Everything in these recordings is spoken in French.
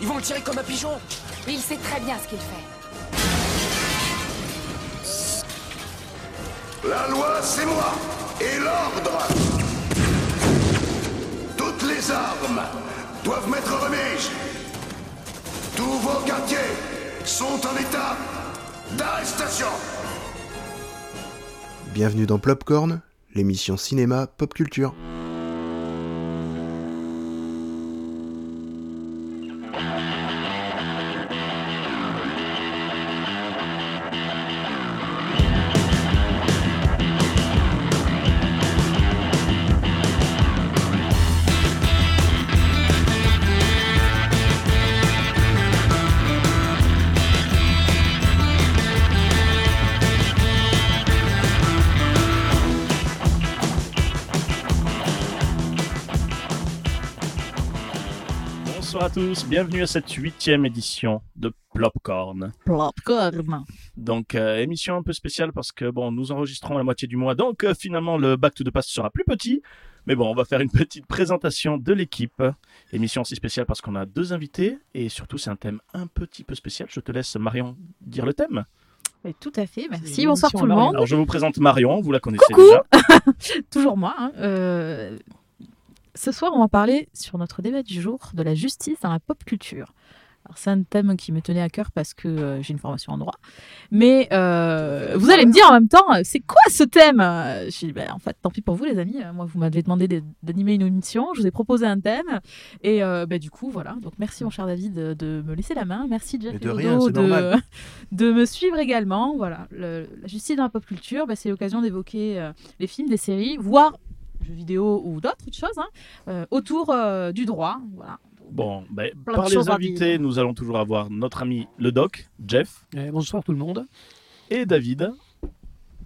Ils vont le tirer comme un pigeon Il sait très bien ce qu'il fait. La loi, c'est moi Et l'ordre Toutes les armes doivent mettre remise Tous vos quartiers sont en état d'arrestation Bienvenue dans Plopcorn, l'émission cinéma pop culture. Bienvenue à cette huitième édition de Plopcorn. Popcorn. Donc euh, émission un peu spéciale parce que bon, nous enregistrons à la moitié du mois, donc euh, finalement le Back to the Past sera plus petit. Mais bon, on va faire une petite présentation de l'équipe. Émission aussi spéciale parce qu'on a deux invités et surtout c'est un thème un petit peu spécial. Je te laisse Marion dire le thème. Mais tout à fait, merci. Bonsoir tout le monde. Alors je vous présente Marion, vous la connaissez Coucou. déjà. Toujours moi. hein. Euh, Ce soir, on va parler sur notre débat du jour de la justice dans la pop culture. Alors, c'est un thème qui me tenait à cœur parce que euh, j'ai une formation en droit. Mais euh, vous allez me dire en même temps, euh, c'est quoi ce thème? Je dis, ben, en fait, tant pis pour vous, les amis. Moi, vous m'avez demandé de- d'animer une émission. Je vous ai proposé un thème. Et euh, ben, du coup, voilà. Donc, merci, mon cher David, de, de me laisser la main. Merci, Jeff de rien, de, me suivre également. Voilà. Le- la justice dans la pop culture, ben, c'est l'occasion d'évoquer les films, des séries, voire jeux vidéo ou d'autres choses, hein, euh, autour euh, du droit. Voilà. Bon, ben, par les invités, nous allons toujours avoir notre ami le doc, Jeff Eh, bonsoir tout le monde. et David.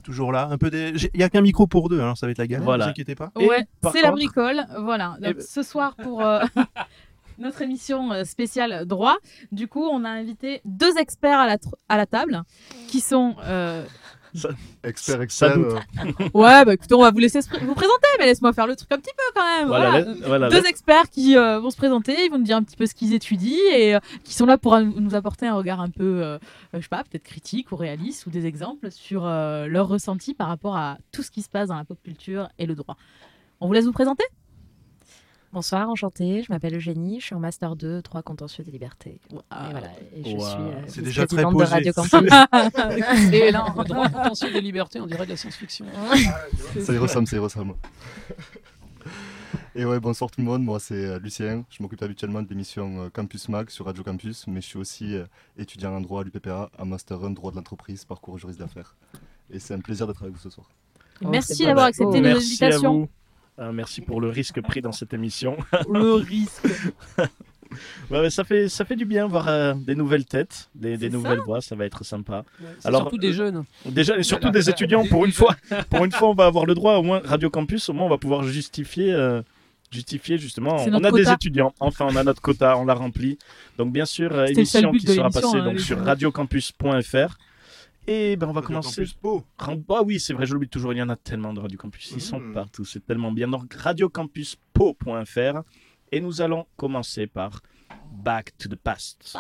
Toujours là, un peu des... Il y a qu'un micro pour deux, alors ça va être la galère, Voilà. ne vous inquiétez pas. Ouais, c'est la bricole. Voilà. Donc, Eh ben- Ce soir, pour euh, notre émission spéciale droit, du coup, on a invité deux experts à la, tr- à la table qui sont. euh, Ça expert. doute. euh, Ouais, bah écoutez, on va vous laisser vous présenter, mais laisse-moi faire le truc un petit peu quand même. Voilà, Voilà. laisse- voilà, deux experts qui euh, vont se présenter, ils vont nous dire un petit peu ce qu'ils étudient et euh, qui sont là pour nous apporter un regard un peu, euh, je sais pas, peut-être critique ou réaliste ou des exemples sur euh, leur ressenti par rapport à tout ce qui se passe dans la pop culture et le droit. On vous laisse vous présenter? Bonsoir, enchantée, je m'appelle Eugénie, je suis en Master 2, droit contentieux des libertés. Ah, et voilà, et je Wow. suis euh, C'est déjà très de posé. Radio Campus. Et là, Le droit contentieux des libertés, on dirait de la science-fiction. Ça y ressemble, ça y ressemble. Et ouais, bonsoir tout le monde, moi c'est euh, Lucien, je m'occupe habituellement de l'émission euh, Campus Mag sur Radio Campus, mais je suis aussi étudiant en droit à l'UPPA, à Master 1 droit de l'entreprise, parcours juriste d'affaires. Et c'est un plaisir d'être avec vous ce soir. Oh, Merci c'est d'avoir accepté nos Merci à invitations. vous. Euh, merci pour le risque pris dans cette émission. Le risque. Ouais, mais ça fait ça fait du bien voir euh, des nouvelles têtes, des, nouvelles voix, ça va être sympa. Alors, surtout des jeunes. Déjà et surtout des étudiants pour une fois. Pour une fois, on va avoir le droit au moins Radio Campus, au moins on va pouvoir justifier euh, justifier justement. On a des étudiants. Enfin, on a notre quota, on l'a rempli. Donc bien sûr, euh, émission qui sera passée hein, donc sur radiocampus.fr. Et ben on va commencer. Campus Po. Ram- Ah oui, c'est vrai, je l'oublie toujours, il y en a tellement de Radio Campus. Ils sont Mhm. partout, c'est tellement bien. Donc radiocampuspo.fr et nous allons commencer par Back to the Past.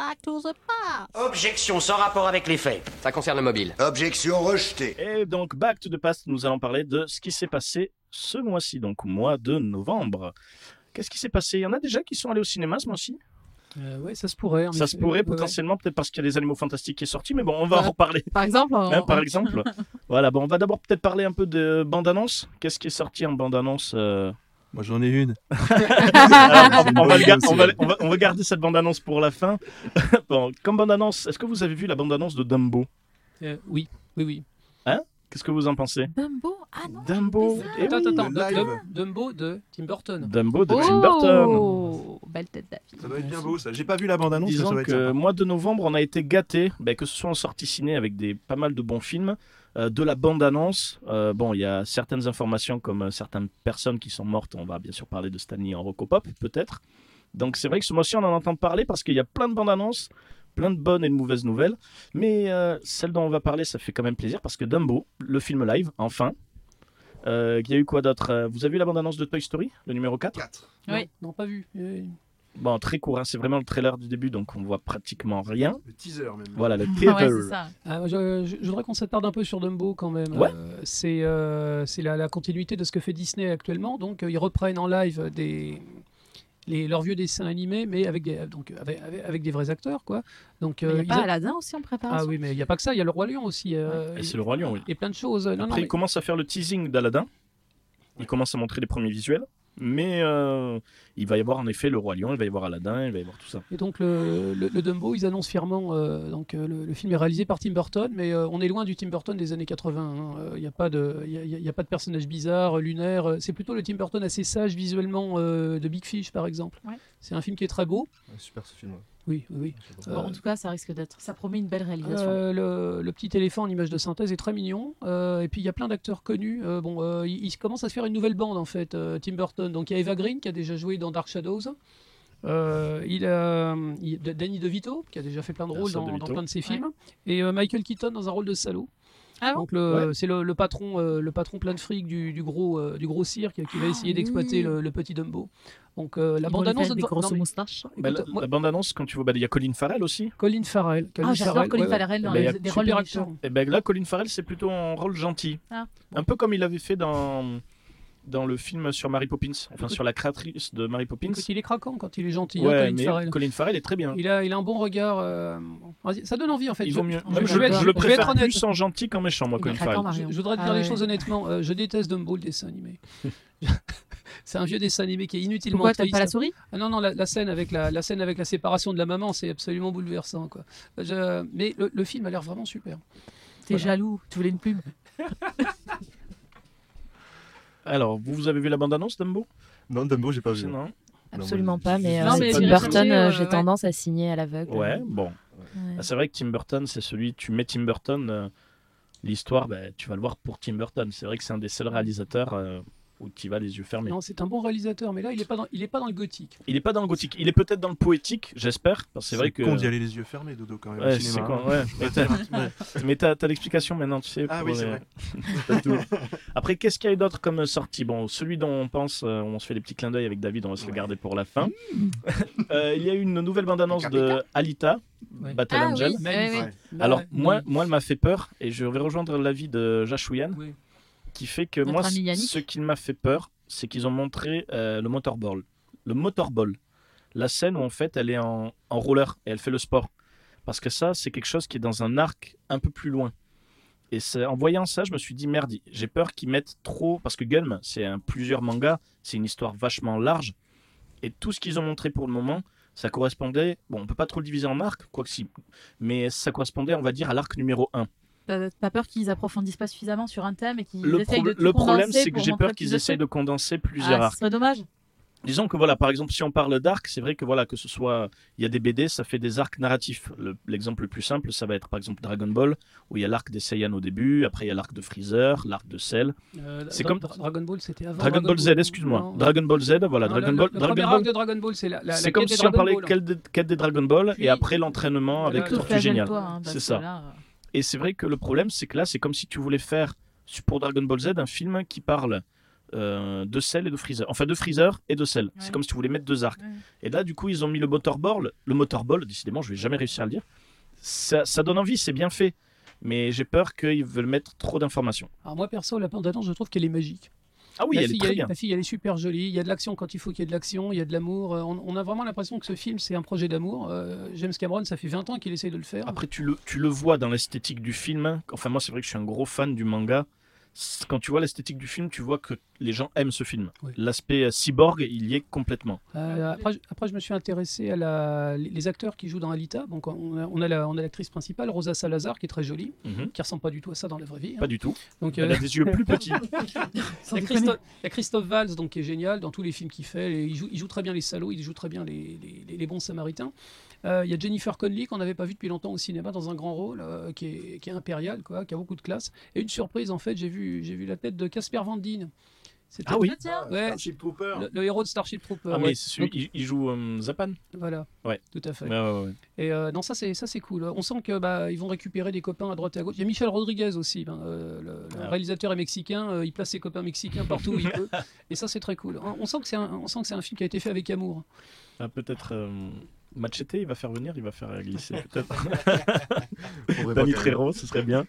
Objection sans rapport avec les faits. Ça concerne le mobile. Objection rejetée Et donc Back to the Past, nous allons parler de ce qui s'est passé ce mois-ci, donc au mois de novembre. Qu'est-ce qui s'est passé? Il y en a déjà qui sont allés au cinéma ce mois-ci? Euh, ouais, ça se pourrait. Ça se pourrait ouais. potentiellement, peut-être parce qu'il y a les animaux fantastiques qui est sorti, mais bon, on va en reparler. Par exemple, on- hein, par exemple. voilà, bon, on va d'abord peut-être parler un peu de bande-annonce. Qu'est-ce qui est sorti en bande-annonce euh, Moi j'en ai une. Alors, on, va le gar- bonne on va- on va- on va garder cette bande-annonce pour la fin. bon, comme bande-annonce, est-ce que vous avez vu la bande-annonce de Dumbo? Euh, oui, oui, oui. Qu'est-ce que vous en pensez Dumbo Ah non Dumbo eh Attends, oui, attends, le attends. live. Dum- Dumbo de Tim Burton. Dumbo de Tim Burton. Oh Belle tête d'affiche. Ça doit être bien beau ça. J'ai pas vu la bande-annonce, mais ça Disons être que sympa. mois de novembre, on a été gâtés, ben, que ce soit en sortie ciné avec des pas mal de bons films, euh, de la bande-annonce. euh, bon, il y a certaines informations comme euh, certaines personnes qui sont mortes. On va bien sûr parler de Stanley en Rocopop, peut-être. Donc c'est vrai que ce mois-ci, on en entend parler parce qu'il y a plein de bandes-annonces, plein de bonnes et de mauvaises nouvelles. Mais euh, celle dont on va parler, ça fait quand même plaisir parce que Dumbo, le film live, enfin. Euh, Il y a eu quoi d'autre Euh, Vous avez vu la bande-annonce de Toy Story, le numéro 4 Oui. Non, non, pas vu. Euh, Bon, très court, hein, c'est vraiment le trailer du début, donc on voit pratiquement rien. Le teaser même. Voilà, le Ouais, teaser. c'est ça. Ah, moi, je, je- je voudrais qu'on s'attarde un peu sur Dumbo quand même. Ouais. Euh, c'est euh, c'est la, la continuité de ce que fait Disney actuellement. Donc, euh, ils reprennent en live des, les, leurs vieux dessins animés, mais avec des, donc, avec, avec- avec des vrais acteurs. Quoi. Donc, Il euh, n'y a ils pas a- Aladdin aussi en préparation Ah oui, mais il n'y a pas que ça, il y a le Roi Lion aussi. euh, Et et- c'est le Roi Lion, oui. Et plein de choses. Non, non, Après, mais- il commence à faire le teasing d'Aladin. Il commence à montrer les premiers visuels. Mais euh, il va y avoir en effet le Roi Lion, il va y avoir Aladdin, il va y avoir tout ça. Et donc le, le- le Dumbo, ils annoncent fièrement, euh, donc euh, le, le film est réalisé par Tim Burton, mais euh, on est loin du Tim Burton des années 80. hein. Euh, Il n'y a pas de, il y a, il y a pas de personnages bizarres, lunaires. Euh, C'est plutôt le Tim Burton assez sage visuellement euh, de Big Fish par exemple. Ouais. C'est un film qui est très beau. Ouais, super ce film. ouais. Oui, oui. Bon, Euh, en tout cas, ça risque d'être. Ça promet une belle réalisation. Euh, le, le petit éléphant en image de synthèse est très mignon. Euh, et puis il y a plein d'acteurs connus. Euh, bon, euh, il, il commence à se faire une nouvelle bande en fait, euh, Tim Burton. Donc il y a Eva Green qui a déjà joué dans Dark Shadows. Euh, il a il- Danny DeVito qui a déjà fait plein de rôles dans, plein de ses films. Et euh, Michael Keaton dans un rôle de salaud. Ah bon Donc le- c'est le, le patron, euh, le patron plein de fric du, du gros, euh, du gros cirque qui va Ah essayer d'exploiter le, le petit Dumbo. Donc euh, la Ils vont bande lui annonce faire des grosses moustaches. Bah, la, la bande-annonce, quand tu vois, bah, il y a Colin Farrell aussi. Colin Farrell. Colin Ah, j'adore Farrell, Colin ouais, ouais. Farrell dans a les, des rôles de. Et ben là, Colin Farrell, c'est plutôt en rôle gentil. Ah, Un peu comme il avait fait dans, dans le film sur Mary Poppins, enfin Écoute- sur la créatrice de Mary Poppins. Écoute, il est craquant quand il est gentil. hein, Ouais, Colin mais Farrell. Colin Farrell est très bien. Il a, il a un bon regard. euh, vas-y, Ça donne envie en fait. Il Je- vaut mieux. je- Je, je vais être- je je le vais être préfère honnête. plus en gentil qu'en méchant, moi, Colin Farrell. Je, je voudrais te dire Ah les ouais. choses honnêtement. euh, je déteste Dumbo, le dessin animé. c'est un vieux dessin animé qui est inutilement Pourquoi t'aimes pas la souris? Ah non, non, la, la scène avec la, la scène avec la séparation de la maman, c'est absolument bouleversant. Quoi. Je- mais le, le film a l'air vraiment super. T'es Voilà. jaloux, tu voulais une plume. Alors, vous, vous avez vu la bande-annonce, Dumbo? Non, Dumbo, j'ai pas vu. Non Absolument pas, mais, euh, Non, mais Tim Burton, euh, j'ai ouais. tendance à signer à l'aveugle. Ouais, bon. Ouais. Ah, C'est vrai que Tim Burton, c'est celui, tu mets Tim Burton, euh, l'histoire, bah, tu vas le voir pour Tim Burton. C'est vrai que c'est un des seuls réalisateurs euh, où tu vas les yeux fermés. Non, c'est un bon réalisateur, mais là, il est pas dans, il est pas dans le gothique. Il est pas dans le gothique, il est peut-être dans le poétique, j'espère. parce que C'est vrai que. con d'y aller les yeux fermés, Dodo, quand même. au Ouais, cinéma, hein. con, ouais. Mais t'as- Ouais. Mais t'as t'as l'explication maintenant, tu sais. Ah oui, c'est vrai. Après, qu'est-ce qu'il y a eu d'autre comme sortie? Bon, celui dont on pense, euh, on se fait des petits clins d'œil avec David, on va se le Ouais. garder pour la fin. Euh, il y a eu une nouvelle bande-annonce de Alita, Ouais. Battle Ah Angel. oui, Alors, moi, moi, elle m'a fait peur, et je vais rejoindre l'avis de Jachouyan, Oui. Qui fait que Notre moi, ce qui m'a fait peur, c'est qu'ils ont montré euh, le motorball. Le motorball. La scène où, en fait, elle est en, en roller et elle fait le sport. Parce que ça, c'est quelque chose qui est dans un arc un peu plus loin. Et en voyant ça, je me suis dit, merde, j'ai peur qu'ils mettent trop. Parce que Gun, c'est un plusieurs mangas, c'est une histoire vachement large. Et tout ce qu'ils ont montré pour le moment, ça correspondait. Bon, on peut pas trop le diviser en arcs, quoi que si. Mais ça correspondait, on va dire, à l'arc numéro 1. T'as pas peur qu'ils approfondissent pas suffisamment sur un thème et qu'ils Le, essayent de tout le problème, condenser c'est que j'ai peur qu'ils essayent de condenser plusieurs Ah, arcs. ce serait dommage. Disons que voilà, par exemple, si on parle d'arc, c'est vrai que voilà, que ce soit, il y a des BD, ça fait des arcs narratifs. Le- L'exemple le, plus simple, ça va être par exemple Dragon Ball, où il y a l'arc des Saiyans au début, après il y a l'arc de Freezer, l'arc de Cell. Euh, C'est comme- Dra- Dragon Ball, c'était avant. Dragon Ball Z, excuse-moi. Dragon Ball Z, voilà, Non, Dragon le- Ball. le Dragon premier Ball, arc de Dragon Ball, c'est la, la, c'est comme quête des si on Dragon parlait Ball. quête des, quête des Dragon Ball Puis- et après l'entraînement avec. Tortue Géniale. Hein, C'est ça. là, euh, Et c'est vrai que le problème, c'est que là, c'est comme si tu voulais faire pour Dragon Ball Z un film qui parle euh, de Cell et de Freezer. Enfin, de Freezer et de Cell. Ouais. C'est comme si tu voulais mettre deux arcs. Ouais. Et là, du coup, ils ont mis le motorball. Le motorball, décidément, je vais jamais réussir à le dire. Ça, ça donne envie, c'est bien fait. Mais j'ai peur qu'ils veulent mettre trop d'informations. Alors moi perso, la bande-annonce, je trouve qu'elle est magique. Ah oui, la, elle fille, est très elle, bien. la fille, elle est super jolie. Il y a de l'action quand il faut qu'il y ait de l'action. Il y a de l'amour. Euh, On, on a vraiment l'impression que ce film, c'est un projet d'amour. Euh, James Cameron, ça fait 20 ans qu'il essaye de le faire. Après, tu le, tu le vois dans l'esthétique du film. Enfin, moi, c'est vrai que je suis un gros fan du manga. Quand tu vois l'esthétique du film, tu vois que les gens aiment ce film. Oui. L'aspect euh, cyborg, il y est complètement. Euh, après, je- après, je me suis intéressé à la, les acteurs qui jouent dans Alita. Donc, on a, on a la- l'actrice principale, Rosa Salazar, qui est très jolie, Mhm. qui ressemble pas du tout à ça dans la vraie vie. hein. Pas du tout. Donc, Elle euh, a des yeux plus petits. Il y, a. Christophe, il y a Christophe Valls donc, qui est génial dans tous les films qu'il fait. Il, joue, il joue très bien les salauds, il joue très bien les, les- les- les bons samaritains. Euh, il y a Jennifer Connelly qu'on n'avait pas vu depuis longtemps au cinéma dans un grand rôle, euh, qui, est, qui est impérial, quoi, qui a beaucoup de classe. Et une surprise, en fait, j'ai vu, j'ai vu la tête de Casper Van Dien, Ah oui. Ouais, Starship Trooper. le, le héros de Starship Trooper. Ah, mais c'est celui, Donc, il, il joue euh, Zapan Voilà. Ouais. Tout à fait. Ouais, ouais, ouais. Et euh, non, ça c'est ça c'est cool. On sent que bah ils vont récupérer des copains à droite et à gauche. Il y a Michel Rodriguez aussi, ben, euh, le, le Ah. réalisateur est mexicain. euh, il place ses copains mexicains partout où il peut. Et ça c'est très cool. On, on sent que c'est un, on sent que c'est un film qui a été fait avec amour. Ah, peut-être euh, Machete, il va faire venir, il va faire glisser peut-être. Danny Trejo, ce serait bien.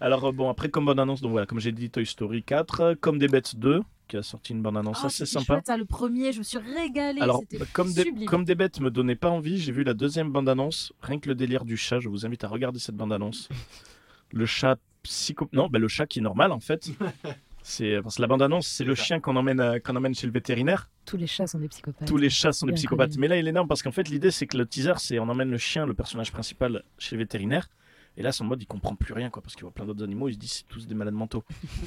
Alors euh, bon, après comme bande annonce, donc voilà, comme j'ai dit, Toy Story 4, comme des bêtes 2, qui a sorti une bande annonce Ah, assez sympa. chouette, ça, le premier, je me suis régalée. Alors, bah, comme des, comme des bêtes me donnait pas envie, j'ai vu la deuxième bande-annonce. Rien que le délire du chat, je vous invite à regarder cette bande-annonce. Le chat psycho... Non, bah, le chat qui est normal en fait. C'est parce que la bande-annonce, c'est le chien qu'on emmène, qu'on emmène chez le vétérinaire. Tous les chats sont des psychopathes. Tous les chats sont des psychopathes. connu. Mais là, il est énorme parce qu'en fait, l'idée, c'est que le teaser, c'est on emmène le chien, le personnage principal, chez le vétérinaire. Et là, son mode, il comprend plus rien, quoi, parce qu'il voit plein d'autres animaux. Il se dit, c'est tous des malades mentaux.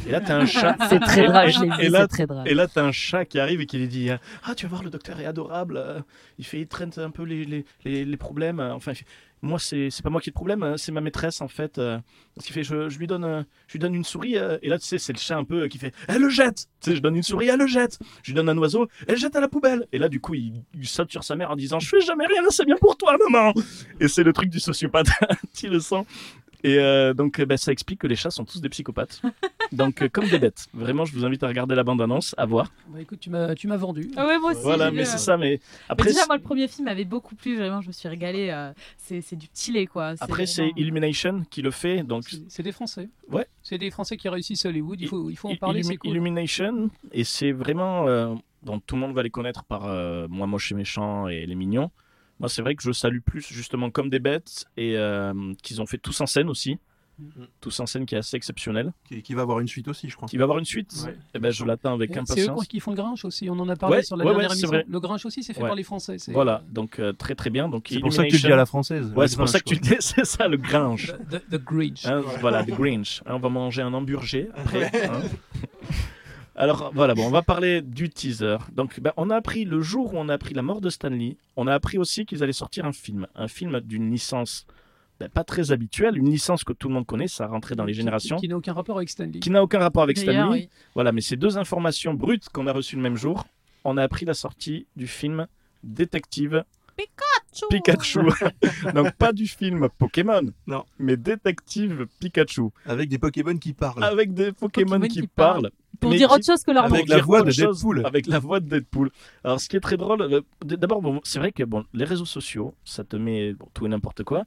Et là, t'as un chat. C'est très drôle, je l'ai c'est très drôle. et là, t'as un chat qui arrive et qui lui dit Ah, tu vas voir, le docteur est adorable. euh, Il fait, il traîne un peu les, les, les, les problèmes. euh, Enfin, il fait, moi, c'est pas moi qui ai le problème, euh, c'est ma maîtresse en fait. euh, qu'il fait je, je lui donne, euh, je lui donne une souris. euh, Et là, tu sais, c'est le chat un peu euh, qui fait Elle le jette Tu sais, je donne une souris, elle le jette. Je lui donne un oiseau, elle le jette à la poubelle. Et là, du coup, il, il saute sur sa mère en disant Je fais jamais rien, c'est bien pour toi, maman. Et c'est le truc du sociopathe, tu le sens. Et euh, donc, bah, ça explique que les chats sont tous des psychopathes. Donc, euh, comme des bêtes. Vraiment, je vous invite à regarder la bande-annonce, à voir. Bah, écoute, tu m'as tu m'as vendu. Ah ouais, moi aussi. Voilà, mais c'est euh, ça. Mais Mais après, déjà, moi, le premier film m'avait beaucoup plu. Vraiment, je me suis régalée. euh, c'est c'est du petit lait, quoi. après c'est Illumination qui le fait. Donc, C'est- C'est des Français. Ouais. C'est des Français qui réussissent Hollywood. Il faut il faut en parler. Illumi- C'est cool. Illumination, et c'est vraiment. euh, donc, tout le monde va les connaître par euh, Moi, Moche et Méchant et Les Mignons. Moi, c'est vrai que je salue plus justement comme des bêtes et euh, qu'ils ont fait tous en scène aussi. Mm-hmm. Tous en scène qui est assez exceptionnel. Qui, qui va avoir une suite aussi, je crois. Qui va avoir une suite Ouais. Eh ben, je l'attends avec C'est eux impatience. qui font le Grinch aussi. On en a parlé Ouais, sur la ouais, dernière émission. vrai. Le Grinch aussi, c'est fait Ouais. par les Français. c'est- Voilà, donc euh, très très bien. Donc, C'est pour ça que tu le dis à la française. Ouais, le c'est pour ça que tu le dis, c'est ça le Grinch. The, the Grinch. Hein, voilà, the Grinch. Hein, on va manger un hamburger après. hein. Alors voilà, bon, on va parler du teaser. Donc, ben, on a appris le jour où on a appris la mort de Stanley, on a appris aussi qu'ils allaient sortir un film, un film d'une licence ben, pas très habituelle, une licence que tout le monde connaît, ça rentrait dans les Qui- générations, Qui n'a aucun rapport avec Stanley. qui n'a aucun rapport avec Stanley. oui. Voilà, mais ces deux informations brutes qu'on a reçues le même jour, on a appris la sortie du film Détective Pikachu. Donc pas du film Pokémon, Non. mais Détective Pikachu Avec des Pokémon qui parlent. avec des Pokémon, Pokémon qui, qui parlent. parlent. Pour mais dire qui- autre chose que leur Avec la voix de chose, Deadpool. Avec la voix de Deadpool. Alors, ce qui est très drôle, euh, d'abord, bon, c'est vrai que bon, les réseaux sociaux, ça te met bon, tout et n'importe quoi.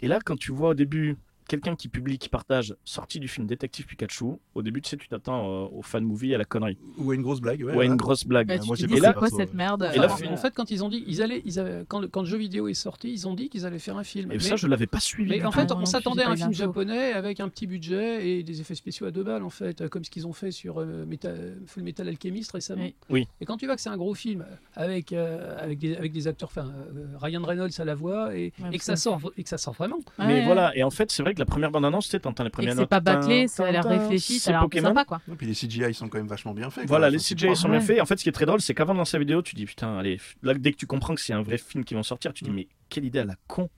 Et là, quand tu vois au début quelqu'un qui publie, qui partage sortie du film Détective Pikachu, au début, tu sais, tu t'attends euh, au fan movie, à la connerie, Ou à une grosse blague. Ouais, ou à une grosse blague. Bah, tu moi, j'ai pas quoi cette ouais. merde Et là, Enfin, en fait, quand ils ont dit, ils allaient, ils avaient- quand, le, quand le jeu vidéo est sorti, ils ont dit qu'ils allaient faire un film. Et mais, ça, je l'avais pas suivi. mais en fait, Ah, on s'attendait à un film japonais avec un petit budget et des effets spéciaux à deux balles, en fait, comme ce qu'ils ont fait sur euh, Meta- Full Metal Alchemist récemment. Oui. Oui. Et quand tu vois que c'est un gros film avec, euh, avec, des, avec des acteurs, enfin, euh, Ryan Reynolds à la voix et, Ouais, et que ça sort, et que ça sort vraiment. Mais Ouais. voilà, et en fait, c'est vrai que la première bande-annonce, tu sais, t'entends les Et premières c'est pas bâclé, ça a l'air réfléchi, c'est ça a l'air sympa, quoi. Et puis les CGI sont quand même vachement bien faits. Voilà, les CGI sont bien faits. En fait, ce qui est très drôle, c'est qu'avant de lancer la vidéo, tu dis putain, allez, là, dès que tu comprends que c'est un vrai film qui vont sortir, tu dis Mm. mais quelle idée à la con.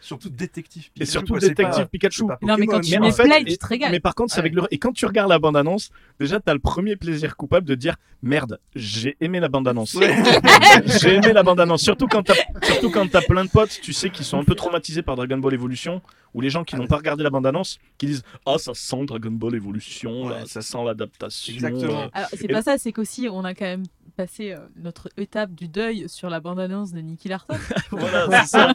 Surtout détective. Et Pikachu, surtout quoi, c'est Détective pas- Pikachu. Non, mais quand tu Mais mets en fait, play, et- tu te régales. Mais par contre, c'est avec le et quand tu regardes la bande annonce, déjà t'as le premier plaisir coupable de dire merde, j'ai aimé la bande annonce. j'ai aimé la bande annonce. Surtout quand t'as surtout quand t'as plein de potes, tu sais, qui sont un peu traumatisés par Dragon Ball Evolution, ou les gens qui n'ont pas regardé la bande annonce, qui disent ah ça sent Dragon Ball Evolution, là, Ouais. ça sent l'adaptation. Exactement. Alors, c'est Et pas ça, c'est qu'aussi, on a quand même passé euh, notre étape du deuil sur la bande-annonce de Nicky Larson. voilà, c'est ça.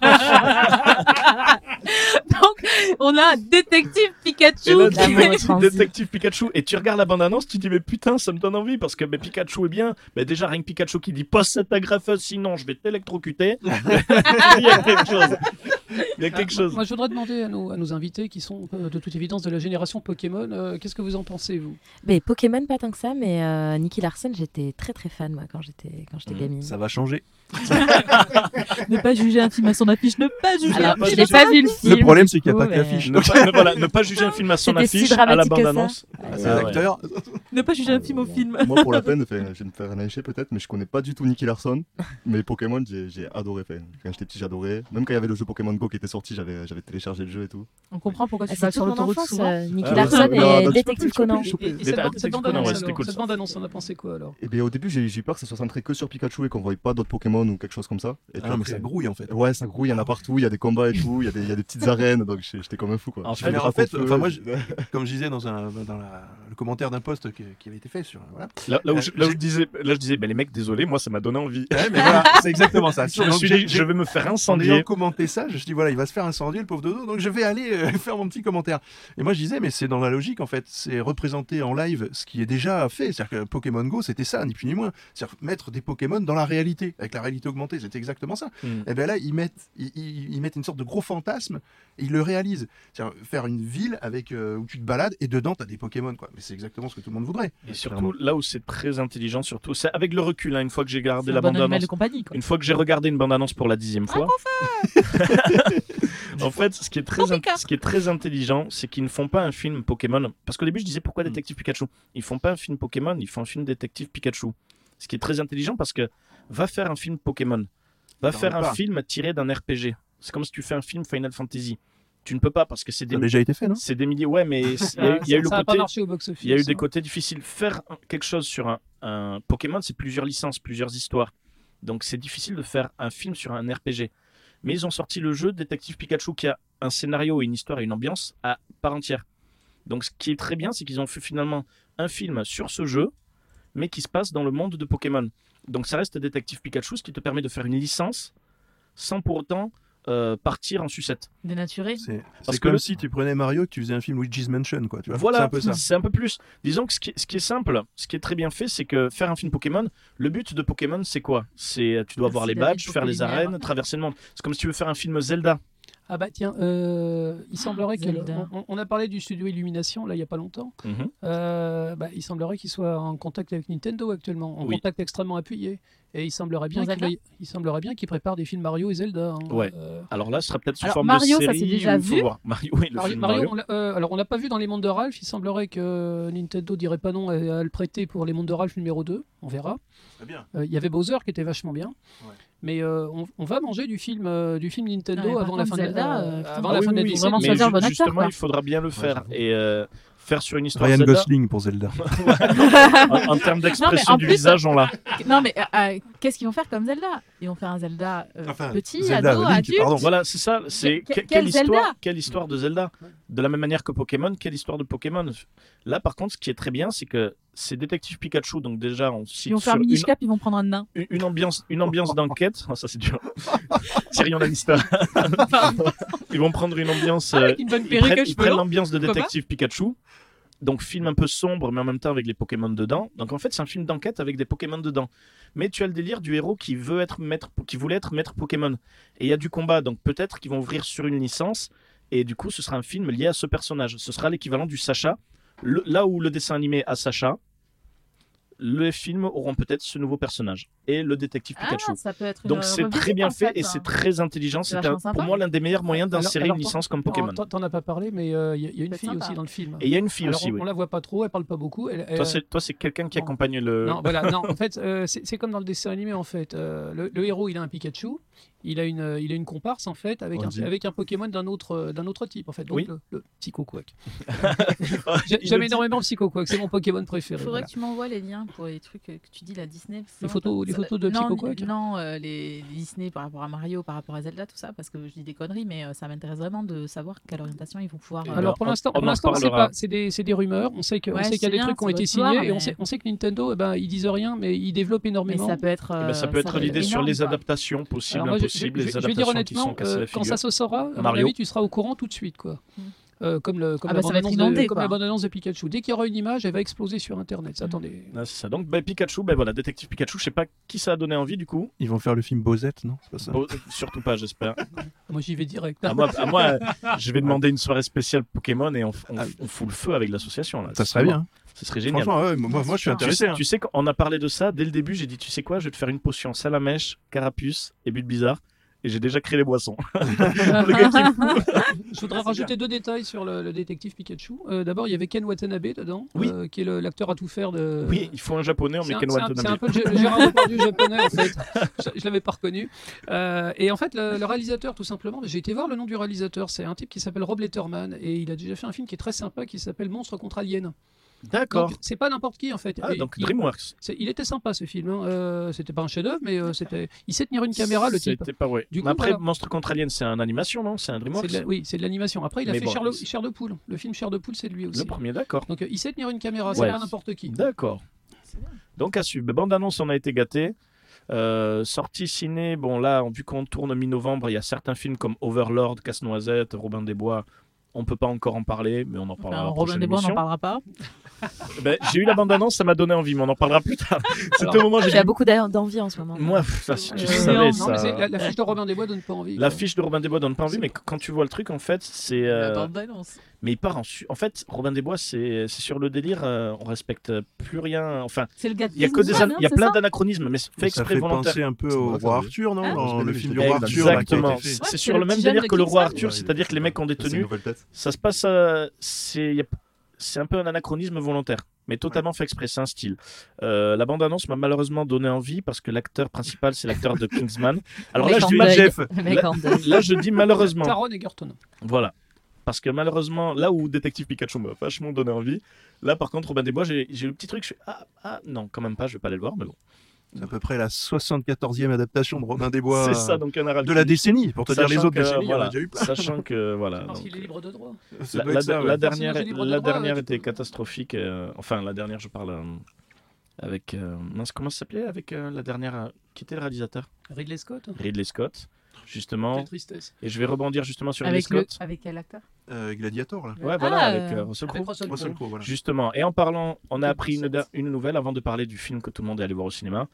Donc, on a Détective Pikachu. Là, tu détective Pikachu et tu regardes la bande annonce, tu dis mais putain ça me donne envie parce que mais Pikachu est bien. Mais déjà rien que Pikachu qui dit pas cette agrafeuse sinon je vais t'électrocuter. Il y a quelque chose. Il y a quelque Ah, chose. Moi, je voudrais demander à nos, à nos invités qui sont euh, de toute évidence de la génération Pokémon, euh, qu'est-ce que vous en pensez, vous? Mais Pokémon, pas tant que ça, mais euh, Nicky Larson, j'étais très très fan moi quand j'étais quand j'étais Mhm. gamine. Ça va changer. ne pas juger un film à son affiche, ne pas juger Alors, un je n'ai pas vu le film. Le problème, c'est qu'il n'y a pas coup, que l'affiche. Ne pas, ne- voilà, ne pas juger un film à son si affiche, à la bande-annonce. Ah ouais. acteurs. Ne pas juger un film au film. Moi, pour la peine, je vais me faire lyncher peut-être, mais je connais pas du tout Nicky Larson. Mais Pokémon, j'ai adoré. Quand j'étais petit, j'adorais. Même quand il y avait le jeu Pokémon Go qui était sorti, j'avais téléchargé le jeu et tout. On comprend pourquoi tu Ah, vas sur l'autoroute enfance, souvent. euh, Nicky Ah, Larson et Détective Conan. Cette, t'as- bande- t'as cette dit bande Conan, ouais, annonce, c'était alors, cool, cette ça. bande annonce, on a pensé quoi alors bien au début, j'ai j'ai eu peur que ça se centrait que sur Pikachu et qu'on voyait pas d'autres Pokémon ou quelque chose comme ça. Et Ah puis mais après- ça grouille en fait. Ouais, ça grouille, il y en a partout, il y a des combats et tout, il y, a des- y a des petites arènes, donc j'étais comme un fou quoi. En Je fait, fais des mais en de fait, enfin, moi, je- Comme je disais dans, un, dans la- le commentaire d'un post qui, qui avait été fait sur. Voilà. Là, là où, Euh, je, là où j'ai- je disais, là je disais, ben les mecs, désolé, moi ça m'a donné envie. Ouais, mais voilà, c'est exactement ça. Je suis dit, je vais me faire En ayant incendier. commenté ça, je me suis dit, voilà, il va se faire incendier, le pauvre dodo, donc je vais aller euh, faire mon petit commentaire. Et moi, je disais, mais c'est dans la logique, en fait. C'est représenter en live ce qui est déjà fait. C'est-à-dire que Pokémon Go, c'était ça, ni plus ni moins. C'est-à-dire mettre des Pokémon dans la réalité, avec la réalité augmentée. C'était exactement ça. Hmm. Et bien là, ils mettent, ils, ils- ils mettent une sorte de gros fantasme et ils le réalisent. C'est-à-dire faire une ville avec, euh, où tu te balades et dedans, tu as des Pokémon. Quoi. Mais c'est exactement ce que tout le monde voudrait. Et surtout, là où c'est très intelligent, surtout, c'est avec le recul, hein, une fois que j'ai un la bande-annonce. de compagnie. Quoi. Une fois que j'ai regardé une bande-annonce pour la dixième fois. en fait, ce qui est très, ce qui est très intelligent, c'est qu'ils ne font pas un film Pokémon. Parce qu'au début, je disais pourquoi Détective Pikachu? Ils font pas un film Pokémon, ils font un film Détective Pikachu. Ce qui est très intelligent parce que va faire un film Pokémon, va faire un pas. film tiré d'un RPG. C'est comme si tu fais un film Final Fantasy. Tu ne peux pas parce que c'est Ça des, a déjà été fait, non? c'est des milliers. Ouais, mais il y a, il y a eu le ça n'a pas côté. marché au box-office. Il y a eu des hein. côtés difficiles. Faire quelque chose sur un, un Pokémon, c'est plusieurs licences, plusieurs histoires. Donc c'est difficile de faire un film sur un RPG. Mais ils ont sorti le jeu Détective Pikachu qui a un scénario, une histoire et une ambiance à part entière. Donc ce qui est très bien, c'est qu'ils ont fait finalement un film sur ce jeu, mais qui se passe dans le monde de Pokémon. Donc ça reste Détective Pikachu, ce qui te permet de faire une licence sans pour autant euh, partir en sucette. Dénaturé. C'est Parce que comme le- si tu prenais Mario et que tu faisais un film Luigi's Mansion, quoi. Tu vois Voilà, c'est un peu ça. c'est un peu plus. Disons que ce qui, est, ce qui est simple, ce qui est très bien fait, c'est que faire un film Pokémon, le but de Pokémon, c'est quoi? C'est tu dois avoir les badges, faire les arènes, traverser le monde. C'est comme si tu veux faire un film Zelda. Ah bah tiens, euh, il semblerait que Zelda. on, on a parlé du studio Illumination là il y a pas longtemps. Mhm. Euh, bah, il semblerait qu'il soit en contact avec Nintendo actuellement, en Oui. contact extrêmement appuyé. Et il semblerait bien qu'il Zelda va- il semblerait bien qu'il prépare des films Mario et Zelda. hein. Ouais. Euh, Alors là, ce sera peut-être sous Alors, forme Mario, de ça série. s'est déjà vu. Mario, oui, le Mario, film Mario, Mario. on l'a- euh, alors on l'a pas vu dans les mondes de Ralph. Il semblerait que Nintendo dirait pas non à, à le prêter pour les mondes de Ralph numéro 2. On verra. Très bien. Euh, Il y avait Bowser qui était vachement bien. Ouais. Mais euh, on, on va manger du film, euh, du film Nintendo avant la fin de Zelda, euh, euh, avant Ah la oui, fin de la oui, oui, décennie. vraiment mais choisir le bon ju- acteur, Justement, il faudra bien le faire j'avoue. et euh, faire sur une histoire Ryan Zelda. Gosling pour Zelda. en, en termes d'expression du plus- visage, on l'a. Non, mais qu'est-ce qu'ils vont faire comme Zelda? Ils vont faire un Zelda euh, Enfin, petit, Zelda, ado, Link, adulte. pardon. Voilà, c'est ça. C'est Que- quelle histoire, Zelda? quelle histoire de Zelda? De la même manière que Pokémon, quelle histoire de Pokémon? Là, par contre, ce qui est très bien, c'est que c'est Détective Pikachu, donc déjà on Ils vont faire sur Minish une, ils vont prendre un nain. une- une ambiance, une ambiance d'enquête. Oh, ça c'est dur. Tyrion Lannister. ils vont prendre une ambiance. euh, une bonne ils prennent, ils prennent l'ambiance de Détective Pikachu. Donc film un peu sombre, mais en même temps avec les Pokémon dedans. Donc en fait, c'est un film d'enquête avec des Pokémon dedans. Mais tu as le délire du héros qui veut être maître, qui voulait être maître Pokémon. Et il y a du combat, donc peut-être qu'ils vont ouvrir sur une licence. Et du coup, ce sera un film lié à ce personnage. Ce sera l'équivalent du Sacha. Le- là où le dessin animé a Sacha, les films auront peut-être ce nouveau personnage et le détective Pikachu. Ah, ça peut être une Donc c'est très bien en fait et hein. c'est très intelligent. C'est pour moi l'un des meilleurs moyens d'insérer une licence comme Pokémon. t'en- as pas parlé, mais euh, il y, a- il y a une fille sympa. aussi dans le film. Et il y a une fille Alors, aussi, on, oui. on la voit pas trop, elle parle pas beaucoup. Elle, Toi, elle- c'est, toi, c'est quelqu'un qui non. accompagne le. Non, voilà, non, en fait, euh, c'est c'est comme dans le dessin animé, en fait. Euh, le, le héros, il a un Pikachu, il a une, il a une comparse, en fait, avec, un, avec un Pokémon d'un autre, euh, d'un autre type, en fait. Donc, Oui. le, le Psycho Quack. J'aime énormément Psycho Quack, c'est mon Pokémon préféré. Il faudrait voilà. que tu m'envoies les liens pour les trucs que tu dis, la Disney. Les ça photos- les photos de non, Psycho Quack Non, euh, les Disney par rapport à Mario, par rapport à Zelda, tout ça, parce que je dis des conneries, mais euh, ça m'intéresse vraiment de savoir quelle orientation ils vont pouvoir. euh, Alors pour l'instant, pour l'instant, c'est pas, c'est des, c'est des rumeurs. On sait que, on Ouais, sait qu'il y a des bien, trucs qui ont été signés et on mais- sait, on sait que Nintendo, eh ben, ils disent rien, mais ils développent mais énormément. ça peut être. Eh ben, ça euh, peut être l'idée sur les adaptations possibles, Je- les je vais dire adaptations qui sont honnêtement, cassées euh, la quand ça se saura, à mon Mario. avis, tu seras au courant tout de suite, quoi. Mm. Euh, comme le, comme Ah la bah, bande-annonce de, inondé, comme la bande-annonce de Pikachu. Dès qu'il y aura une image, elle va exploser sur Internet. Mm. Attendez. Ah, c'est ça. Donc ben, Pikachu, ben voilà, détective Pikachu, je sais pas qui ça a donné envie du coup. Ils vont faire le film Bozette, non? Pas ça surtout pas, j'espère. Moi, j'y vais direct. À moi, je vais demander une soirée spéciale Pokémon et on, on- on fout le feu avec l'association. là. Ça serait bien. Ce serait génial. Franchement, ouais, moi, moi, je suis Tu intéressé. sais, hein. tu sais qu'on a parlé de ça dès le début. J'ai dit, tu sais quoi, je vais te faire une potion salamèche, carapuce et but bizarre. et j'ai déjà créé les boissons. le gars qui est fou. Je voudrais rajouter deux détails sur le, le détective Pikachu. Euh, D'abord, il y avait Ken Watanabe dedans, Oui. euh, qui est l'acteur à tout faire de. Oui, il faut un japonais, on met un, Ken c'est un- c'est Watanabe. un peu le Gé- le Gérard Depardieu japonais en fait. Je, je l'avais pas reconnu. Euh, et en fait, le, le réalisateur, tout simplement, j'ai été voir le nom du réalisateur. C'est un type qui s'appelle Rob Letterman et il a déjà fait un film qui est très sympa qui s'appelle Monstre contre Alien. D'accord. C'est pas n'importe qui en fait. Ah, donc il, DreamWorks. il était sympa ce film. hein. Euh, c'était pas un chef-d'œuvre, mais euh, c'était. Il sait tenir une caméra le type. C'était pas vrai. Du Mais coup, après, voilà. Monstre contre Alien, c'est un animation, non? C'est un DreamWorks la- oui, c'est de l'animation. Après, il a Mais fait bon, Chair de poule. Le film Chair de poule, c'est de lui aussi. Le premier, d'accord. Donc euh, il sait tenir une caméra, c'est Ouais. pas n'importe qui. D'accord. Donc à suivre. Bande annonce, on a été gâté. Euh, sortie ciné, bon là, vu qu'on tourne mi-novembre, il y a certains films comme Overlord, Casse-Noisette, Robin des Bois. On peut pas encore en parler, mais on en parlera. Enfin, Robin prochaine des Bois, on n'en parlera pas. Ben, j'ai eu la bande-annonce, ça m'a donné envie, mais on en parlera plus tard. C'était au moment où j'ai beaucoup d'envie en ce moment. Moi, ça, si tu Euh, savais non, ça. mais c'est- la, la fiche de Robin des Bois donne pas envie. La quoi. fiche de Robin des Bois donne pas envie, mais quand tu vois le truc, en fait, c'est. euh, La bande-annonce. Mais il part en. su- En fait, Robin des Bois, c'est c'est sur le délire, euh, on respecte plus rien. Enfin, il y a que des. Kingsman, an- Il y a hein, plein ça d'anachronismes, mais c'est fait Ça exprès fait volontaire. penser un peu au ça roi Arthur, non Ah, Dans le film du roi Arthur là, Exactement. fait. C'est sur le même délire que le roi. Arthur, c'est-à-dire que les mecs ont des tenues. Ça se passe. euh, c'est un peu un anachronisme volontaire, mais totalement fait exprès. C'est un style. Euh, la bande-annonce m'a malheureusement donné envie parce que l'acteur principal, c'est l'acteur de Kingsman. Alors là, je dis, deuil. là, je dis malheureusement. Voilà. Parce que malheureusement, là où Détective Pikachu m'a vachement donné envie, là par contre, Robin des Bois, j'ai le petit truc, je fais ah, ah non, quand même pas, je vais pas aller le voir, mais bon. C'est à peu près la 74e adaptation de Robin des Bois C'est ça, donc un de la décennie. Pour te dire les autres que, décennies, il y en a voilà, déjà eu plein. Sachant que, voilà. Parce qu'il est libre de droit. La, doit la- être ça, ouais. la dernière, Personnage libre de la droit, dernière ouais, était catastrophique. euh, enfin, la dernière, je parle euh, avec. euh, mince, comment ça s'appelait Avec euh, la dernière. euh, qui était le réalisateur? Ridley Scott. Ridley Scott, justement. Quelle tristesse. Et je vais rebondir justement sur Avec, le... Scott. avec quel acteur? Euh, Gladiator, là. Ouais, voilà, Ah, avec euh, euh, Russell Crowe. Russell Russell Crowe. Crowe, voilà. Justement, et en parlant, on a appris une, une nouvelle avant de parler du film que tout le monde est allé voir au cinéma.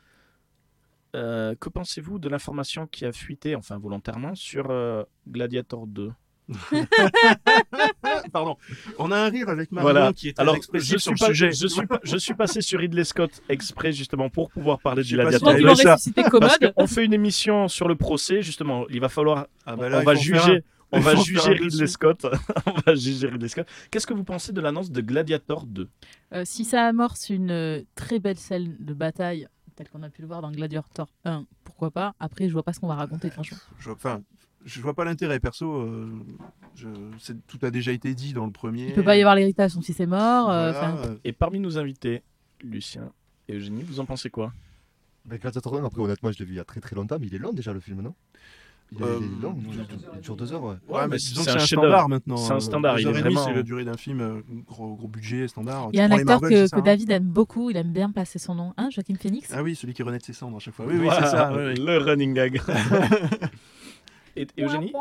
Euh, que pensez-vous de l'information qui a fuité, enfin volontairement, sur euh, Gladiator 2 Pardon. On a un rire avec Marion Voilà. qui est Alors, expressif sur suis, le pas, sujet. je, suis pas- je suis passé sur Ridley Scott exprès justement pour pouvoir parler du sais pas si Toi, Gladiator t'as tu 2. vas aimé ça. ressusciter Parce qu'on fait une émission sur le procès, justement. Il va falloir. Ah bah on là, va juger. un. On va juger Ridley. Scott. on va juger Ridley Scott. Qu'est-ce que vous pensez de l'annonce de Gladiator 2 Euh, si ça amorce une euh, très belle scène de bataille, telle qu'on a pu le voir dans Gladiator 1, pourquoi pas? Après, je vois pas ce qu'on va raconter, franchement. Je, enfin, je vois pas l'intérêt perso. euh, je, c'est- tout a déjà été dit dans le premier. Il peut pas y avoir l'héritage, son fils est mort. euh, Voilà, Et parmi nos invités, Lucien et Eugénie, vous en pensez quoi? Gladiator 1, après, honnêtement, je l'ai vu il y a très très longtemps, mais il est long déjà le film, non? Il est, Euh, il est long, il dure deux heures, ouais. Ouais, mais disons que c'est un standard maintenant. C'est un standard, il est vraiment- C'est la durée d'un film, euh, gros, gros budget, standard. Il y a un acteur Marvel, que, hein David aime beaucoup, il aime bien placer son nom. Hein, Joaquin Phoenix? Ah oui, celui qui renaît de ses cendres à chaque fois. Oui, oui, Voilà, c'est ça. oui. Le running gag. et, et Eugénie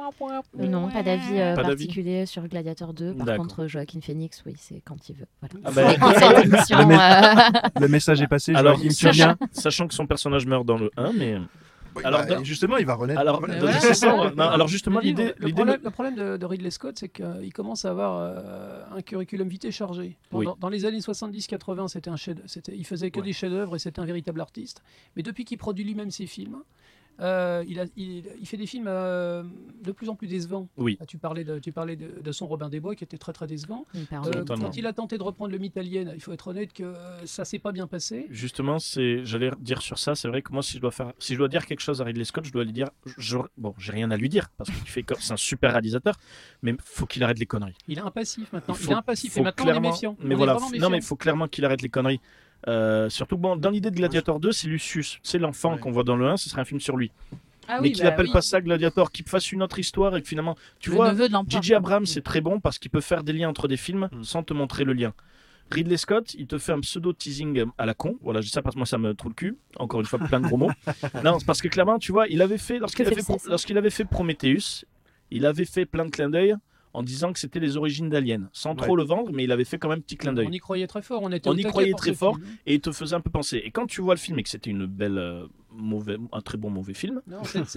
Non, pas d'avis euh, Pas d'avis particulier sur Gladiator 2. Par contre, Joaquin Phoenix, oui, c'est quand il veut. Voilà. Ah bah, quand Le euh, Le message est passé. Alors, tu sachant, sachant que son personnage meurt dans le 1, mais. Oui, alors, bah, dans- justement, il va renaître. Alors, ça. Non, justement, l'idée. le problème, le problème de, de Ridley Scott, c'est qu'il commence à avoir euh, un curriculum vitae chargé. Oui. Dans, les années 70-80, c'était un chef, c'était, il faisait que Ouais. des chefs-d'œuvre et c'était un véritable artiste. Mais depuis qu'il produit lui-même ses films, euh, il, a- il- il fait des films euh, de plus en plus décevants. Oui. Ah, Tu parlais, de, tu parlais de, de son Robin des Bois qui était très très décevant. Euh, quand il a tenté de reprendre le mythe alien, il faut être honnête que ça s'est pas bien passé. Justement, c'est, j'allais dire sur ça, c'est vrai que moi, si je dois faire, si je dois dire quelque chose à Ridley Scott, je dois lui dire, je- bon, j'ai rien à lui dire parce qu'il fait, c'est un super réalisateur, mais faut qu'il arrête les conneries. Il est un passif maintenant. Il est un passif et maintenant on est clairement- méfiant. Mais On voilà, non mais faut clairement qu'il arrête les conneries. Euh, surtout bon, dans l'idée de Gladiator 2, c'est Lucius, c'est l'enfant Ouais. qu'on voit dans le 1, ce serait un film sur lui. Ah mais qu'il appelle pas ça Gladiator, qu'il fasse une autre histoire et que finalement, tu le vois. J.J. Abrams, c'est très bon parce qu'il peut faire des liens entre des films Mm. sans te montrer le lien. Ridley Scott, il te fait un pseudo teasing à la con. Voilà, je dis ça parce que moi ça me trouve le cul. Encore une fois, plein de gros mots. non, c'est parce que clairement, tu vois, il avait fait lorsqu'il avait, lorsqu'il avait fait Prometheus, il avait fait plein de clins d'œil en disant que c'était les origines d'Alien, sans trop le vendre, mais il avait fait quand même petit clin d'œil. On y croyait très fort. On, était On y croyait très fort. film. Et il te faisait un peu penser. Et quand tu vois le film et que c'était une belle, euh, mauvais, un très bon mauvais film,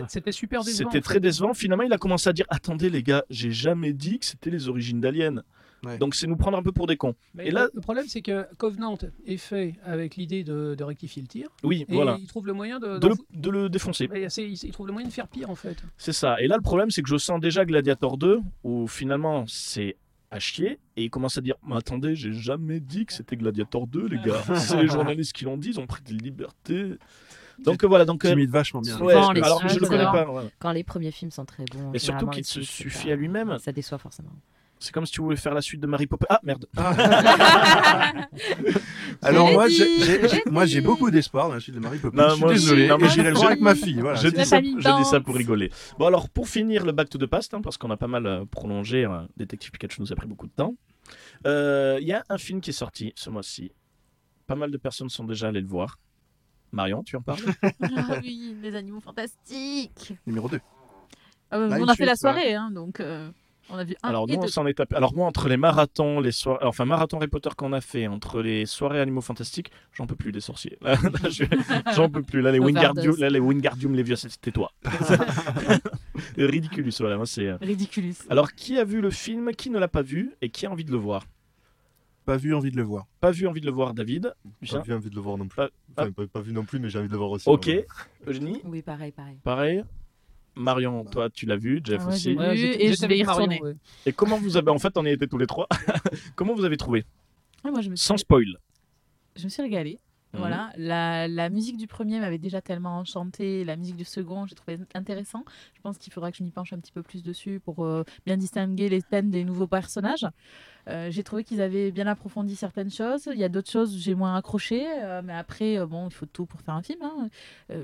C'était super décevant. c'était en très décevant. Finalement, il a commencé à dire Attendez, les gars, j'ai jamais dit que c'était les origines d'Alien. Ouais. Donc c'est nous prendre un peu pour des cons. Mais Et là- le- problème, c'est que Covenant est fait avec l'idée de, de rectifier le tir. Oui, Et voilà. il trouve le moyen de. De le, de défoncer. Mais il, trouve le moyen de faire pire en fait. C'est ça. Et là, le problème, c'est que je sens déjà Gladiator 2, où finalement, c'est à chier. Et il commence à dire Mais attendez, j'ai jamais dit que c'était Gladiator 2, les gars. c'est les journalistes qui l'ont dit, ils ont pris des libertés. Donc euh, voilà. Donc, euh, vachement bien. ouais, Souvent, les alors je suites, le connais alors. pas. voilà. Quand les premiers films sont très bons. Et surtout qu'il se suffit à lui-même. Ça déçoit forcément. C'est comme si tu voulais faire la suite de Mary Poppins. Ah merde Alors l'ai moi, j'ai- moi, j'ai beaucoup d'espoir dans la suite de Marie Poppins. Non, je suis moi désolé, Non, j'irai le voir avec ma fille. Voilà. je, dis ça, famille je dis ça danse. pour rigoler. Bon, alors, pour finir le Back to the Past, hein, parce qu'on a pas mal euh, prolongé, euh, Détective Pikachu nous a pris beaucoup de temps, euh, il y a un film qui est sorti ce mois-ci. Pas mal de personnes sont déjà allées le voir. Marion, tu en parles? Ah oui, les animaux fantastiques. Numéro 2. Euh, on a fait la soirée, hein, donc euh, on a vu un Alors, et nous, on deux. s'en est tapé. Alors, moi, entre les marathons, les soirées, enfin, marathon Harry Potter qu'on a fait, entre les soirées Animaux Fantastiques, j'en peux plus des sorciers. Là, là, je- j'en peux plus. Là, les. Wingardium, là, les Wingardium Leviosa, c'était toi. Ridiculous, voilà. Moi, c'est. euh, Ridiculous. Alors, qui a vu le film Qui ne l'a pas vu Et qui a envie de le voir? Pas vu, envie de le voir. Pas vu, envie de le voir, David Pas Lucien vu, envie de le voir non plus. Pas- Enfin, pas, pas vu non plus, mais j'ai envie de le voir aussi. Ok. Eugénie? Oui, pareil, pareil. Pareil. Marion, toi, tu l'as vu, Jeff Ah ouais, aussi. vu. et je vais y retourner. ouais. Et comment vous avez. En fait, on y était tous les trois. comment vous avez trouvé? Ah, moi, je me suis, Sans spoil. je me suis régalée. Mhm. Voilà, la, la musique du premier m'avait déjà tellement enchantée, la musique du second, j'ai trouvé intéressant. Je pense qu'il faudra que je m'y penche un petit peu plus dessus pour euh, bien distinguer les thèmes des nouveaux personnages. Euh, j'ai trouvé qu'ils avaient bien approfondi certaines choses. Il y a d'autres choses j'ai moins accroché, euh, mais après, bon, il faut tout pour faire un film. hein.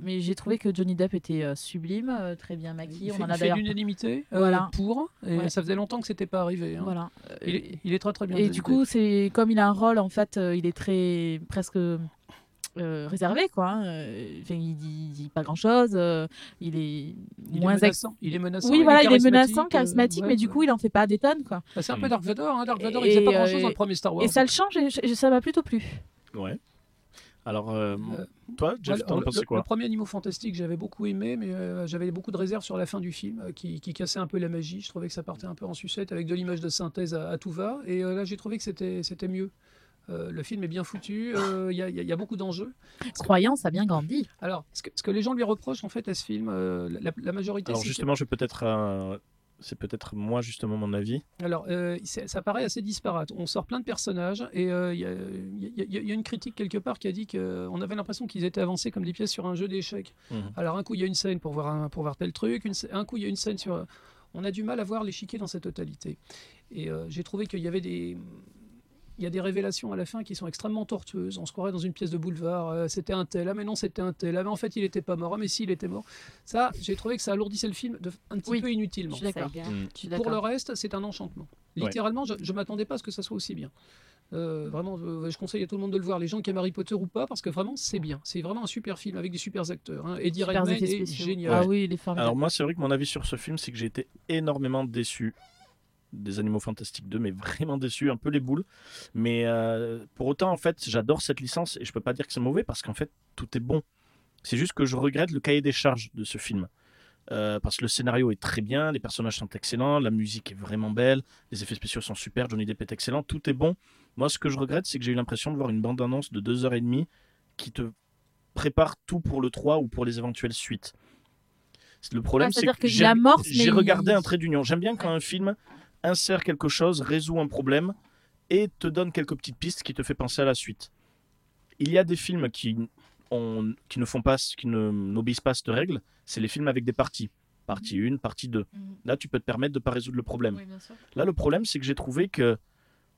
Mais j'ai trouvé que Johnny Depp était sublime, très bien maquillé. Il On en a d'ailleurs. l'unanimité Voilà. pour, et Ouais. ça faisait longtemps que c'était pas arrivé. hein. Voilà. Il, est, il est très très bien. Et du coup, c'est comme il a un rôle, en fait, il est très presque euh, réservé, quoi. hein. Euh, enfin, il dit, il dit pas grand-chose. euh, il est il moins est ex-. Il est menaçant. Oui, voilà, il est charismatique, menaçant, euh, charismatique, ouais, mais du coup, il en fait pas des tonnes, quoi. Bah, c'est un Mm. peu Dark Vador. Hein. Dark Vador, il faisait pas grand-chose dans le premier Star Wars. Et ça le change, et, et ça m'a plutôt plu. Ouais. Alors, euh, toi, Jeff, t'en as le, pensé le- quoi le premier Animaux Fantastiques, j'avais beaucoup aimé, mais euh, j'avais beaucoup de réserves sur la fin du film, euh, qui, qui cassait un peu la magie. Je trouvais que ça partait un peu en sucette avec de l'image de synthèse à, à tout va. Et euh, là, j'ai trouvé que c'était c'était mieux. Euh, le film est bien foutu, euh, il y, a- il y a- il y a beaucoup d'enjeux. Croyance a bien grandi. Alors, ce que, ce que les gens lui reprochent en fait à ce film, euh, la, la majorité, Alors c'est justement, je vais peut-être, euh, c'est peut-être moi justement mon avis. alors euh, ça paraît assez disparate. On sort plein de personnages et il y, a- y une critique quelque part qui a dit qu'on avait l'impression qu'ils étaient avancés comme des pièces sur un jeu d'échecs. Mhm. Alors un coup il y a une scène pour voir un, pour voir tel truc, une un coup il y a une scène sur. On a du mal à voir l'échiquier dans sa totalité. Et euh, j'ai trouvé qu'il y avait des il y a des révélations à la fin qui sont extrêmement tortueuses. On se croirait dans une pièce de boulevard. euh, c'était un tel, ah mais non c'était un tel, ah mais en fait il était pas mort, ah mais si il était mort. Ça, j'ai trouvé que ça alourdissait le film de, un petit Oui, peu inutilement. Je suis d'accord. Mm. Pour le reste, c'est un enchantement. Ouais. Littéralement, je ne m'attendais pas à ce que ça soit aussi bien. Euh, vraiment, je, je conseille à tout le monde de le voir, les gens qui aiment Harry Potter ou pas, parce que vraiment, c'est bien. C'est vraiment un super film avec des super acteurs. hein. Eddie Redmayne est génial. Ah oui, il est formidable. Alors moi, c'est vrai que mon avis sur ce film, c'est que j'ai été énormément déçu des Animaux Fantastiques 2, mais vraiment déçu, un peu les boules. Mais euh, pour autant, en fait, j'adore cette licence et je peux pas dire que c'est mauvais parce qu'en fait, tout est bon. C'est juste que je regrette le cahier des charges de ce film. Euh, parce que le scénario est très bien, les personnages sont excellents, la musique est vraiment belle, les effets spéciaux sont super, Johnny Depp est excellent, tout est bon. Moi, ce que je regrette, c'est que j'ai eu l'impression de voir une bande-annonce de 2h30 qui te prépare tout pour le 3 ou pour les éventuelles suites. Le problème, Ah, c'est que j'ai regardé il- un trait d'union. J'aime bien quand un film insère quelque chose, résout un problème et te donne quelques petites pistes qui te fait penser à la suite. Il y a des films qui, ont- qui ne font pas, qui n'obéissent pas à cette règle. C'est les films avec des parties. Partie 1, partie 2. Mhm. Là, tu peux te permettre de ne pas résoudre le problème. Oui. Là, le problème, c'est que j'ai trouvé que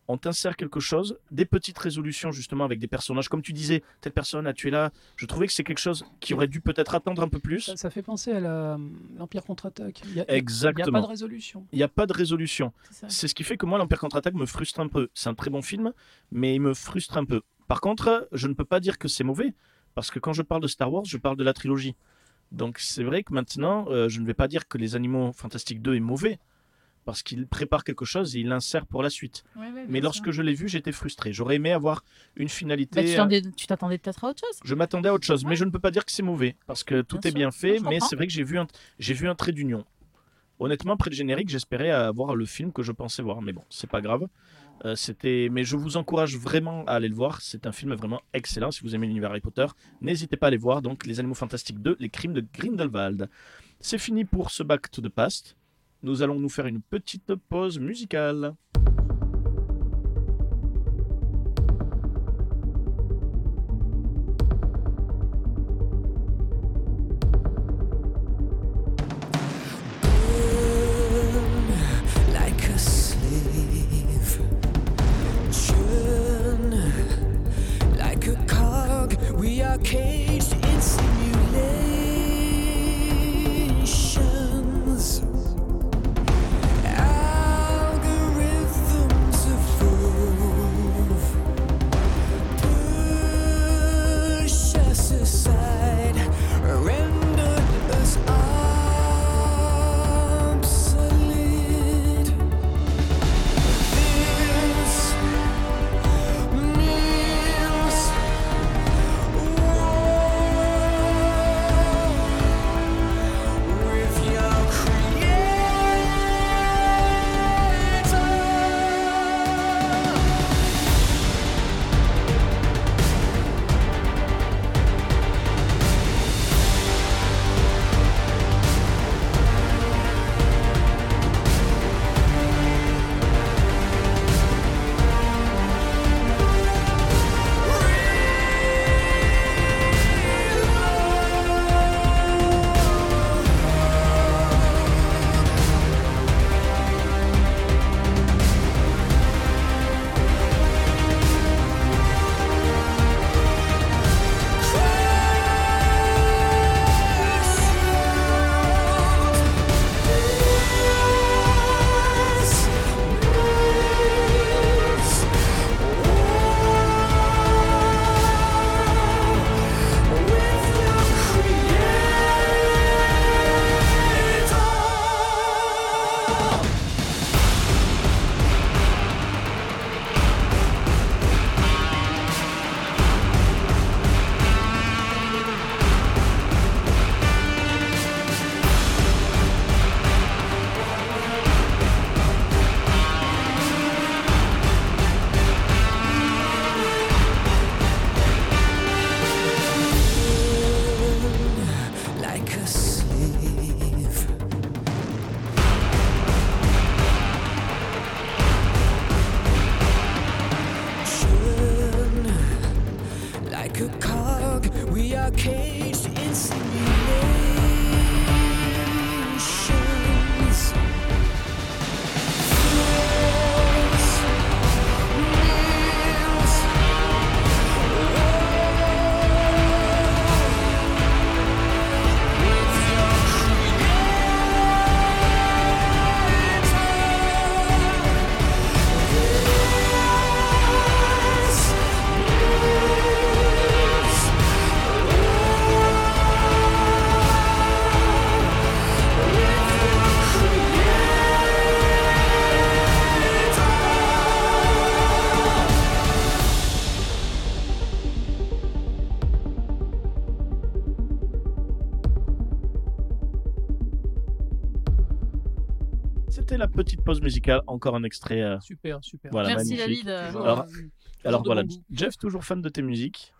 on t'insère quelque chose, des petites résolutions justement avec des personnages, comme tu disais, telle personne a tué là. Je trouvais que c'est quelque chose qui aurait dû peut-être attendre un peu plus. Ça, ça fait penser à la- l'Empire contre-attaque. Il y a- Il n'y a pas Exactement. de résolution. Il n'y a pas de résolution. C'est ce qui fait que moi, l'Empire contre-attaque me frustre un peu. C'est un très bon film, mais il me frustre un peu. Par contre, je ne peux pas dire que c'est mauvais, parce que quand je parle de Star Wars, je parle de la trilogie. Donc c'est vrai que maintenant, euh, je ne vais pas dire que Les Animaux Fantastiques 2 est mauvais, parce qu'il prépare quelque chose et il l'insère pour la suite. Ouais, ouais, bien Mais lorsque je l'ai vu, j'étais frustré. J'aurais aimé avoir une Bah, finalité. tu euh, t'attendais- tu t'attendais peut-être à autre chose. je m'attendais à autre chose, mais je ne peux pas dire que c'est mauvais, parce que tout Bien est sûr. bien fait, mais c'est vrai que j'ai vu un, j'ai vu un trait d'union. Honnêtement, après le générique, j'espérais avoir le film que je pensais voir, mais bon, c'est pas grave. Euh, c'était, mais je vous encourage vraiment à aller le voir. C'est un film vraiment excellent. Si vous aimez l'univers Harry Potter, n'hésitez pas à aller voir. Donc, Les Animaux Fantastiques 2, Les Crimes de Grindelwald. C'est fini pour ce Back to the Past. Nous allons nous faire une petite pause musicale. Pause musicale. Encore un extrait. euh, Super, super. Voilà, Merci magnifique. David. Toujours, Alors, euh, voilà, bon. Jeff, toujours fan de tes musiques.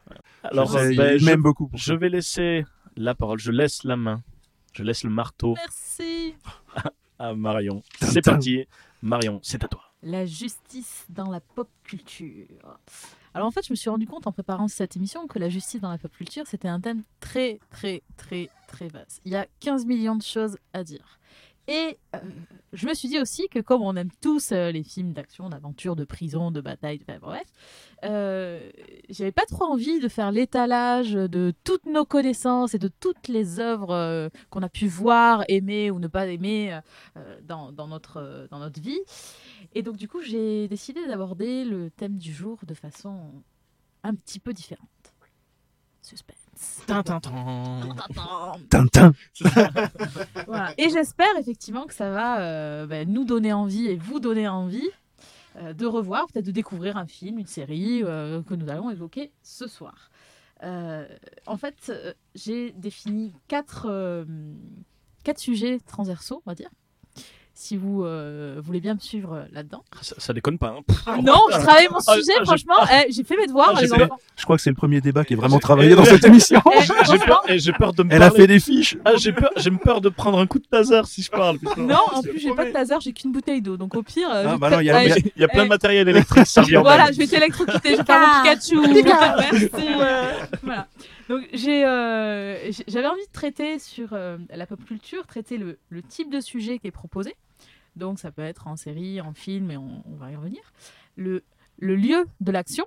Alors, Je sais, ben, je, m'aime beaucoup. je vais laisser la parole, je laisse la main, je laisse le marteau Merci. à Marion. C'est parti, Marion, c'est à toi. La justice dans la pop culture. Alors en fait, je me suis rendu compte en préparant cette émission que la justice dans la pop culture, c'était un thème très, très, très, très vaste. Il y a 15 millions de choses à dire. Et euh, je me suis dit aussi que comme on aime tous euh, les films d'action, d'aventure, de prison, de bataille, enfin, bref, euh, j'avais pas trop envie de faire l'étalage de toutes nos connaissances et de toutes les œuvres euh, qu'on a pu voir, aimer ou ne pas aimer dans, notre, dans notre vie. Et donc du coup, j'ai décidé d'aborder le thème du jour de façon un petit peu différente. Suspense. Tintin. Tintin. Voilà. Et j'espère effectivement que ça va euh, ben, nous donner envie et vous donner envie euh, de revoir, peut-être de découvrir un film, une série euh, que nous allons évoquer ce soir. Euh, en fait, j'ai défini quatre, euh, quatre sujets transversaux, on va dire, si vous euh, voulez bien me suivre euh, là-dedans. Ça, ça déconne pas. hein. Pff. Non, je travaille mon Ah, sujet, ah, j'ai- franchement. eh, j'ai fait mes devoirs, Ah, les. Je crois que c'est le premier débat qui est vraiment travaillé dans cette émission. Eh, J'ai peur, de me Elle a fait des fiches. Ah, j'ai peur, j'ai peur de prendre un coup de taser si je parle. putain. Non, en plus, j'ai pas de taser, j'ai qu'une bouteille d'eau. Donc, au pire. euh, Ah, bah il y a- Ouais, il y a- y a plein de Eh. matériel électrique. Voilà, je vais t'électrocuter, je vais faire mon Pikachu. Merci. voilà. Donc euh, j'avais envie de traiter sur euh, la pop culture, traiter le, le type de sujet qui est proposé. Donc ça peut être en série, en film, et on, va y revenir. Le, le lieu de l'action,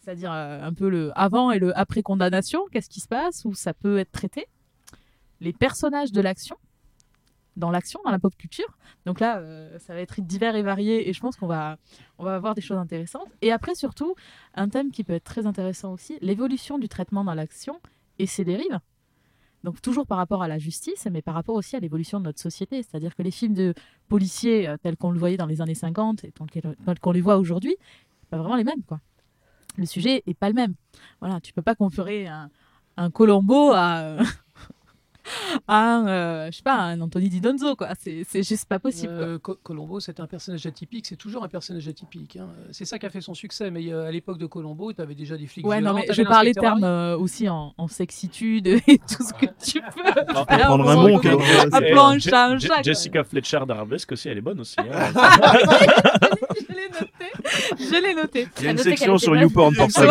c'est-à-dire euh, un peu le avant et le après condamnation, qu'est-ce qui se passe, où ça peut être traité? Les personnages de l'action, dans l'action, dans la pop culture. Donc là, euh, ça va être divers et varié, et je pense qu'on va, on va avoir des choses intéressantes. Et après, surtout, un thème qui peut être très intéressant aussi, l'évolution du traitement dans l'action et ses dérives. Donc toujours par rapport à la justice, mais par rapport aussi à l'évolution de notre société. C'est-à-dire que les films de policiers euh, tels qu'on le voyait dans les années 50 et tels qu'on- les voit aujourd'hui, pas vraiment les mêmes. quoi. Le sujet est pas le même. Voilà, tu peux pas comparer un, un Colombo à, euh, à un, euh, je sais pas, un Anthony Di Donzo. quoi. C'est c'est juste pas possible. Euh, Co- Colombo, c'est un personnage atypique, c'est toujours un personnage atypique. hein. C'est ça qui a fait son succès, mais euh, à l'époque de Colombo, tu avais déjà des flics Ouais, non, violents, mais t'avais je parlais termes euh, aussi en, en sexitude et tout ce que tu peux. On faire prendre un bon. Appelons un chat un chat. Jessica Fletcher d'Arabesque aussi, elle est bonne aussi. hein. Je l'ai noté. Je l'ai noté. Il y a une section sur. YouPorn pour ça.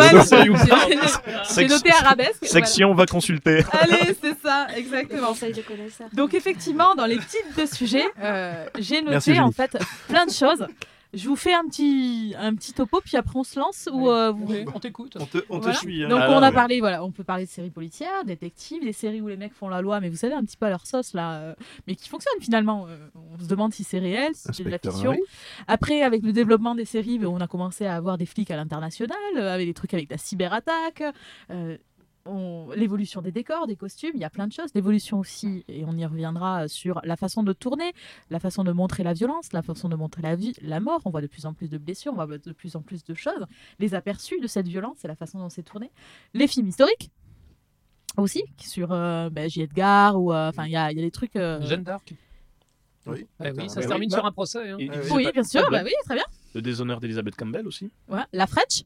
J'ai- noté arabesque. Section va consulter. Allez, c'est ça, exactement. Conseil de connaisseur. Donc effectivement, dans les types de sujets, euh, j'ai Merci, noté en fait plein de choses. Je vous fais un petit, un petit topo, puis après on se lance ou euh, vous... Oui, on t'écoute. On te, on te Voilà. suit. hein. Donc Ah, on a ouais. parlé, voilà, on peut parler de séries policières, détectives, des séries où les mecs font la loi, mais vous savez un petit peu à leur sauce là, euh, mais qui fonctionnent finalement. Euh, on se demande si c'est réel, si c'est de la fiction. Après, avec le développement des séries, ben, on a commencé à avoir des flics à l'international, avec des trucs avec la cyberattaque. On- l'évolution des décors, des costumes, il y a plein de choses. L'évolution aussi, et on y reviendra sur la façon de tourner, la façon de montrer la violence, la façon de montrer la vie, la mort. On voit de plus en plus de blessures, on voit de plus en plus de choses. Les aperçus de cette violence et la façon dont c'est tourné. Les films historiques aussi, sur euh, ben, J. Edgar, ou euh, enfin, il y, a, il y a des trucs. euh, Jeanne d'Arc. Oui. Eh oui, ça Ouais, se termine oui. sur un procès. hein. Et- et- Oui, bien sûr, bah oui, très bien. Le déshonneur d'Elisabeth Campbell aussi. Voilà. La French,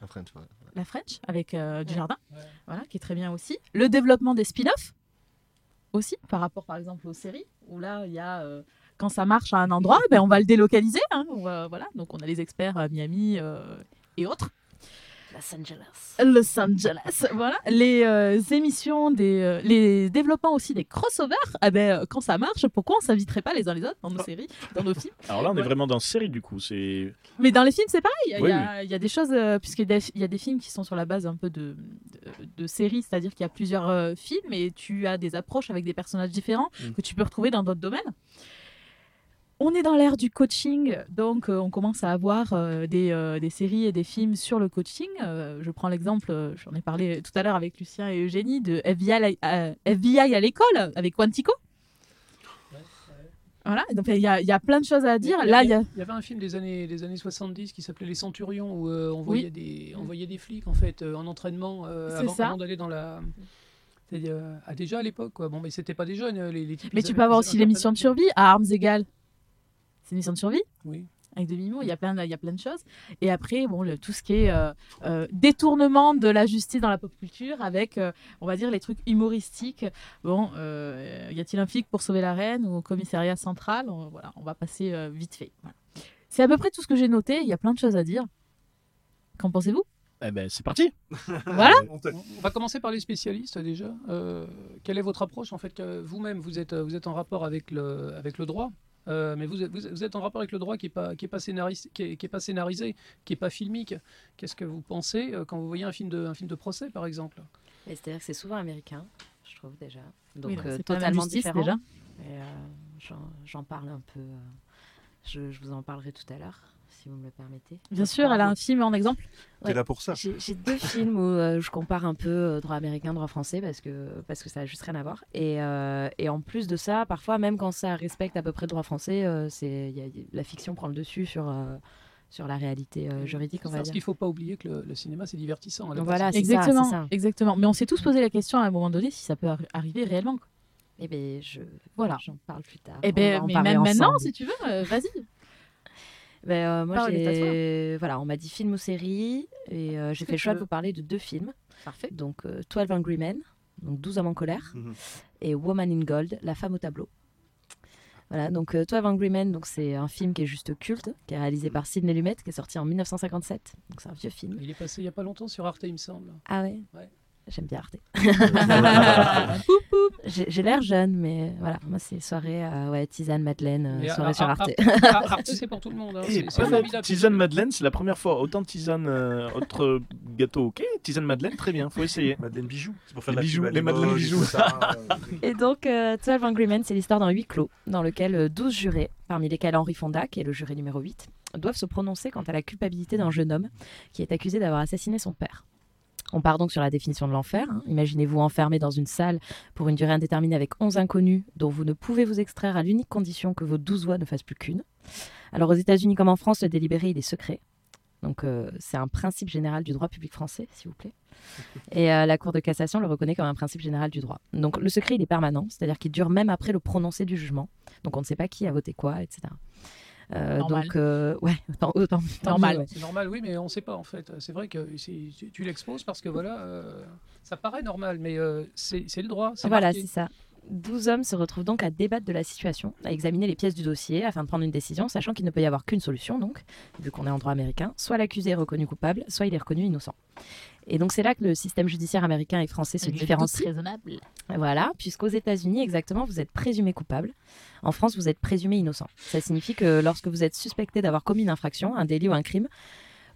La French, ouais. La French avec euh, du jardin, Ouais. voilà, qui est très bien aussi. Le développement des spin-offs aussi, par rapport par exemple aux séries, où là il y a euh, quand ça marche à un endroit, ben, on va le délocaliser. hein, on va- voilà, donc on a les experts à Miami euh, et autres. Los Angeles. Los Angeles, voilà. Les euh, émissions, des, euh, les développements aussi des crossovers, ah ben, euh, quand ça marche, pourquoi on s'inviterait pas les uns les autres dans nos séries, dans nos films? Alors là, on est Ouais. vraiment dans série du coup. C'est Mais dans les films, c'est pareil. Il y a- Oui, il y, a- il y a des choses, euh, puisqu'il y, a des- il y a des films qui sont sur la base un peu de, de, de séries, c'est-à-dire qu'il y a plusieurs euh, films et tu as des approches avec des personnages différents Mm. que tu peux retrouver dans d'autres domaines. On est dans l'ère du coaching, donc euh, on commence à avoir euh, des, euh, des séries et des films sur le coaching. Je prends l'exemple, j'en ai parlé tout à l'heure avec Lucien et Eugénie, de FBI, à- FBI à l'école avec Quantico. Voilà, donc il y, a- il y a plein de choses à dire. Là, il y a... Y avait un film des années, des années 70 qui s'appelait Les Centurions où on, voyait des, on voyait des flics en fait en entraînement avant, avant d'aller dans la. c'est-à-dire, ah, déjà à l'époque quoi. Bon mais c'était pas des jeunes les, les types. Mais tu peux avoir aussi l'émission de survie à armes égales. C'est une émission de survie. Oui. avec Demi Moore. Il y a plein, de, il y a plein de choses. Et après, bon, le- tout ce qui est euh, euh, détournement de la justice dans la pop culture avec, euh, on va dire, les trucs humoristiques. Bon, euh, y a-t-il un flic pour sauver la reine ou au commissariat central? On, Voilà, on va passer euh, vite fait. Voilà. C'est à peu près tout ce que j'ai noté. Il y a plein de choses à dire. Qu'en pensez-vous? Eh ben c'est parti. Voilà. On va commencer par les spécialistes déjà. Euh, quelle est votre approche? En fait Vous-même, vous êtes, vous êtes en rapport avec le, avec le droit, euh, mais vous êtes, vous êtes- en rapport avec le droit qui n'est pas, qui est pas, scénaris- qui est, qui est pas scénarisé, qui n'est pas filmique. Qu'est-ce que vous pensez euh, quand vous voyez un film de, un film de procès par exemple? C'est-à-dire que c'est souvent américain, je trouve déjà. Donc Oui, euh, c'est quand même totalement injustice, différent. déjà. Euh, j'en- J'en parle un peu. euh, je, je vous en parlerai tout à l'heure, si vous me le permettez. Bien sûr, elle a un film en exemple. T'es Ouais. là pour ça. J'ai deux films où euh, je compare un peu euh, droit américain, droit français, parce que, parce que ça n'a juste rien à voir. Et, euh, et en plus de ça, parfois, même quand ça respecte à peu près le droit français, euh, c'est- y a- y- la fiction prend le dessus sur, euh, sur la réalité euh, juridique, on va Parce qu'il ne faut pas oublier que le, le cinéma c'est divertissant. Donc voilà, ça, Exactement, ça. exactement. Mais on s'est tous posé la question à un moment donné si ça peut arri- arriver réellement. Eh ben, je Voilà. j'en parle plus tard. Eh On ben, va en mais même maintenant, si tu veux, euh, vas-y. Ben, euh, moi. Voilà, on m'a dit film ou série, et euh, j'ai fait le choix de vous parler de deux films. Parfait. Donc, euh, 12 Angry Men, donc 12 hommes en colère, Mhm. et Woman in Gold, La femme au tableau. Voilà, donc euh, 12 Angry Men, donc c'est un film qui est juste culte, qui est réalisé par Sidney Lumet, qui est sorti en 1957. Donc c'est un vieux film. Il est passé il y a pas longtemps sur Arte, il me semble. Ah ouais, Ouais. J'aime bien Arte. J'ai l'air jeune, mais voilà, moi c'est soirée, euh, ouais, tisane, Madeleine, euh, soirée sur Ar- Arte. Ar- Arte, c'est pour tout le monde. hein. Et pas formidable. Tisane Madeleine, c'est la première fois. Autant tisane, euh, autre gâteau, ok. Tisane Madeleine, très bien, faut essayer. Madeleine Bijoux, c'est pour faire Les de la bijoux, les Madeleine Limoges et bijoux. Et donc, euh, 12 Angry Men, c'est l'histoire d'un huis clos dans lequel euh, 12 jurés, parmi lesquels Henri Fonda, qui est le juré numéro 8, doivent se prononcer quant à la culpabilité d'un jeune homme qui est accusé d'avoir assassiné son père. On part donc sur la définition de l'enfer. hein. Imaginez-vous enfermé dans une salle pour une durée indéterminée avec 11 inconnus dont vous ne pouvez vous extraire à l'unique condition que vos 12 voix ne fassent plus qu'une. Alors aux États-Unis comme en France, le délibéré, il est secret. Donc euh, c'est un principe général du droit public français, s'il vous plaît. Et euh, la Cour de cassation le reconnaît comme un principe général du droit. Donc le secret, il est permanent, c'est-à-dire qu'il dure même après le prononcé du jugement. Donc on ne sait pas qui a voté quoi, etc. Euh, Normal. donc, euh, ouais, autant, autant- tant Normal. ouais. C'est normal, oui, mais on ne sait pas en fait. C'est vrai que tu, tu l'exposes parce que voilà, euh, ça paraît normal, mais euh, c'est le droit. Voilà, c'est ça. 12 hommes se retrouvent donc à débattre de la situation, à examiner les pièces du dossier afin de prendre une décision, sachant qu'il ne peut y avoir qu'une solution, donc, vu qu'on est en droit américain, soit l'accusé est reconnu coupable, soit il est reconnu innocent. Et donc c'est là que le système judiciaire américain et français se différencient. raisonnable. Voilà, puisqu'aux États-Unis, exactement, vous êtes présumé coupable. En France, vous êtes présumé innocent. Ça signifie que lorsque vous êtes suspecté d'avoir commis une infraction, un délit ou un crime,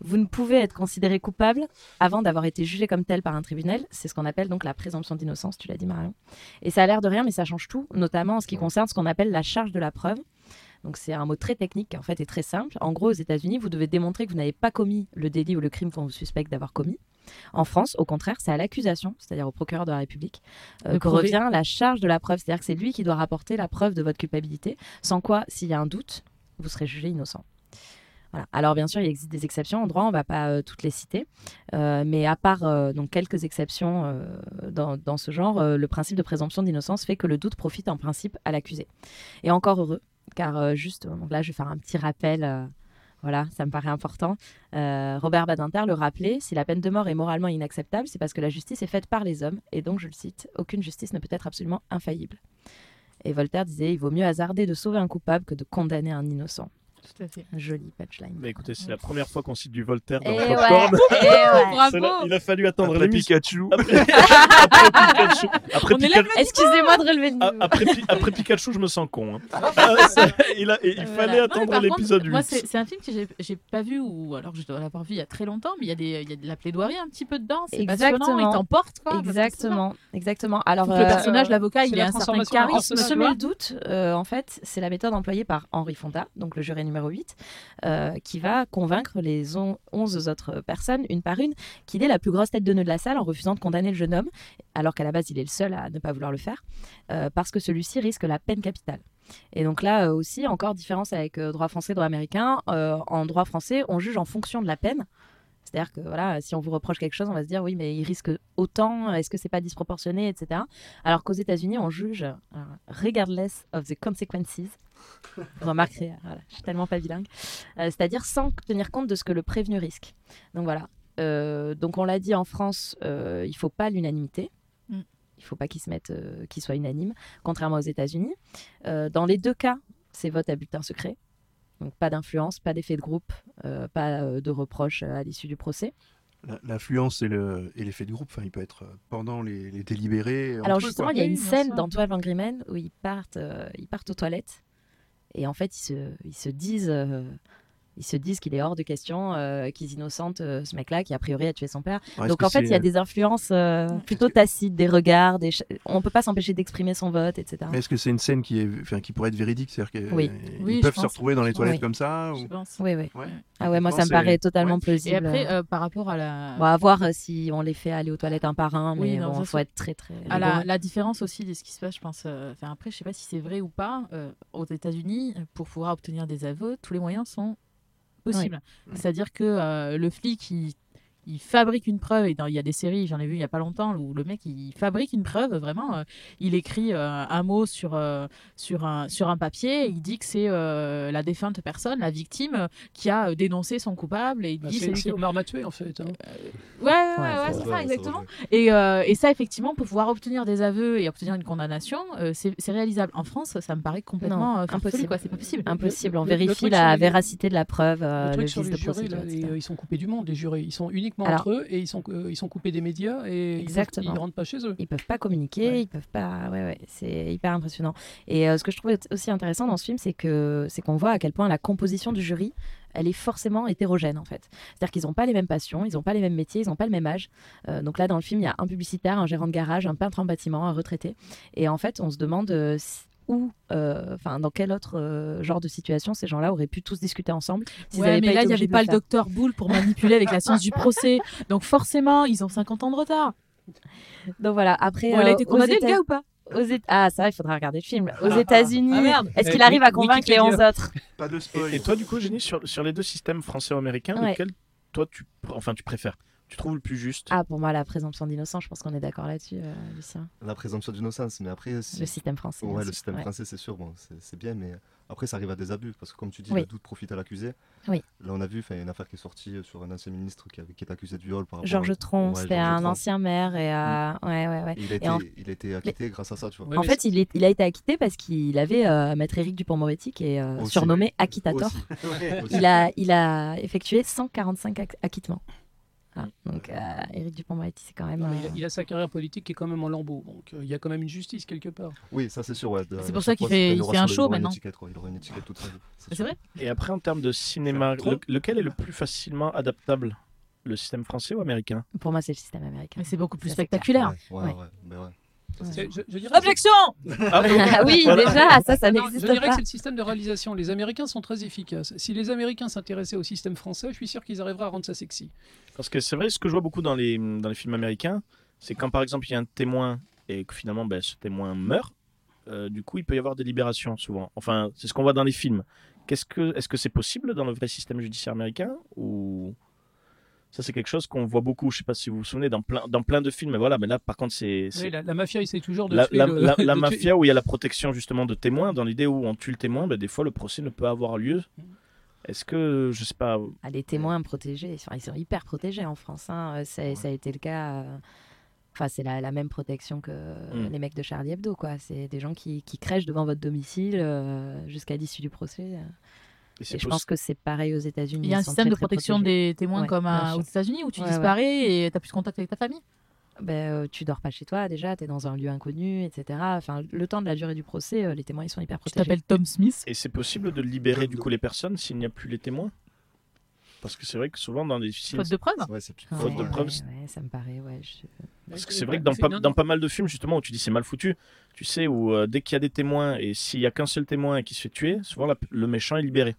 vous ne pouvez être considéré coupable avant d'avoir été jugé comme tel par un tribunal. C'est ce qu'on appelle donc la présomption d'innocence, tu l'as dit Marion. Et ça a l'air de rien, mais ça change tout, notamment en ce qui concerne ce qu'on appelle la charge de la preuve. Donc c'est un mot très technique qui en fait est très simple. En gros, aux États-Unis, vous devez démontrer que vous n'avez pas commis le délit ou le crime qu'on vous suspecte d'avoir commis. En France, au contraire, c'est à l'accusation, c'est-à-dire au procureur de la République, euh, que revient la charge de la preuve. C'est-à-dire que c'est lui qui doit rapporter la preuve de votre culpabilité, sans quoi, s'il y a un doute, vous serez jugé innocent. Voilà. Alors bien sûr, il existe des exceptions en droit, on ne va pas euh, toutes les citer, Euh, mais à part euh, donc quelques exceptions dans, dans ce genre, le principe de présomption d'innocence fait que le doute profite en principe à l'accusé. Et encore heureux, car juste, donc là je vais faire un petit rappel, voilà, ça me paraît important. Euh, Robert Badinter le rappelait, si la peine de mort est moralement inacceptable, c'est parce que la justice est faite par les hommes, et donc je le cite, aucune justice ne peut être absolument infaillible. Et Voltaire disait, il vaut mieux hasarder de sauver un coupable que de condamner un innocent. Tout à fait. Joli punchline. Bah écoutez, c'est la première fois qu'on cite du Voltaire dans Eh le ouais, popcorn. eh ouais. C'est là- Il a fallu attendre Après. Pikachu. Après, après Pikachu. Excusez-moi de relever le Ah, niveau. Après, après Pikachu, je me sens con. hein. Ah, c'est- il, il fallait mais attendre l'épisode contre, 8. Moi, c'est un film que j'ai- pas vu, ou alors je dois l'avoir vu il y a très longtemps, mais il y, a des- il y a de la plaidoirie un petit peu dedans. C'est passionnant, Exactement. il t'emporte. Exactement, exactement. Alors, le euh, personnage, l'avocat, il a un certain charisme. Semer le doute, euh, en fait, c'est la méthode employée par Henri Fonda, donc le juré numéro 8, euh, qui va convaincre les on- 11 autres personnes, une par une, qu'il est la plus grosse tête de nœud de la salle en refusant de condamner le jeune homme, alors qu'à la base, il est le seul à ne pas vouloir le faire, euh, parce que celui-ci risque la peine capitale. Et donc là euh, aussi, encore différence avec droit français, droit américain. En droit français, on juge en fonction de la peine. C'est-à-dire que voilà, si on vous reproche quelque chose, on va se dire oui, mais il risque autant, est-ce que c'est pas disproportionné, etc. Alors qu'aux États-Unis, on juge regardless of the consequences. Vous remarquerez, euh, voilà, je suis tellement pas bilingue. Euh, C'est-à-dire sans tenir compte de ce que le prévenu risque. Donc voilà. Euh, donc on l'a dit en France, euh, il faut pas l'unanimité. Mm. Il faut pas qu'il se mette, euh, qu'il soit unanime, contrairement aux États-Unis. Euh, dans les deux cas, c'est vote à bulletin secret. Donc pas d'influence, pas d'effet de groupe, euh, pas de reproches euh, à l'issue du procès. L'influence et le- et l'effet de groupe, enfin, il peut être pendant les, les délibérés. Alors justement, quoi. il y a une scène dans 12 Angry Men où ils partent, euh, ils partent aux toilettes et en fait ils se, disent, euh, ils se disent qu'il est hors de question euh, qu'ils innocentent euh, ce mec-là qui a priori a tué son père. Donc en fait, il y a des influences euh, plutôt tacites, des regards, des on peut pas s'empêcher d'exprimer son vote, etc. Mais est-ce que c'est une scène qui, est, enfin, qui pourrait être véridique? C'est-à-dire qu'ils Oui. Oui, peuvent se retrouver dans les toilettes Oui. comme ça ou- Je pense. Oui, oui. Ouais. Ah ouais, moi ça me paraît totalement ouais. plausible. Et après, euh, par rapport à la, Bon, à voir euh, si on les fait aller aux toilettes un par un, mais Oui, non, bon, ça, faut être très très. à la, la différence aussi de ce qui se passe, je pense. euh, enfin, après, je sais pas si c'est vrai ou pas. euh, aux États-Unis, pour pouvoir obtenir des aveux, tous les moyens sont Oui. C'est-à-dire que euh, le flic, il, il fabrique une preuve. Et dans- il y a des séries, j'en ai vu il y a pas longtemps, où le mec il fabrique une preuve vraiment. euh, il écrit euh, un mot sur euh, sur un sur un papier. et il dit que c'est euh, la défunte personne, la victime, qui a euh, dénoncé son coupable. Et il Bah, dit c'est lui c'est qui- Omar Mathieu en fait. hein. Ouais, ouais, ouais, Ouais, ouais, ça c'est ça, ça exactement. Et, euh, et ça, effectivement, pour pouvoir obtenir des aveux et obtenir une condamnation, euh, c'est réalisable. En France, ça me paraît complètement Non, impossible. quoi. C'est pas possible. Impossible, on le- vérifie la les- véracité de la preuve, Le truc sur les de jurés, là, ils sont coupés du monde, les jurés. Ils sont uniquement Alors- entre eux et ils sont, euh, ils sont coupés des médias et ils, peuvent- ils rentrent pas chez eux. Ils peuvent pas communiquer, Ouais. ils peuvent pas. Ouais, ouais, c'est hyper impressionnant. Et euh, ce que je trouvais aussi intéressant dans ce film, c'est que c'est qu'on voit à quel point la composition du jury, elle est forcément hétérogène en fait. C'est-à-dire qu'ils n'ont pas les mêmes passions, ils n'ont pas les mêmes métiers, ils n'ont pas le même âge. Euh, donc là, dans le film, il y a un publicitaire, un gérant de garage, un peintre en bâtiment, un retraité. Et en fait, on se demande si- où, euh, enfin, dans quel autre euh, genre de situation ces gens-là auraient pu tous discuter ensemble. Ouais, mais pas là, il n'y avait pas le docteur Boule pour manipuler avec la science du procès. Donc forcément, ils ont 50 ans de retard. Donc voilà, après. Bon, a euh, été aux condamné, le gars, ou pas? aux Ah, ça, il faudra regarder le film. Aux États-Unis, Ah, est-ce qu'il Eh, arrive à convaincre les Wikipédia. 11 autres? Pas de spoil. Et, et toi, du coup, Génie, sur, sur les deux systèmes français-américains, Ouais. lequel toi tu, enfin, tu préfères? Tu trouves le plus juste Ah, pour moi, la présomption d'innocence, je pense qu'on est d'accord là-dessus, euh, Lucien. La présomption d'innocence, mais après. si- Le système français. Ouais, le sûr, système ouais. français, c'est sûr, bon, c'est bien, mais après, ça arrive à des abus, parce que comme tu dis, Oui. le doute profite à l'accusé. Oui. Là, on a vu, enfin, il y a une affaire qui est sortie sur un ancien ministre qui, avait- qui est accusé de viol par rapport Georges à- Tron, Ouais, c'était un Tron. ancien maire et euh, ouais, ouais, ouais. Il a, Et été, en- il a été acquitté grâce à ça, tu vois. Ouais, En fait, il, est- il a été acquitté parce qu'il avait euh, maître Éric Dupont-Moretti, qui est euh, surnommé Acquittator. Il a, il a effectué 145 ac- acquittements. Voilà. Donc, euh, Éric Dupont-Moretti, c'est quand même. Non, il, a, euh, il a sa carrière politique qui est quand même en lambeaux. Donc euh, il y a quand même une justice quelque part. Oui, ça c'est sûr. Ouais, C'est pour ça qu'il fait- il un show maintenant. étiquette, quoi, Il aura une étiquette toute sa vie. C'est vrai Et après, en termes de cinéma, le- lequel est le plus facilement adaptable? Le système français ou américain? Pour moi, c'est le système américain. Mais c'est beaucoup plus Ça, spectaculaire. Ouais, ouais, Ouais. ouais, mais ouais. Je, je dirais Objection Ah oui, Voilà. déjà, ça, ça Non, je n'existe dirais que pas. c'est le système de réalisation. Les Américains sont très efficaces. Si les Américains s'intéressaient au système français, je suis sûr qu'ils arriveraient à rendre ça sexy. Parce que c'est vrai, ce que je vois beaucoup dans les, dans les films américains, c'est quand par exemple il y a un témoin et que finalement ben, ce témoin meurt, euh, du coup il peut y avoir des libérations souvent. Enfin, c'est ce qu'on voit dans les films. Est-ce que c'est possible dans le vrai système judiciaire américain ou ça c'est quelque chose qu'on voit beaucoup. Je sais pas si vous vous souvenez dans plein, dans plein de films. Mais voilà, mais là par contre c'est, Oui, la, la mafia essaie toujours de la, tuer la- le- la- de la tuer- mafia où il y a la protection justement de témoins. Dans l'idée où on tue le témoin, ben, des fois le procès ne peut avoir lieu. Est-ce que je sais pas Ah, les témoins protégés, ils sont, ils sont hyper protégés en France. hein. Euh, Ça, a été le cas. euh, Enfin, c'est la, la même protection que Mm. les mecs de Charlie Hebdo, quoi. C'est des gens qui, qui crèchent devant votre domicile euh, jusqu'à l'issue du procès. Et je pense que c'est pareil aux États-Unis. Il y a un système très, de protection des témoins Ouais, comme à- aux États-Unis où tu Ouais, disparais et t'as plus de contact avec ta famille. Ben, euh, tu dors pas chez toi déjà, tu es dans un lieu inconnu, etc. Enfin, le temps de la durée du procès, euh, les témoins ils sont hyper Tu protégés. t'appelles Tom Smith. Et c'est possible de libérer du coup les personnes s'il n'y a plus les témoins? Parce que c'est vrai que souvent dans les films. Faute de preuves. Ouais, c'est plus Faute de Ouais, preuve, ça me paraît, ouais. je- Parce que c'est vrai que dans pas, dans pas mal de films, justement, où tu dis c'est mal foutu, tu sais, où euh, dès qu'il y a des témoins et s'il y a qu'un seul témoin qui se fait tuer, souvent la- le méchant est libéré.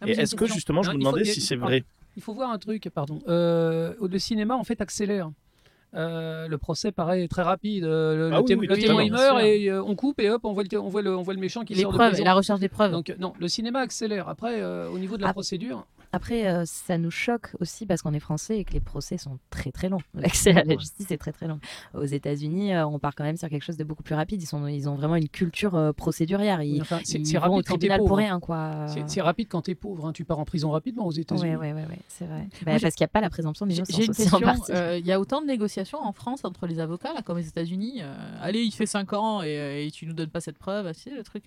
Ah, est-ce que justement, je me faut- demandais si c'est vrai Il faut voir un truc, pardon. Euh, le cinéma, en fait, accélère. Euh, le procès paraît très rapide. Euh, le, Ah le oui, témo- oui, le totalement, témoin il meurt et euh, on coupe et hop on voit le, on voit le, on voit le méchant qui Les sort de preuves prison. et la recherche des preuves. Donc euh, non, le cinéma accélère. Après, euh, au niveau de la Ah. procédure, Après, euh, ça nous choque aussi parce qu'on est français et que les procès sont très très longs. L'accès à la justice est très très long. Aux États-Unis, euh, on part quand même sur quelque chose de beaucoup plus rapide. Ils, sont, ils ont vraiment une culture euh, procédurière. Ils, enfin, vont au rapide quand t'es tribunal pauvre. pour rien, quoi. C'est- rapide quand t'es pauvre. hein. Tu pars en prison rapidement aux États-Unis. Ouais, ouais, ouais, c'est vrai. Bah, Moi, parce qu'il n'y a pas la présomption d'innocence j'ai une question. Il y a autant de négociations en France entre les avocats, là, comme aux États-Unis. allez, il fait 5 ans et, et tu nous donnes pas cette preuve. C'est le truc.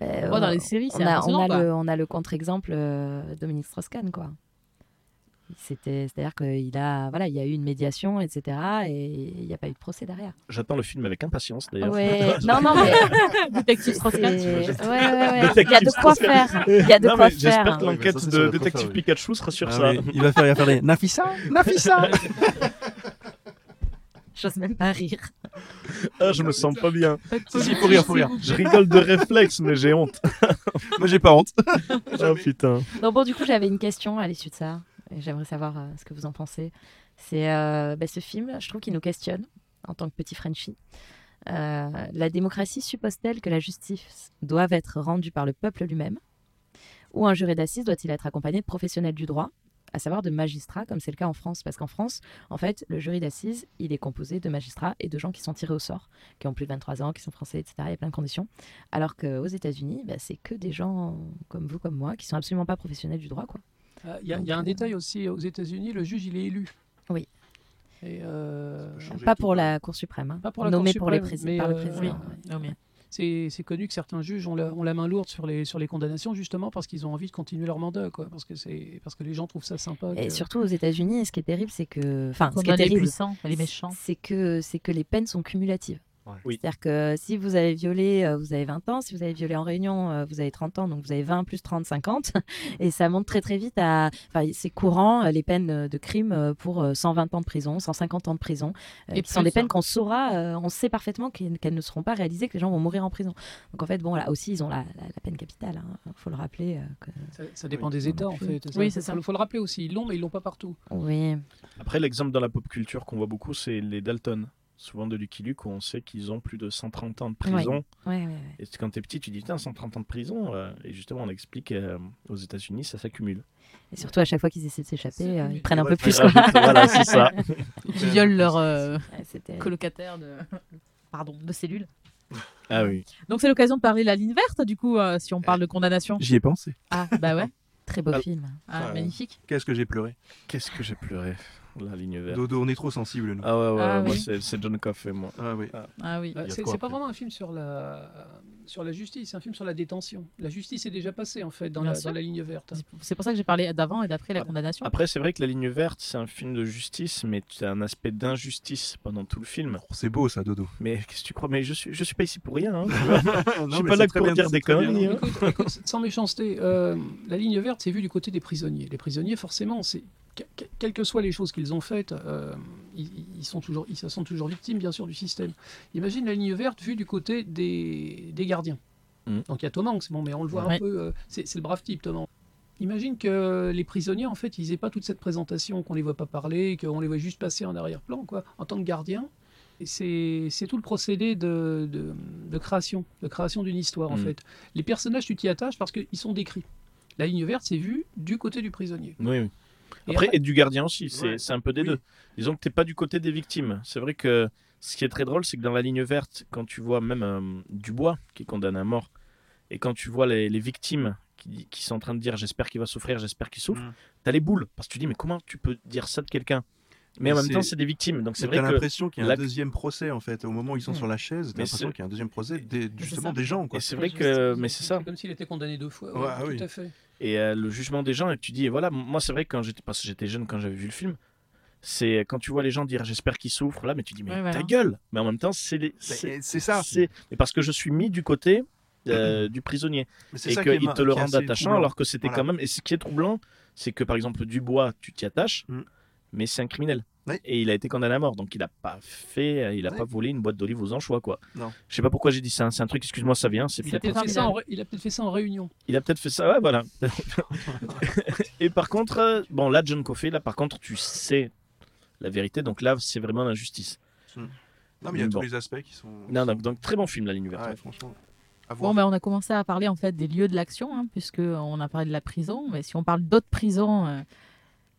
Bah, on voit dans les séries, c'est on a, on impressionnant. a quoi. le, on a le contre-exemple euh, Dominique Strauss-Kahn, quoi. C'était, c'est-à-dire qu'il a, voilà, il y a eu une médiation, etc. Et il n'y a pas eu de procès derrière. J'attends le film avec impatience d'ailleurs. Ouais, non, non, mais Détective Strauss-Kahn. ouais, ouais, ouais. Il y a de quoi faire. Il y a de Non, quoi mais J'espère faire. que l'enquête de Détective oui. Pikachu sera sur Ah ça. oui, il va faire, il va faire des Nafissa Nafissa J'ose même pas rire. Ah, je me sens pas bien. Si, si, faut rire, faut rire. Je rigole de réflexe, mais j'ai honte. Moi, j'ai pas honte. Oh putain. Donc bon, du coup, j'avais une question à l'issue de ça. Et J'aimerais savoir euh, ce que vous en pensez. C'est euh, bah, ce film, je trouve qu'il nous questionne en tant que petit Frenchie. Euh, la démocratie suppose-t-elle que la justice doive être rendue par le peuple lui-même? Ou un jury d'assises doit-il être accompagné de professionnels du droit? À savoir de magistrats, comme c'est le cas en France. Parce qu'en France, en fait, le jury d'assises, il est composé de magistrats et de gens qui sont tirés au sort, qui ont plus de 23 ans, qui sont français, etc. Il y a plein de conditions. Alors qu'aux États-Unis, bah, c'est que des gens comme vous, comme moi, qui sont absolument pas professionnels du droit. quoi. Euh, Il y, a- il y a un détail aussi aux États-Unis, le juge il est élu. Oui. Et euh, Pas pour la Cour suprême, hein. Pas pour la nommé Cour pour les suprême, prési- mais, par le euh, président. oui. ouais. C'est c'est connu que certains juges ont la, ont la main lourde sur les, sur les condamnations justement parce qu'ils ont envie de continuer leur mandat, quoi, parce, que c'est- parce que les gens trouvent ça sympa. Et que- surtout aux États-Unis, ce qui est terrible, c'est que, enfin, ce qui est Condamner les terrible, puissants, les méchants. c'est que c'est que les peines sont cumulatives. Oui. C'est-à-dire que si vous avez violé, euh, vous avez 20 ans, si vous avez violé en réunion, euh, vous avez 30 ans, donc vous avez 20 plus 30, 50. Et ça monte très très vite à. Enfin, c'est courant, euh, les peines de crime pour euh, 120 ans de prison, 150 ans de prison, Et qui sont des peines hein. qu'on saura, on sait parfaitement qu'elles ne seront pas réalisées, que les gens vont mourir en prison. Donc en fait, bon, là aussi, ils ont la, la- la peine capitale. Il faut le rappeler. que... Ça, ça dépend des États en fait. Oui, c'est ça. Il faut le rappeler aussi. Ils l'ont, mais ils l'ont pas partout. Oui. Après, l'exemple dans la pop culture qu'on voit beaucoup, c'est les Dalton. Souvent de Lucky Luke, où on sait qu'ils ont plus de 130 ans de prison. Ouais, ouais, ouais. Et quand t'es petit, tu dis, putain, 130 ans de prison. euh, et justement, on explique euh, aux États-Unis, ça s'accumule. Et surtout, à chaque fois qu'ils essaient de s'échapper, euh, ils prennent un Ouais, peu plus. quoi. voilà, c'est ça. Qui violent leur euh, colocataire de... Pardon, de cellule. Ah oui. Donc c'est l'occasion de parler de la ligne verte, du coup, euh, si on parle de condamnation. J'y ai pensé. Ah, bah ouais. Très beau Ah. film. Ah, Ah, magnifique. Qu'est-ce que j'ai pleuré? Qu'est-ce que j'ai pleuré? La ligne verte. Dodo, on est trop sensible, nous. Ah ouais, ouais, Ah moi, oui. c'est- c'est John Coffey, moi. Ah oui. Ah oui. Euh, y a de C'est pas vraiment un film sur la, sur la justice, c'est un film sur la détention. La justice est déjà passée en fait dans, la, dans la ligne verte. C'est pour ça que j'ai parlé d'avant et d'après la condamnation. Après, c'est vrai que La Ligne Verte, c'est un film de justice, mais tu as un aspect d'injustice pendant tout le film. Oh, c'est beau ça, Dodo. Mais qu'est-ce que tu crois? Mais je suis, je suis pas ici pour rien. hein. je je suis pas là pour dire des conneries. hein. Écoute, écoute, sans méchanceté, euh, la ligne verte, c'est vu du côté des prisonniers. Les prisonniers, forcément, c'est quelles que soient les choses qu'ils ont faites, euh, ils, ils sont toujours, ils se sentent toujours victimes, bien sûr, du système. Imagine la ligne verte vue du côté des, des gardiens. Mhm. Donc il y a Tom Hanks, bon, mais on le voit Ouais. un peu, euh, c'est le brave type, Tom Hanks. Imagine que les prisonniers, en fait, ils n'aient pas toute cette présentation, qu'on les voit pas parler, qu'on les voit juste passer en arrière-plan, quoi, en tant que gardien. C'est tout le procédé de, de, de création, de création d'une histoire, en Mhm. fait. Les personnages, tu t'y attaches parce qu'ils sont décrits. La ligne verte, c'est vu du côté du prisonnier. Oui, oui. Après, et du gardien aussi, c'est Ouais. c'est un peu des Oui. deux. Disons que t'es pas du côté des victimes. C'est vrai que ce qui est très drôle, c'est que dans la ligne verte, quand tu vois même euh, Dubois qui est condamné à mort, et quand tu vois les, les victimes qui, qui sont en train de dire j'espère qu'il va souffrir, j'espère qu'il souffre, Mm. t'as les boules. Parce que tu dis mais comment tu peux dire ça de quelqu'un? Mais en même temps, c'est- des victimes. Donc c'est vrai que. l'impression qu'il y a un l'ac- deuxième procès en fait. Au moment où ils sont Hmm. sur la chaise, t'as l'impression c'est- qu'il y a un deuxième procès des, justement des gens. C'est vrai que. Mais c'est ça. comme s'il était condamné deux fois. Ouais, ouais, ah tout oui. à fait. Et euh, le jugement des gens, et tu dis, et voilà, moi c'est vrai que quand j'étais, parce que j'étais jeune quand j'avais vu le film, c'est quand tu vois les gens dire j'espère qu'ils souffrent, là, mais tu dis, mais Ouais, voilà. ta gueule Mais en même temps, c'est les- C'est ça. c'est- mais parce que je suis mis du côté euh, du prisonnier et qu'ils te le rendent attachant troublant. alors que c'était Voilà. quand même et ce qui est troublant c'est que par exemple Dubois tu t'y attaches Mm. mais c'est un criminel Oui. et il a été condamné à mort donc il a pas fait il a Oui. pas volé une boîte d'olives aux anchois quoi Non. je sais pas pourquoi j'ai dit ça c'est un truc excuse-moi ça vient Il a peut-être fait, ça en ré- il a peut-être fait ça en réunion. il a peut-être fait ça, ouais, voilà. et par contre, euh, bon, là, John Coffey, là, par contre, tu sais la vérité, donc là, c'est vraiment l'injustice. Non, mais il y a Bon. tous les aspects qui sont. Non, donc, donc, très bon film, La Ligne Verte. Ouais, franchement. Bon, ben, on a commencé à parler en fait des lieux de l'action, hein, puisque on a parlé de la prison. Mais si on parle d'autres prisons, euh,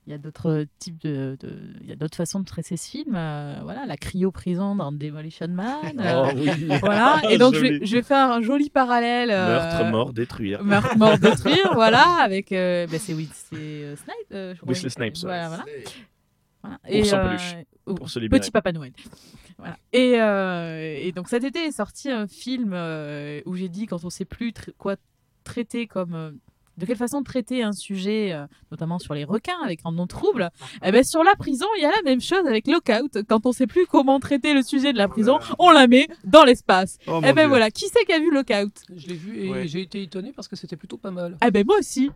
il y a d'autres types de, de- il y a d'autres façons de traiter ce film. euh, voilà, la cryo-prison dans Demolition Man. euh, Oh, oui. voilà. Et donc je vais, Joli. je vais faire un joli parallèle. euh, Meurtre, mort, détruire. Meurtre, mort, détruire. voilà, avec euh, ben, c'est oui, c'est euh, Snipe. euh, je crois. Wesley Snipes. Voilà, voilà. Voilà. Euh, peluche, pour se. Petit Papa Noël. Voilà. Et, euh, et donc cet été est sorti un film euh, où j'ai dit quand on sait plus tra- quoi traiter comme euh, de quelle façon traiter un sujet, euh, notamment sur les requins avec un nom trouble, eh ben sur la prison, il y a la même chose avec Lockout. Quand on sait plus comment traiter le sujet de la prison, on la met dans l'espace. Oh, eh ben Dieu. voilà, qui c'est qui a vu Lockout? Je l'ai vu et Ouais. j'ai été étonné parce que c'était plutôt pas mal. Eh ben moi aussi.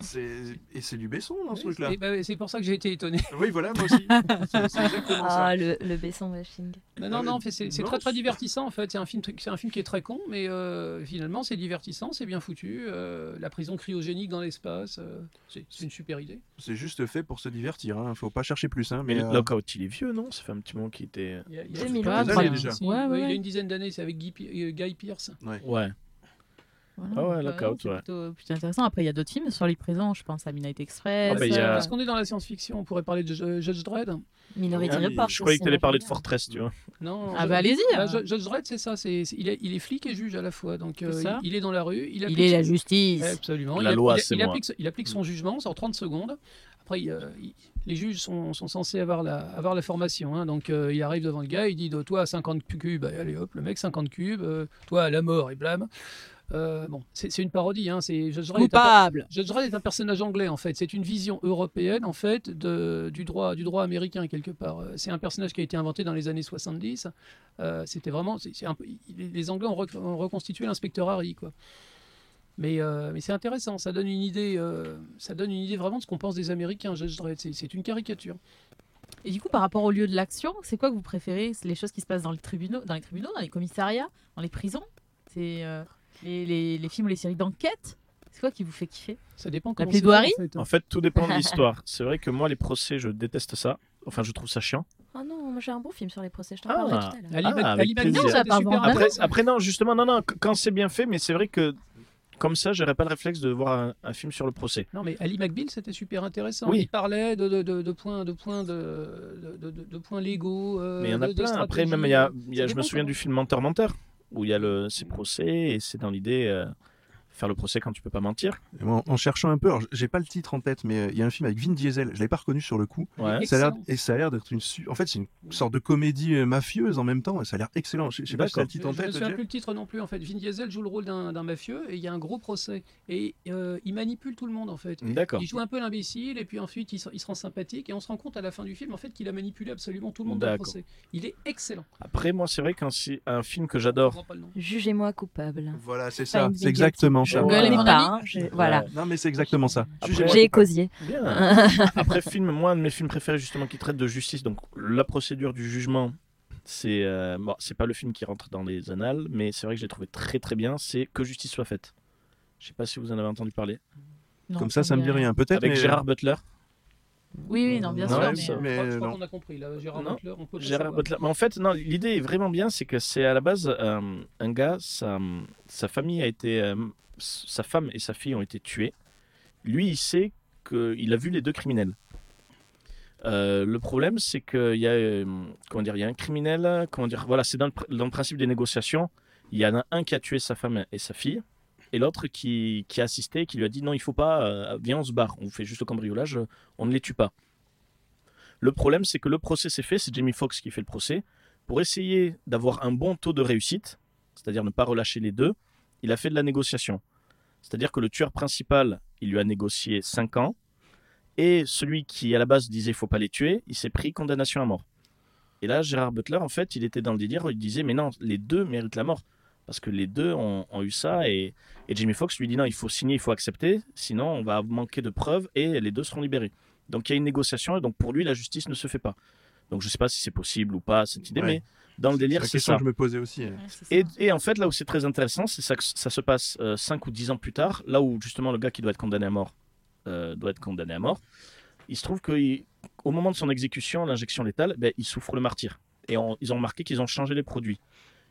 C'est- Et c'est du Besson dans ce Oui, truc-là. bah, c'est pour ça que j'ai été étonné. Oui, voilà, moi aussi. C'est c'est exactement ça. Ah, le, le Besson bashing. Non, non, non, c'est très très divertissant en fait. C'est un film, un qui est très con, mais euh, finalement c'est divertissant, c'est bien foutu. euh, la prison cryogénique dans l'espace, euh, c'est une super idée. C'est juste fait pour se divertir. Hein. Faut pas chercher plus. Hein. Mais Mais, euh, Lockout, il est vieux, non? Ça fait un petit moment qu'il était. Il y a- il y a- 2000 des trois- années déjà. Si, Ouais, ouais, ouais, Il ouais. a une dizaine d'années, c'est avec Guy, Guy Pierce. Ouais. Voilà, Ah ouais, euh, Lockout, c'est ouais. plutôt, plutôt intéressant. Après, il y a d'autres films sur les présents. Je pense à Midnight Express. Ah bah, a- euh, Parce qu'on est dans la science-fiction, on pourrait parler de Ju- Judge Dredd? Minority Ah, Report. je croyais que tu allais parler de. Fortress, tu vois. Non, Ah bah, allez-y, bah, hein. Ju- Judge Dredd, c'est ça. c'est c'est- il, est, il est flic et juge à la fois. Donc euh, ça. il, il est dans la rue. Il, Il applique est la son- justice. Absolument. La il, loi, il- c'est il moi. applique, il applique son jugement, c'est en 30 secondes. Après, il, euh, il- les juges sont, sont censés avoir la, avoir la formation. hein. Donc, euh, il arrive devant le gars, il dit Toi, 50 cubes, allez hop, le mec, 50 cubes, euh, toi, à la mort, et blâme. Euh, bon, c'est une parodie. Hein. C'est Coupable. Judge Dredd est un personnage anglais en fait. C'est une vision européenne en fait de, du droit du droit américain quelque part. Euh, C'est un personnage qui a été inventé dans les années 70. Euh, C'était vraiment un peu les Anglais ont, rec- ont reconstitué l'inspecteur Harry quoi. Mais, euh, mais c'est intéressant. Ça donne une idée. euh, ça donne une idée vraiment de ce qu'on pense des Américains. Judge Dredd. C'est- une caricature. Et du coup, par rapport au lieu de l'action, c'est quoi que vous préférez? Les choses qui se passent dans les tribunaux, dans les tribunaux, dans les commissariats, dans les prisons? C'est euh, les, les- les films ou les séries d'enquête C'est quoi qui vous fait kiffer? Ça dépend. La c'est fait, plaidoirie en fait. En fait, tout dépend de l'histoire. C'est vrai que moi, les procès, je déteste ça. Enfin, je trouve ça chiant. Ah non, moi j'ai un bon film sur les procès, je t'en Ah. parlerai tout à l'heure. Ali Ah, vraiment Après, après, non, justement, non, non. qu- Quand c'est bien fait, mais c'est vrai que comme ça, j'aurais pas le réflexe de voir un, un film sur le procès. Non, mais Ali McBeal, c'était super intéressant. Oui. Il parlait de, de, de, de points, de, points, de, de, de- de points légaux. euh, Mais il y en a plein. Après, même, il y a, il y a- je me souviens du film Menteur Menteur, où il y a le, ces procès, et c'est dans l'idée euh, faire le procès quand tu peux pas mentir. En, en cherchant un peu, j'ai pas le titre en tête, mais euh, il y a un film avec Vin Diesel. Je l'avais pas reconnu sur le coup. Ouais. Ça a et ça a l'air d'être une, su- en fait, c'est une sorte de comédie euh, mafieuse en même temps. Et ça a l'air excellent. Je, je sais pas si t'as le Je titre en je me tête. souviens plus le titre non plus en fait. Vin Diesel joue le rôle d'un d'un mafieux et il y a un gros procès et euh, il manipule tout le monde en fait. D'accord. Il joue un peu l'imbécile et puis ensuite il se, il se rend sympathique et on se rend compte à la fin du film en fait qu'il a manipulé absolument tout le monde dans le procès. Il est excellent. Après, moi, c'est vrai qu'un si- un film que Je j'adore. Jugez-moi coupable. Voilà, c'est ça. C'est exactement. Je Google Je est connais mon pas, ami. hein, Voilà. Non, mais c'est exactement ça. J'ai. Bien. Après, film, moi, un de mes films préférés, justement, qui traite de justice, donc la procédure du jugement, c'est euh, bon, c'est pas le film qui rentre dans les annales, mais c'est vrai que je l'ai trouvé très très bien. C'est Que justice soit faite. Je sais pas si vous en avez entendu parler. Non, Comme ça, ça me dit rien. Peut-être. Avec mais- Gérard Butler. Oui, oui, non, bien Non, sûr. ouais, mais, ça- euh, mais je crois, je crois non. qu'on a compris là. Gérard Non. Butler, on peut le Gérard. Butler. Mais en fait, non, l'idée est vraiment bien, c'est que c'est à la base euh, un gars, sa, sa famille a été, euh, sa femme et sa fille ont été tuées. Lui, il sait qu'il a vu les deux criminels. Euh, le problème, c'est qu'il y a, euh, comment dire, il y a un criminel, comment dire, voilà, c'est dans, le principe des négociations. Il y en a un qui a tué sa femme et sa fille, et l'autre qui, qui a assisté, qui lui a dit non, il faut pas, euh, viens, on se barre, on fait juste le cambriolage, on ne les tue pas. Le problème, c'est que le procès s'est fait, c'est Jamie Foxx qui fait le procès. Pour essayer d'avoir un bon taux de réussite, c'est-à-dire ne pas relâcher les deux, il a fait de la négociation. C'est-à-dire que le tueur principal, il lui a négocié 5 ans, et celui qui à la base disait il faut pas les tuer, il s'est pris condamnation à mort. Et là, Gérard Butler, en fait, il était dans le délire, il disait mais non, les deux méritent la mort. Parce que les deux ont, ont eu ça, et, et Jamie Foxx lui dit non, il faut signer, il faut accepter, sinon on va manquer de preuves, et les deux seront libérés. Donc il y a une négociation, et donc pour lui, la justice ne se fait pas. Donc je sais pas si c'est possible ou pas, cette idée, Ouais. mais dans le C'est délire, c'est question ça. que je me posais aussi. ouais. Et, et en fait, là où c'est très intéressant, c'est ça que ça se passe 5 ou 10 ans plus tard, là où justement le gars qui doit être condamné à mort euh, doit être condamné à mort. Il se trouve qu'au moment de son exécution, l'injection létale, ben, il souffre le martyr. Et on- ils ont remarqué qu'ils ont changé les produits.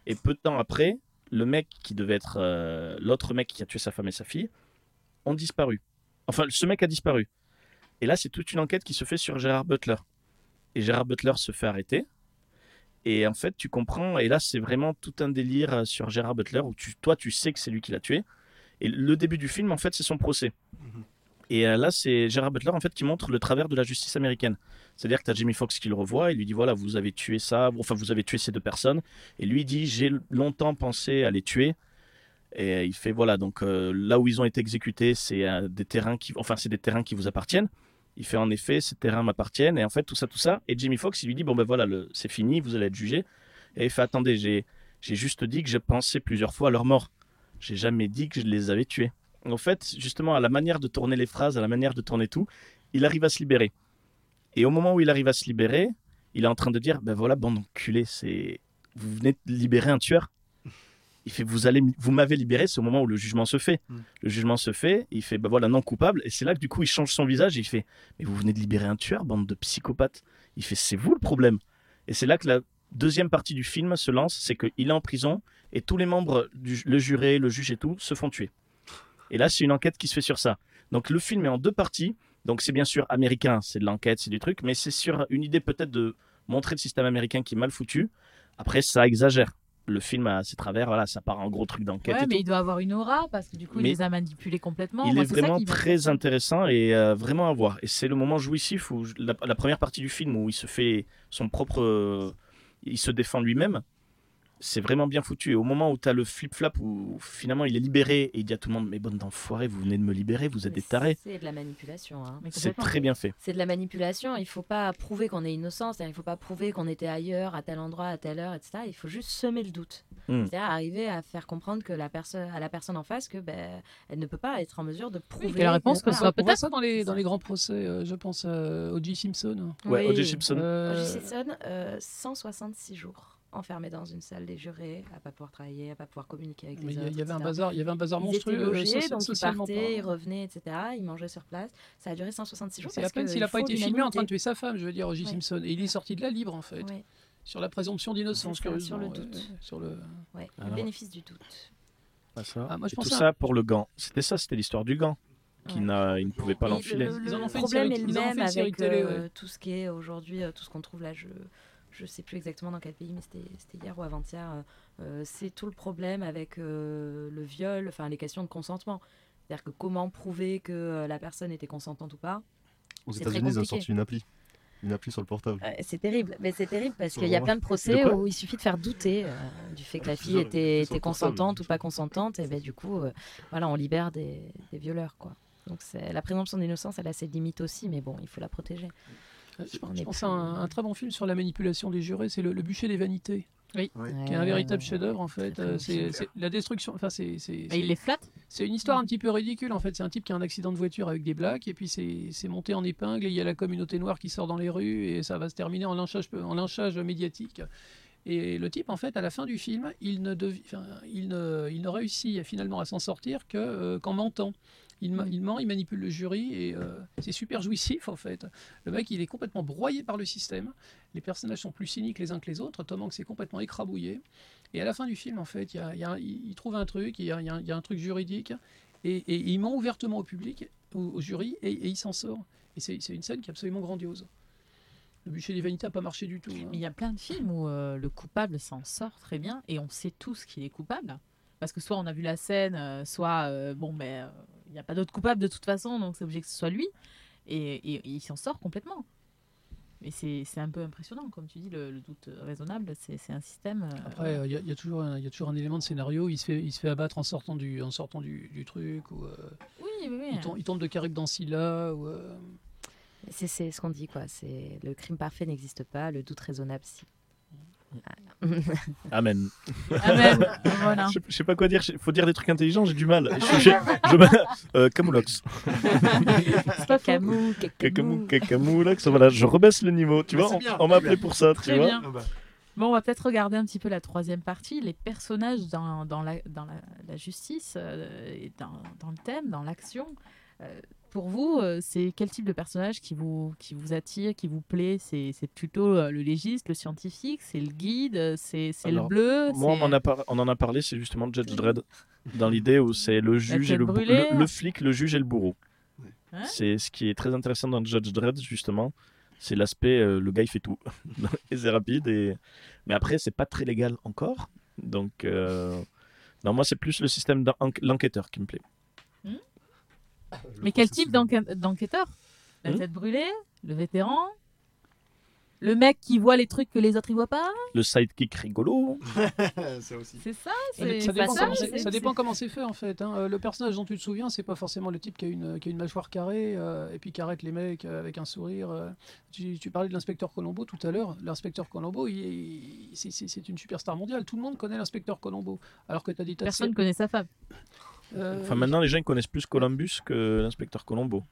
Et peu de temps après, le mec qui devait être euh, l'autre mec qui a tué sa femme et sa fille ont disparu. Enfin, ce mec a disparu. Et là, c'est toute une enquête qui se fait sur Gérard Butler. Et Gérard Butler se fait arrêter. Et en fait, tu comprends, et là, c'est vraiment tout un délire euh, sur Gérard Butler où tu, toi, tu sais que c'est lui qui l'a tué. Et le début du film, en fait, c'est son procès. Et euh, là, c'est Gérard Butler, en fait, qui montre le travers de la justice américaine. C'est-à-dire que tu as Jamie Foxx qui le revoit, et lui dit voilà, vous avez tué ça, enfin, vous avez tué ces deux personnes. Et lui il dit j'ai longtemps pensé à les tuer. Et il fait voilà, donc euh, là où ils ont été exécutés, c'est euh, des terrains qui, enfin, c'est des terrains qui vous appartiennent. Il fait en effet, ces terrains m'appartiennent, et en fait, tout ça, tout ça. Et Jamie Foxx, il lui dit bon ben voilà, c'est fini, vous allez être jugé. Et il fait attendez, j'ai, juste dit que j'ai pensé plusieurs fois à leur mort. J'ai jamais dit que je les avais tués. En fait, justement, à la manière de tourner les phrases, à la manière de tourner tout, il arrive à se libérer. Et au moment où il arrive à se libérer, il est en train de dire ben voilà, bande d'enculés, c'est vous venez de libérer un tueur. Il fait vous allez vous m'avez libéré, c'est au moment où le jugement se fait. Mm. Le jugement se fait, il fait ben voilà non coupable et c'est là que du coup il change son visage et il fait mais vous venez de libérer un tueur, bande de psychopathes. Il fait c'est vous le problème. Et c'est là que la deuxième partie du film se lance, c'est qu'il est en prison et tous les membres, du, le juré, le juge et tout, se font tuer. Et là, c'est une enquête qui se fait sur ça. Donc le film est en deux parties. Donc c'est bien sûr américain, c'est de l'enquête, c'est du truc, mais c'est sur une idée peut-être de montrer le système américain qui est mal foutu. Après, ça exagère. Le film a ses travers, voilà, ça part en gros truc d'enquête. Ouais, et mais tout. il doit avoir une aura parce que du coup, Mais il les a manipulés complètement. Il Moi, est vraiment très intéressant et euh, vraiment à voir. Et c'est le moment jouissif où la, la première partie du film où il se fait son propre, euh, il se défend lui-même. C'est vraiment bien foutu. Et au moment où tu as le flip-flap où finalement il est libéré et il dit à tout le monde Mais bonne d'enfoiré, vous venez de me libérer, vous êtes des tarés. C'est de la manipulation. hein. C'est très bien fait. C'est de la manipulation. Il faut pas prouver qu'on est innocent. Il faut pas prouver qu'on était ailleurs, à tel endroit, à telle heure, etc. Il faut juste semer le doute. Mm. C'est-à-dire arriver à faire comprendre que la personne, à la personne en face que ben, elle ne peut pas être en mesure de prouver. que la réponse que voit peut-être. ça dans les, dans les grands procès, euh, je pense à O.J. Simpson. Ouais, Oui. O.J. Simpson. Euh, O.J. Simpson, euh, 166 jours enfermé dans une salle des jurés, à pas pouvoir travailler, à pas pouvoir communiquer avec mais les autres. il y avait un bazar, il y avait un bazar monstrueux. euh, logés, donc ils partaient, ils revenaient, etc. Ils mangeaient sur place. Ça a duré 166 jours. C'est à peine s'il n'a pas été filmé en train de tuer sa femme, je veux dire. Oui. Simpson. Et il est sorti de là libre, en fait. Sur la présomption d'innocence, sur le doute. sur le... Ouais, Alors. le bénéfice du doute. Ah, ça. Ah, moi, je Et pense tout ça pour le gant. C'était ça, c'était l'histoire du gant. Qui Ouais. n'a, il ne pouvait pas l'enfiler. Le, le- Ils en ont le fait une problème série- est le ils en ont fait même une série avec télé, euh, ouais. tout ce qui est aujourd'hui, euh, tout ce qu'on trouve là. Je je sais plus exactement dans quel pays, mais c'était hier ou avant-hier. euh, euh, c'est tout le problème avec euh, le viol, enfin les questions de consentement. C'est-à-dire que comment prouver que la personne était consentante ou pas? Aux États-Unis, ils ont sorti une appli. Une appli sur le portable. Euh, C'est terrible, mais c'est terrible parce qu'il y a plein de procès où il suffit de faire douter du fait que la C'est fille était, consentante ou pas consentante, et ben du coup, voilà, on libère des, des violeurs, quoi. Donc la présomption d'innocence, elle a ses limites aussi, mais bon, il faut la protéger. Je, pense à un, un très bon film sur la manipulation des jurés, c'est le, le bûcher des vanités, Oui. qui est un véritable chef-d'œuvre en fait. c'est la destruction. Enfin, c'est c'est- il les flatte c'est une histoire un petit peu ridicule en fait. C'est un type qui a un accident de voiture avec des blacks et puis c'est monté en épingle. Et il y a la communauté noire qui sort dans les rues et ça va se terminer en lynchage, en lynchage médiatique. Et le type, en fait, à la fin du film, il ne, enfin, il ne, il ne réussit finalement à s'en sortir que euh, qu'en mentant. Il, ma- il ment, il manipule le jury et euh, c'est super jouissif en fait. Le mec, il est complètement broyé par le système. Les personnages sont plus cyniques les uns que les autres. Tom Hanks est complètement écrabouillé. Et à la fin du film, en fait, il, y a- il y a un- il il trouve un truc, il y a, il y a un- truc juridique et, et il ment ouvertement au public, au, au jury, et, et il s'en sort. Et c'est une scène qui est absolument grandiose. Le bûcher des vanités n'a pas marché du tout. hein. Mais il y a plein de films où euh, le coupable s'en sort très bien et on sait tous qu'il est coupable. Parce que soit on a vu la scène, euh, soit euh, bon, ben euh, il n'y a pas d'autre coupable de toute façon, donc c'est obligé que ce soit lui. Et, et- et il s'en sort complètement. Mais c'est c'est un peu impressionnant, comme tu dis, le, le doute raisonnable, c'est c'est un système. euh, Après, il y, a- y a toujours un- y a toujours un élément de scénario. Il se fait, il se fait abattre en sortant du, en sortant du, du truc. Ou, euh, Oui, oui, oui. il, tombe, il tombe de Carrick dans Scylla. Ou, euh, C'est c'est ce qu'on dit, quoi. C'est le crime parfait n'existe pas, le doute raisonnable, si. Amen. Amen. voilà. Je, je sais pas quoi dire. Il faut dire des trucs intelligents. J'ai du mal. Je, je, je, euh, Camoulox. Cacamou, Cacamou, Cacamoulox. Voilà, je rebaisse le niveau. Tu vois, on, m'a appelé pour ça. Tu Très vois. bien. Ah bah. Bon, on va peut-être regarder un petit peu la troisième partie, les personnages dans, dans, la, dans la, la justice, euh, et dans, dans le thème, dans l'action. Euh, pour vous, euh, c'est quel type de personnage qui vous, qui vous attire, qui vous plaît? C'est plutôt euh, le légiste, le scientifique, c'est le guide, euh, c'est le bleu Moi, on en, a par- on en a parlé, c'est justement Judge Dredd. Dans l'idée où c'est le juge et le, brûlée. le, le flic, le juge et le bourreau. C'est ce qui est très intéressant dans Judge Dredd, justement. C'est l'aspect, euh, le gars, il fait tout. et c'est rapide. Et... Mais après, c'est pas très légal encore. Donc, euh, non, moi, c'est plus le système l'enquêteur qui me plaît. Mais quel type d'enquê- d'enquêteur? La Hmm tête brûlée Le vétéran Le mec qui voit les trucs que les autres ne voient pas? Le sidekick rigolo. ça aussi. C'est ça c'est ça dépend, ça, comment, ça dépend comment c'est fait en fait. hein. Euh, Le personnage dont tu te souviens, c'est pas forcément le type qui a une, qui a une mâchoire carrée euh, et puis qui arrête les mecs euh, avec un sourire. Tu, tu parlais de l'inspecteur Colombo tout à l'heure. L'inspecteur Colombo, c'est- une superstar mondiale. Tout le monde connaît l'inspecteur Colombo. Alors que tu as de Personne ne connaît sa femme. euh, Enfin, maintenant, les gens ils connaissent plus Columbus que l'inspecteur Colombo.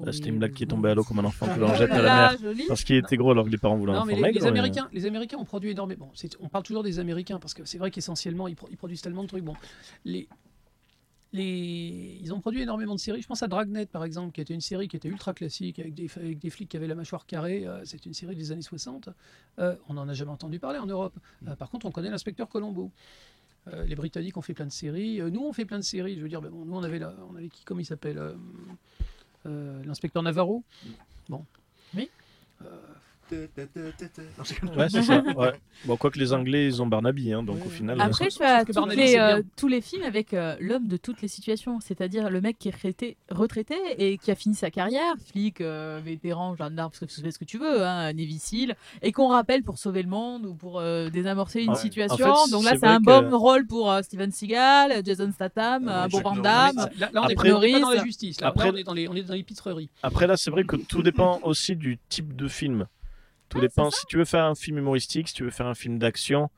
Là, c'était une blague qui est tombée à l'eau comme un enfant que l'on jette à la mer. joli. Parce qu'il était gros alors que les parents voulaient Non, mais les, maigre. les Américains, les Américains ont produit énormément. Bon, on parle toujours des Américains parce que c'est vrai qu'essentiellement ils, pro- ils produisent tellement de trucs. Bon, les, les, ils ont produit énormément de séries. Je pense à Dragnet par exemple, qui était une série qui était ultra classique avec des, avec des flics qui avaient la mâchoire carrée. Euh, c'est une série des années 60. Euh, on n'en a jamais entendu parler en Europe. Euh, par contre, on connaît l'inspecteur Colombo. Euh, les Britanniques ont fait plein de séries. Euh, nous, on fait plein de séries. Je veux dire, ben bon, nous, on avait, la- on avait qui, comment il s'appelle euh, L'inspecteur Navarro. Bon. Oui. Ouais, c'est ça. Ouais. Bon, quoique les Anglais, ils ont Barnaby, hein, donc au final. Après, euh, je fais Barnaby, les, euh, tous les films avec euh, l'homme de toutes les situations, c'est-à-dire le mec qui est retraité, retraité et qui a fini sa carrière, flic, euh, vétéran, gendarme, ce que, ce que tu veux, hein, Seal, et qu'on rappelle pour sauver le monde ou pour euh, désamorcer une Ouais. situation. En fait, Donc là, c'est un que- bon rôle pour euh, Steven Seagal, Jason Statham, ouais, Bob Chuck Van. Damme. Là, là, on est Après- on est pas dans la justice. Là, Après- Là, on, est dans les, on est dans les pitreries. Après, là, c'est vrai que tout dépend aussi du type de film. Tout Ouais, dépend. Si tu veux faire un film humoristique, si tu veux faire un film d'action,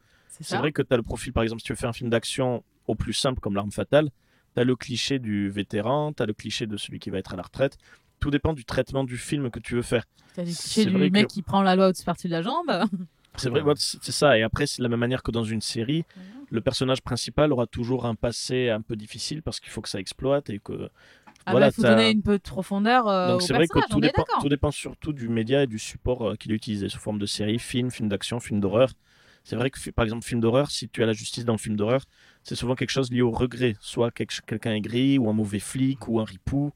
C'est vrai que tu as le profil, par exemple, si tu veux faire un film d'action au plus simple comme L'Arme Fatale, tu as le cliché du vétéran, tu as le cliché de celui qui va être à la retraite. Tout dépend du traitement du film que tu veux faire. Des C'est clichés vrai du mec que- qui prend la loi au-dessus partie de la jambe. C'est vrai, c'est ça. Et après, c'est de la même manière que dans une série, le personnage principal aura toujours un passé un peu difficile parce qu'il faut que ça exploite et que. Ah voilà, bah, faut donner une peu de profondeur euh, Donc c'est vrai que tout dépend, tout dépend surtout du média et du support euh, qu'il est utilisé sous forme de série, film, film d'action, film d'horreur. C'est vrai que par exemple film d'horreur, si tu as la justice dans le film d'horreur, c'est souvent quelque chose lié au regret, soit quelqu'un est gris ou un mauvais flic ou un ripou.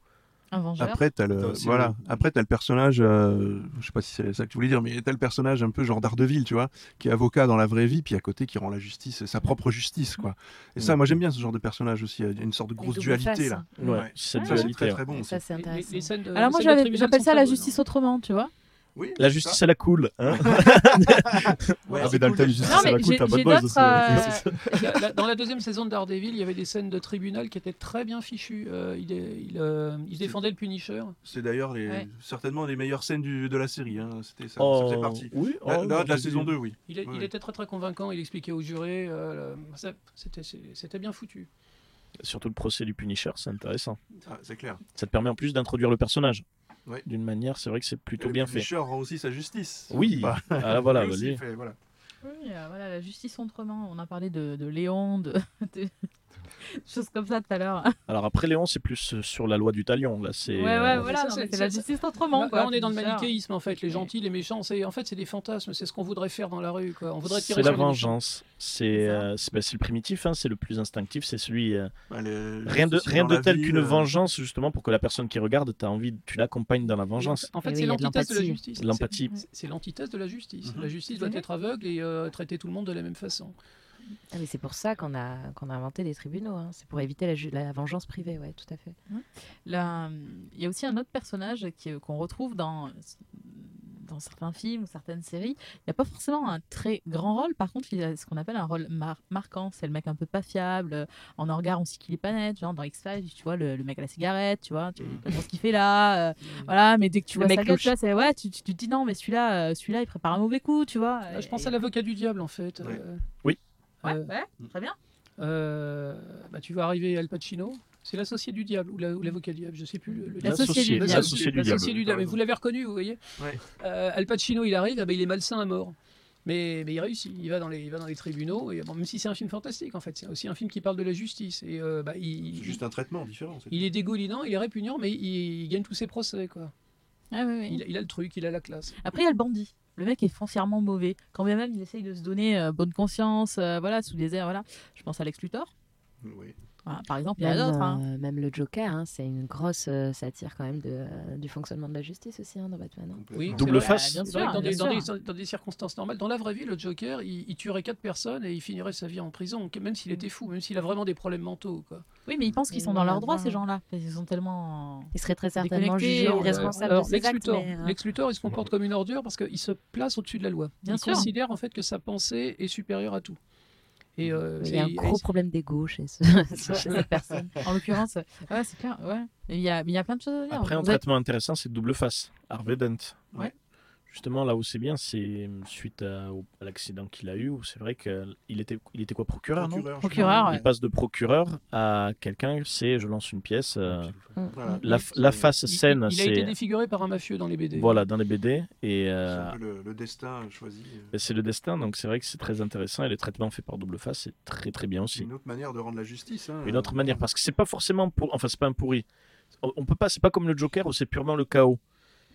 Un vengeur. Après, t'as le, aussi voilà. le- Après, t'as le personnage, euh, je sais pas si c'est ça que tu voulais dire, mais t'as le personnage un peu genre d'Ardeville, tu vois, qui est avocat dans la vraie vie, puis à côté qui rend la justice, sa propre justice, quoi. Et ça, moi, j'aime bien ce genre de personnage aussi. Il y a une sorte de grosse dualité face, là. hein. Ouais, cette Ah, c'est très ouais. très bon ça, c'est Les- les- intéressant. les scènes de- Alors moi, j'appelle ça la bonnes, justice hein. autrement, tu vois. Oui, La justice à la cool. hein. Ouais, ah, c'est mais dans le cool. thème justice Non, à mais la cool, t'as bonne buzz euh, dans deuxième saison de Daredevil, il y avait des scènes de tribunal qui étaient très bien fichues. Euh, il, est- il, euh, il défendait le Punisher. C'est d'ailleurs les, Ouais. certainement les meilleures scènes du- de la série. hein. C'était ça, ça Oh, faisait partie. Oui, oh, là, de la j'ai saison dit- 2, oui. Il, est- Ouais, il ouais. était très très convaincant. Il expliquait aux jurés. euh, C'était bien foutu. Surtout le procès du Punisher, c'est intéressant. Ah, c'est clair. Ça te permet en plus d'introduire le personnage. D'une manière, c'est vrai que c'est plutôt Et bien le fait. Punisher rend aussi sa justice. Oui, Bah, ah, voilà, il fait- voilà. Oui, euh, voilà, la justice autrement. On a parlé de, de Léon, de, de choses comme ça tout à l'heure. Alors après Léon, c'est plus euh, sur la loi du talion. Là, c'est. Ouais, ouais, euh, voilà, c'est- la justice autrement. Là, quoi, là, on est dans le manichéisme en fait. Les gentils, les méchants, c'est en fait c'est des fantasmes. C'est ce qu'on voudrait faire dans la rue. Quoi. On voudrait tirer C'est la sur les méchants. vengeance. C'est euh, c'est bah, le primitif, hein, c'est le plus instinctif, c'est celui. euh, Ouais, rien de, rien de tel qu'une euh, vengeance, justement, pour que la personne qui regarde, as envie, tu l'accompagnes dans la vengeance. En fait, c'est l'antithèse de la justice. L'empathie. C'est- l'antithèse de la justice. La justice doit être aveugle et traiter tout le monde de la même façon. Ah, mais c'est pour ça qu'on a, qu'on a inventé les tribunaux. hein. C'est pour éviter la, vengeance privée, ouais, tout à fait. Là, Il y a aussi un autre personnage qui- qu'on retrouve dans, dans certains films ou certaines séries. Il n'a pas forcément un très grand rôle, par contre, il a ce qu'on appelle un rôle mar- marquant. C'est le mec un peu pas fiable. En regard, on sait qu'il est pas net. Genre dans X-Files, tu vois, le, le mec à la cigarette, tu vois, tu Mhm. comprends ce qu'il fait là. euh, voilà, mais dès que tu Le vois mec c'est ouais, tu, tu- tu te dis non, mais celui-là, euh, celui-là, il prépare un mauvais coup, tu vois. Là, je pense et- à l'avocat du diable en fait. Ouais. Euh, Oui. Ouais, euh, ouais, très bien. euh, bah, tu vas arriver Al Pacino? C'est l'associé du diable ou la- ou l'avocat du diable, je sais plus. L'associé du diable. L'associé du diable. L'associé du diable. Mais vous l'avez reconnu, vous voyez? Ouais. Euh, Al Pacino, il arrive, ah ben, il est malsain à mort. Mais, mais il réussit, il va dans les, il va dans les tribunaux, et bon, même si c'est un film fantastique en fait, c'est aussi un film qui parle de la justice. Et euh, bah, il, juste un traitement différent. il est dégoulinant, il est répugnant, mais il, il gagne tous ses procès. Quoi. Ah, oui, oui. Il, il a le truc, il a la classe. Après, il y a le bandit. Le mec est foncièrement mauvais. Quand bien même il essaye de se donner euh, bonne conscience, euh, voilà, sous des airs, voilà. Je pense à Lex Luthor. Oui. Voilà, par exemple, il y a d'autres. hein. même le Joker, hein, c'est une grosse euh, satire quand même de, euh, du fonctionnement de la justice aussi hein, dans Batman. hein. Oui, c'est Double vrai. face. bien C'est sûr, vrai que dans, bien des, dans, des, dans des circonstances normales, dans la vraie vie, le Joker, il, il tuerait quatre personnes et il finirait sa vie en prison, même s'il était fou, même s'il a vraiment des problèmes mentaux. Quoi. Oui, mais ils pensent qu'ils sont dans on leur va droit, voir. ces gens-là. Ils sont tellement. Il serait très certainement Déconnecté, jugé euh, irresponsable Alors, de Lex actes. Lex Luthor, il se comporte comme une ordure parce qu'il se place au-dessus de la loi. Bien il sûr. considère en fait que sa pensée est supérieure à tout. Et, euh, il y a un gros et- problème d'ego chez, ce- chez cette personne. En l'occurrence, ouais, c'est clair. Ouais. Il y a, mais il y a plein de choses à dire. Après, un Vous êtes- traitement intéressant, c'est double face. Harvey Dent. Ouais. Justement, là où c'est bien, c'est suite à, l'accident qu'il a eu, où c'est vrai qu'il était, il était quoi, procureur, non? Procureur, je Procureur, ouais. Il passe de procureur à quelqu'un, c'est je lance une pièce. euh, Voilà. la, face il- scène, il, il a été défiguré par un mafieux dans les BD. voilà dans les BD et euh, un peu le, le destin choisi. euh, c'est le destin. Donc c'est vrai que c'est très intéressant et le traitement fait par double face, c'est très très bien aussi. une autre manière de rendre la justice. hein. Une autre manière parce que c'est pas forcément pour, enfin c'est pas un pourri. On on peut pas, c'est pas comme le Joker où c'est purement le chaos.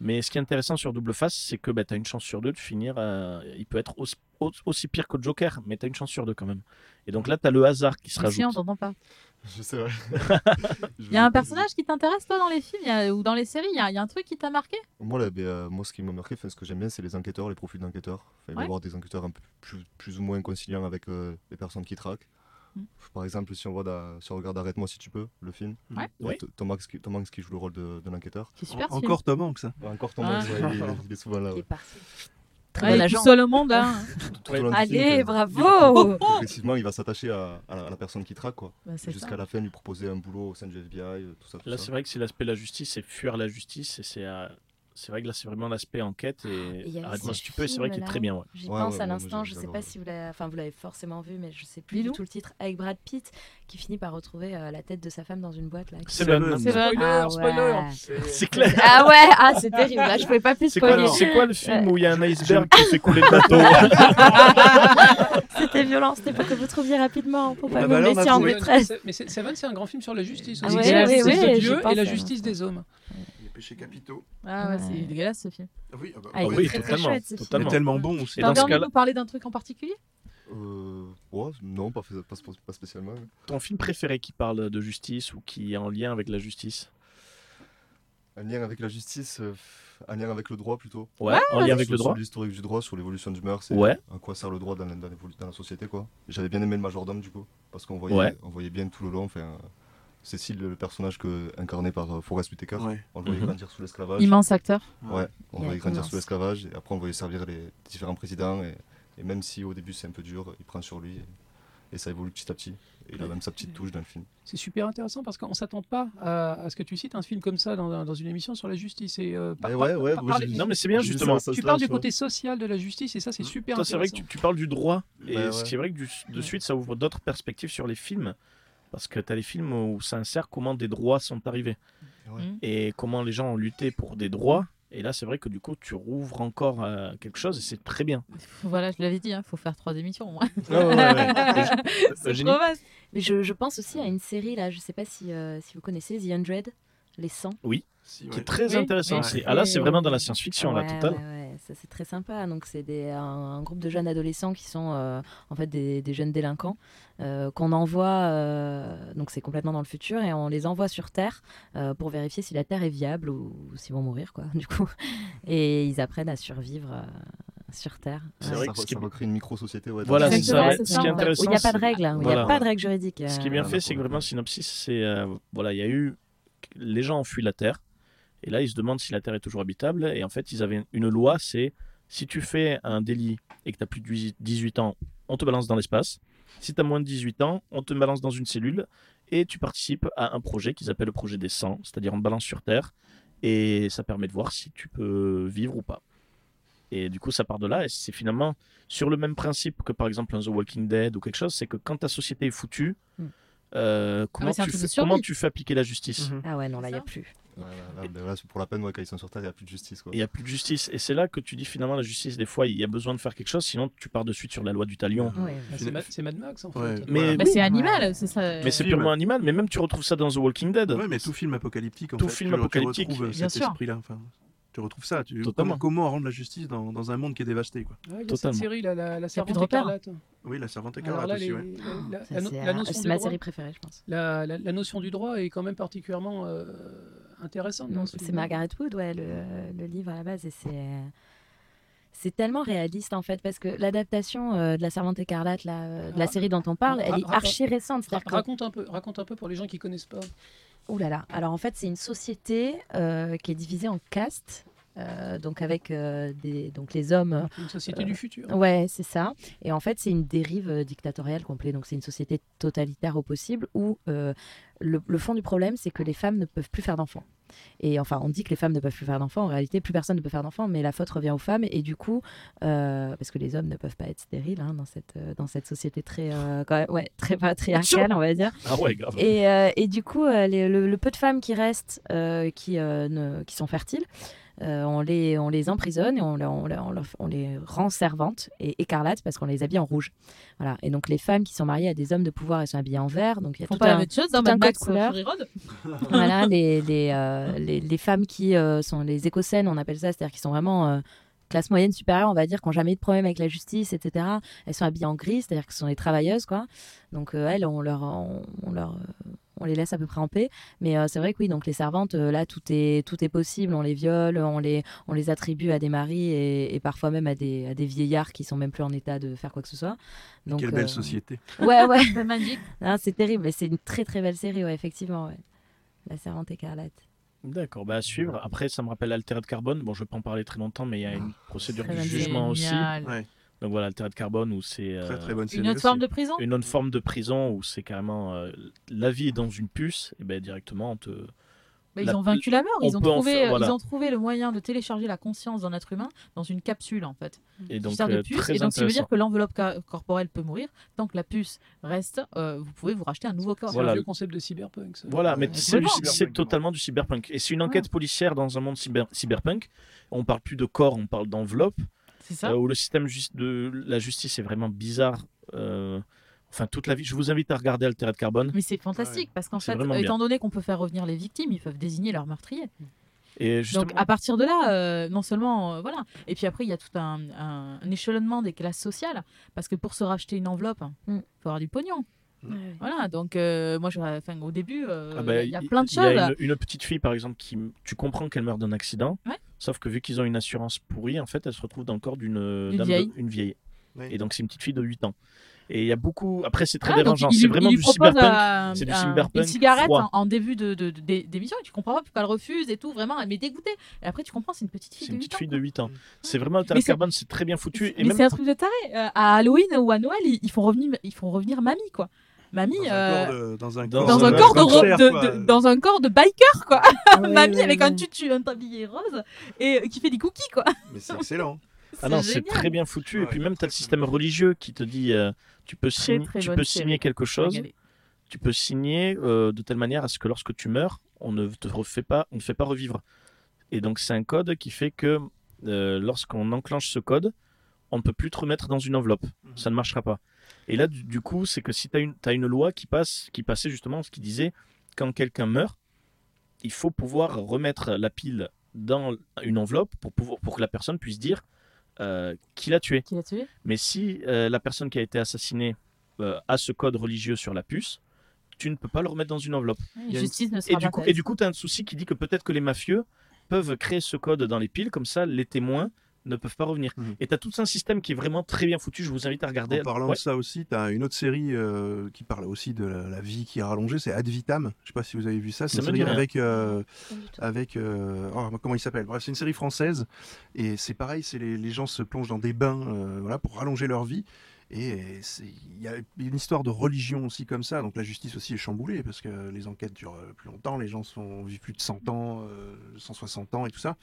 Mais ce qui est intéressant sur Double Face, c'est que bah, tu as une chance sur deux de finir. euh, il peut être aussi, au- aussi pire que Joker, mais tu as une chance sur deux quand même. Et donc là, tu as le hasard qui se Mais si, on rajoute. t'entend pas. Je sais, ouais. Il y a un personnage qui t'intéresse, toi, dans les films? Il y a- ou dans les séries Il y, a il y a un truc qui t'a marqué? Moi, là, ben, euh, moi, ce qui m'a marqué, ce que j'aime bien, c'est les enquêteurs, les profils d'enquêteurs. Enfin, il va y Ouais. avoir des enquêteurs un peu plus, plus ou moins conciliants avec euh, les personnes qui traquent. Mm. Par exemple, si on, voit dans- si on regarde Arrête-moi si tu peux, le film, Ouais. Oui. T- Tom Hanks, qui, Tom Hanks qui joue le rôle de, de l'enquêteur. Encore Tom Hanks. hein. Encore Tom Ah. Ouais, il, est- il est souvent là. Il est ouais. parti. Ouais, Très est tout seul au monde, hein. Tout Allez, film, bravo Effectivement, il va s'attacher à, à la, à la personne qui traque, quoi. Bah, Jusqu'à la fin, lui proposer un boulot au sein du FBI, euh, tout ça. Tout Là, c'est vrai que c'est l'aspect de la justice, c'est fuir la justice. Et c'est euh, c'est vrai que là, c'est vraiment l'aspect enquête. Et a Arrête-moi si tu peux, c'est vrai qu'il est très bien. Ouais. J'y Ouais, pense ouais, à l'instant, je sais j'adore, pas si vous l'avez, enfin vous l'avez forcément vu, mais je sais plus du tout le titre avec Brad Pitt qui finit par retrouver euh, la tête de sa femme dans une boîte là. qui- C'est. C'est vrai. Spoiler, Ah spoiler. ouais. C'est clair. Ah ouais, ah c'est terrible. Là, je pouvais pas plus spoiler. c'est quoi le film où il y a un iceberg qui fait couler le bateau C'était violent, c'était pour que vous trouviez rapidement, pour pas Ah bah vous a laissiez en détresse. Mais Seven, c'est un grand film sur la justice Ah aussi. C'est la justice de Dieu et la justice des hommes. Péchés capitaux. Ah ouais, Ouais. c'est dégueulasse ce film. Ah oui, ah bah, Ah, il oui, très, très totalement, chouette, ce film. il est totalement. tellement bon aussi. Et T'as envie de nous parler d'un truc en particulier? Euh, ouais, non, pas, pas, pas- pas spécialement. Ton film préféré qui parle de justice ou qui est en lien avec la justice? Un lien avec la justice, euh, un lien avec le droit plutôt. Ouais, en lien avec Sur- le droit Sur l'historique du droit, sur l'évolution du mœurs, c'est Ouais. à quoi sert le droit dans la, dans l'évolu- dans la société. quoi. J'avais bien aimé le majordome du coup, parce qu'on voyait, Ouais. on voyait bien tout le long. Enfin, Cécile, le personnage que, incarné par euh, Forrest Whitaker, Ouais. on le voyait Mhm. grandir sous l'esclavage. Immense acteur. Ouais, on le voyait grandir immense. sous l'esclavage, et après on le voyait servir les différents présidents. Et, et même si au début c'est un peu dur, il prend sur lui, et, et ça évolue petit à petit. Et il a même sa petite touche dans le film. C'est super intéressant parce qu'on s'attend pas à, à ce que tu cites un film comme ça dans, dans une émission sur la justice. Et, euh, par- par- ouais, ouais, par- moi, parler- j'ai- Non, mais c'est bien justement. ça, tu parles du côté social de la justice et ça c'est super Toi, c'est vrai que tu, tu parles du droit. Et Ouais, ce qui est vrai que du- de suite, ça ouvre d'autres perspectives sur les films. Parce que tu as les films où ça insère comment des droits sont arrivés. Ouais. Mm. Et comment les gens ont lutté pour des droits. Et là, c'est vrai que du coup, tu rouvres encore euh, quelque chose et c'est très bien. Voilà, je l'avais dit, il faut faire trois émissions au moins. C'est Eugénie trop vaste. Mais je, je pense aussi à une série là, je sais pas si, euh, si vous connaissez The Hundred, les 100. Si, qui ouais. est très Oui, intéressant. oui. aussi. Ah là, c'est vraiment dans la science-fiction, là, Ouais, total. ouais, ouais, ça c'est très sympa. Donc c'est des- un, un groupe de jeunes adolescents qui sont euh, en fait des, des jeunes délinquants euh, qu'on envoie. euh, donc c'est complètement dans le futur et on les envoie sur Terre euh, pour vérifier si la Terre est viable ou, s'ils vont mourir quoi. Du coup, et ils apprennent à survivre euh, sur Terre. C'est Ouais. vrai ça, que ce ça recrée une micro-société. Ouais, Voilà, c'est ça. Ce qui est intéressant, il n'y a pas de règles, hein, il n'y a pas de règles juridiques. Ce qui est bien fait, c'est que vraiment, Synopsis, c'est. euh, voilà, il y a eu. Les gens ont fui la Terre. Et là, ils se demandent si la Terre est toujours habitable. Et en fait, ils avaient une loi c'est si tu fais un délit et que tu as plus de 18 ans, on te balance dans l'espace. Si tu as moins de 18 ans, on te balance dans une cellule et tu participes à un projet qu'ils appellent le projet des 100, c'est-à-dire on te balance sur Terre et ça permet de voir si tu peux vivre ou pas. Et du coup, ça part de là et c'est finalement sur le même principe que par exemple un The Walking Dead ou quelque chose, c'est que quand ta société est foutue, Mm. euh, comment, tu fais, comment tu fais appliquer la justice? Ah ouais, non, là, il n'y a plus. Ouais, là, là, ben là, c'est pour la peine, ouais, quand ils sont sur Terre, il n'y a plus de justice. Il n'y a plus de justice. Et c'est là que tu dis finalement la justice, des fois, il y a besoin de faire quelque chose, sinon tu pars de suite sur la loi du talion. Ouais. C'est Ma- c'est Mad Max en fait. Ouais. Mais, Bah, oui, c'est animal, c'est ça. mais c'est purement animal, mais même tu retrouves ça dans The Walking Dead. Ouais, mais tout film apocalyptique, en Tout fait, film tu, tu apocalyptique, retrouves bien cet esprit-là. Enfin, tu retrouves ça. Tu, Totalement. comment, comment rendre la justice dans, dans un monde qui est dévasté, quoi. Ouais, il y a Totalement. cette série, là, la, la servante écarlate. Oui, la servante écarlate aussi, ouais. c'est euh, ma série préférée, je pense. la, la- la notion du droit est quand même particulièrement euh, intéressante. dans ce C'est. Margaret Wood, ouais, le, le livre à la base, et c'est c'est tellement réaliste en fait, parce que l'adaptation euh, de la Servante écarlate, euh, de la série dont on parle, elle est archi récente. Ra- raconte un peu, raconte un peu pour les gens qui connaissent pas. Ouh là là. Alors en fait, c'est une société euh, qui est divisée en castes. Euh, donc avec euh, des, donc les hommes Une société du futur. Ouais, c'est ça. Et en fait, c'est une dérive euh, dictatoriale complète. Donc, c'est une société totalitaire au possible où euh, le, le fond du problème, c'est que les femmes ne peuvent plus faire d'enfants. Et enfin, on dit que les femmes ne peuvent plus faire d'enfants. En réalité, plus personne ne peut faire d'enfants, mais la faute revient aux femmes. Et du coup, euh, parce que les hommes ne peuvent pas être stériles hein, dans, cette, euh, dans cette société très, euh, quand même- ouais, très patriarcale, on va dire. Ah ouais, grave. Et, euh, et du coup, euh, les- le, le peu de femmes qui restent, euh, qui, euh, ne- qui sont fertiles, euh, on, les, on les emprisonne et on, les rend servantes et écarlates parce qu'on les habille en rouge. Voilà. Et donc les femmes qui sont mariées à des hommes de pouvoir, elles sont habillées en vert. Donc il y a tout pas la un, même chose dans Mad Max couleur. Voilà, les, les, euh, les, les femmes qui euh, sont les écossaines, on appelle ça, c'est-à-dire qui sont vraiment classe moyenne supérieure, on va dire, qui n'ont jamais eu de problème avec la justice, etc. Elles sont habillées en gris, c'est-à-dire que ce sont des travailleuses, quoi. Donc euh, elles, on leur, on, on leur, on les laisse à peu près en paix. Mais euh, c'est vrai que oui, donc les servantes, euh, là, tout est, tout est possible. On les viole, on les, on les attribue à des maris et, et parfois même à des, à des vieillards qui sont même plus en état de faire quoi que ce soit. Donc, Quelle euh, belle société. Ouais, ouais. C'est terrible, mais c'est une très très belle série, ouais, effectivement. Ouais. La Servante écarlate. D'accord, bah à suivre. Après, ça me rappelle Altered Carbone. Bon, je vais pas en parler très longtemps, mais il y a une procédure Très de bonne jugement aussi. Ouais. Donc voilà, Altered Carbone, où c'est euh, Très très bonne série. Une autre aussi. forme de prison? une autre forme de prison, où c'est carrément euh, la vie est dans une puce, et ben directement on te. Bah, ils La- ont vaincu la mort. on Ils ont, en trouvé, faire- voilà. ils ont trouvé le moyen de télécharger la conscience d'un être humain dans une capsule, en fait. Et qui donc, de euh, puce. très Et donc, ça veut dire que l'enveloppe corporelle peut mourir. Tant que la puce reste, euh, vous pouvez vous racheter un nouveau corps. C'est Voilà. vieux concept de cyberpunk. ça. Voilà, mais c'est du- complètement. c'est totalement du cyberpunk. Et c'est une enquête policière dans un monde cyber- cyberpunk. On parle plus de corps, on parle d'enveloppe. C'est ça euh, où le système de la justice est vraiment bizarre. euh, Enfin, toute la vie. Je vous invite à regarder Altered Carbone. Mais c'est fantastique parce qu'en fait, étant bien. donné qu'on peut faire revenir les victimes, ils peuvent désigner leur meurtrier. Et justement, Donc à partir de là, euh, non seulement euh, voilà, et puis après il y a tout un, un- un échelonnement des classes sociales parce que pour se racheter une enveloppe, il Mm. faut avoir du pognon. Voilà, donc euh, moi je, enfin, au début, euh, Ah bah, il y a plein de Il choses. y a une, une petite fille, par exemple, qui tu comprends qu'elle meurt d'un accident, Ouais. sauf que vu qu'ils ont une assurance pourrie, en fait, elle se retrouve dans le corps d'une de- vieille. une vieille. Oui. Et donc c'est une petite fille de 8 ans. Et il y a beaucoup. Après, c'est très Ah, dérangeant. C'est vraiment du cyberpunk. euh, C'est du un- cyberpunk Une cigarette froid. en, en début de, de- de- d'é- d'émission et tu comprends pas pourquoi elle refuse et tout, vraiment, elle m'est dégoûtée. Et après tu comprends, c'est une petite fille C'est de une 8 petite ans. fille de 8 ans. C'est vraiment c'est- Carbone, c'est très bien foutu. Et Mais même c'est un truc de taré. Euh, à Halloween ou à Noël, ils, ils font revenir, ils font revenir mamie quoi. Mamie Dans un corps de- dans un corps de, biker quoi. Ah mamie avec un tutu, un tablier rose et euh, qui fait des cookies quoi. Mais c'est excellent. Ah non, C'est très bien foutu. Et puis même, tu as le système religieux qui te dit euh, tu peux, Très, signer, très tu bonne peux série. signer quelque chose. Regardez. Tu peux signer euh, de telle manière à ce que lorsque tu meurs, on ne te refait pas, on ne fait pas revivre. Et donc c'est un code qui fait que euh, lorsqu'on enclenche ce code, on ne peut plus te remettre dans une enveloppe. Ça ne marchera pas. Et là, du, du coup, c'est que si tu as une, loi qui passe, qui passait justement, ce qui disait quand quelqu'un meurt, il faut pouvoir remettre la pile dans une enveloppe pour, pouvoir, pour que la personne puisse dire euh, qui l'a tué. Qui l'a tué? Mais si euh, la personne qui a été assassinée euh, a ce code religieux sur la puce, tu ne peux pas le remettre dans une enveloppe. Une- Justice ne Et sera du coup, et du coup, tu as un souci qui dit que peut-être que les mafieux peuvent créer ce code dans les piles, comme ça, les témoins ne peuvent pas revenir. Mhm. Et tu as tout un système qui est vraiment très bien foutu. Je vous invite à regarder. En parlant Ouais. de ça aussi, tu as une autre série euh, qui parle aussi de la, la vie qui est rallongée, c'est Ad Vitam. Je sais pas si vous avez vu ça. C'est une série avec, euh, avec euh, oh, comment il s'appelle? Bref, c'est une série française et c'est pareil, c'est les, les gens se plongent dans des bains, voilà, pour rallonger leur vie. Et il y a une histoire de religion aussi comme ça, donc la justice aussi est chamboulée parce que les enquêtes durent plus longtemps, les gens sont, vivent plus de 100 ans, euh, 160 ans et tout ça.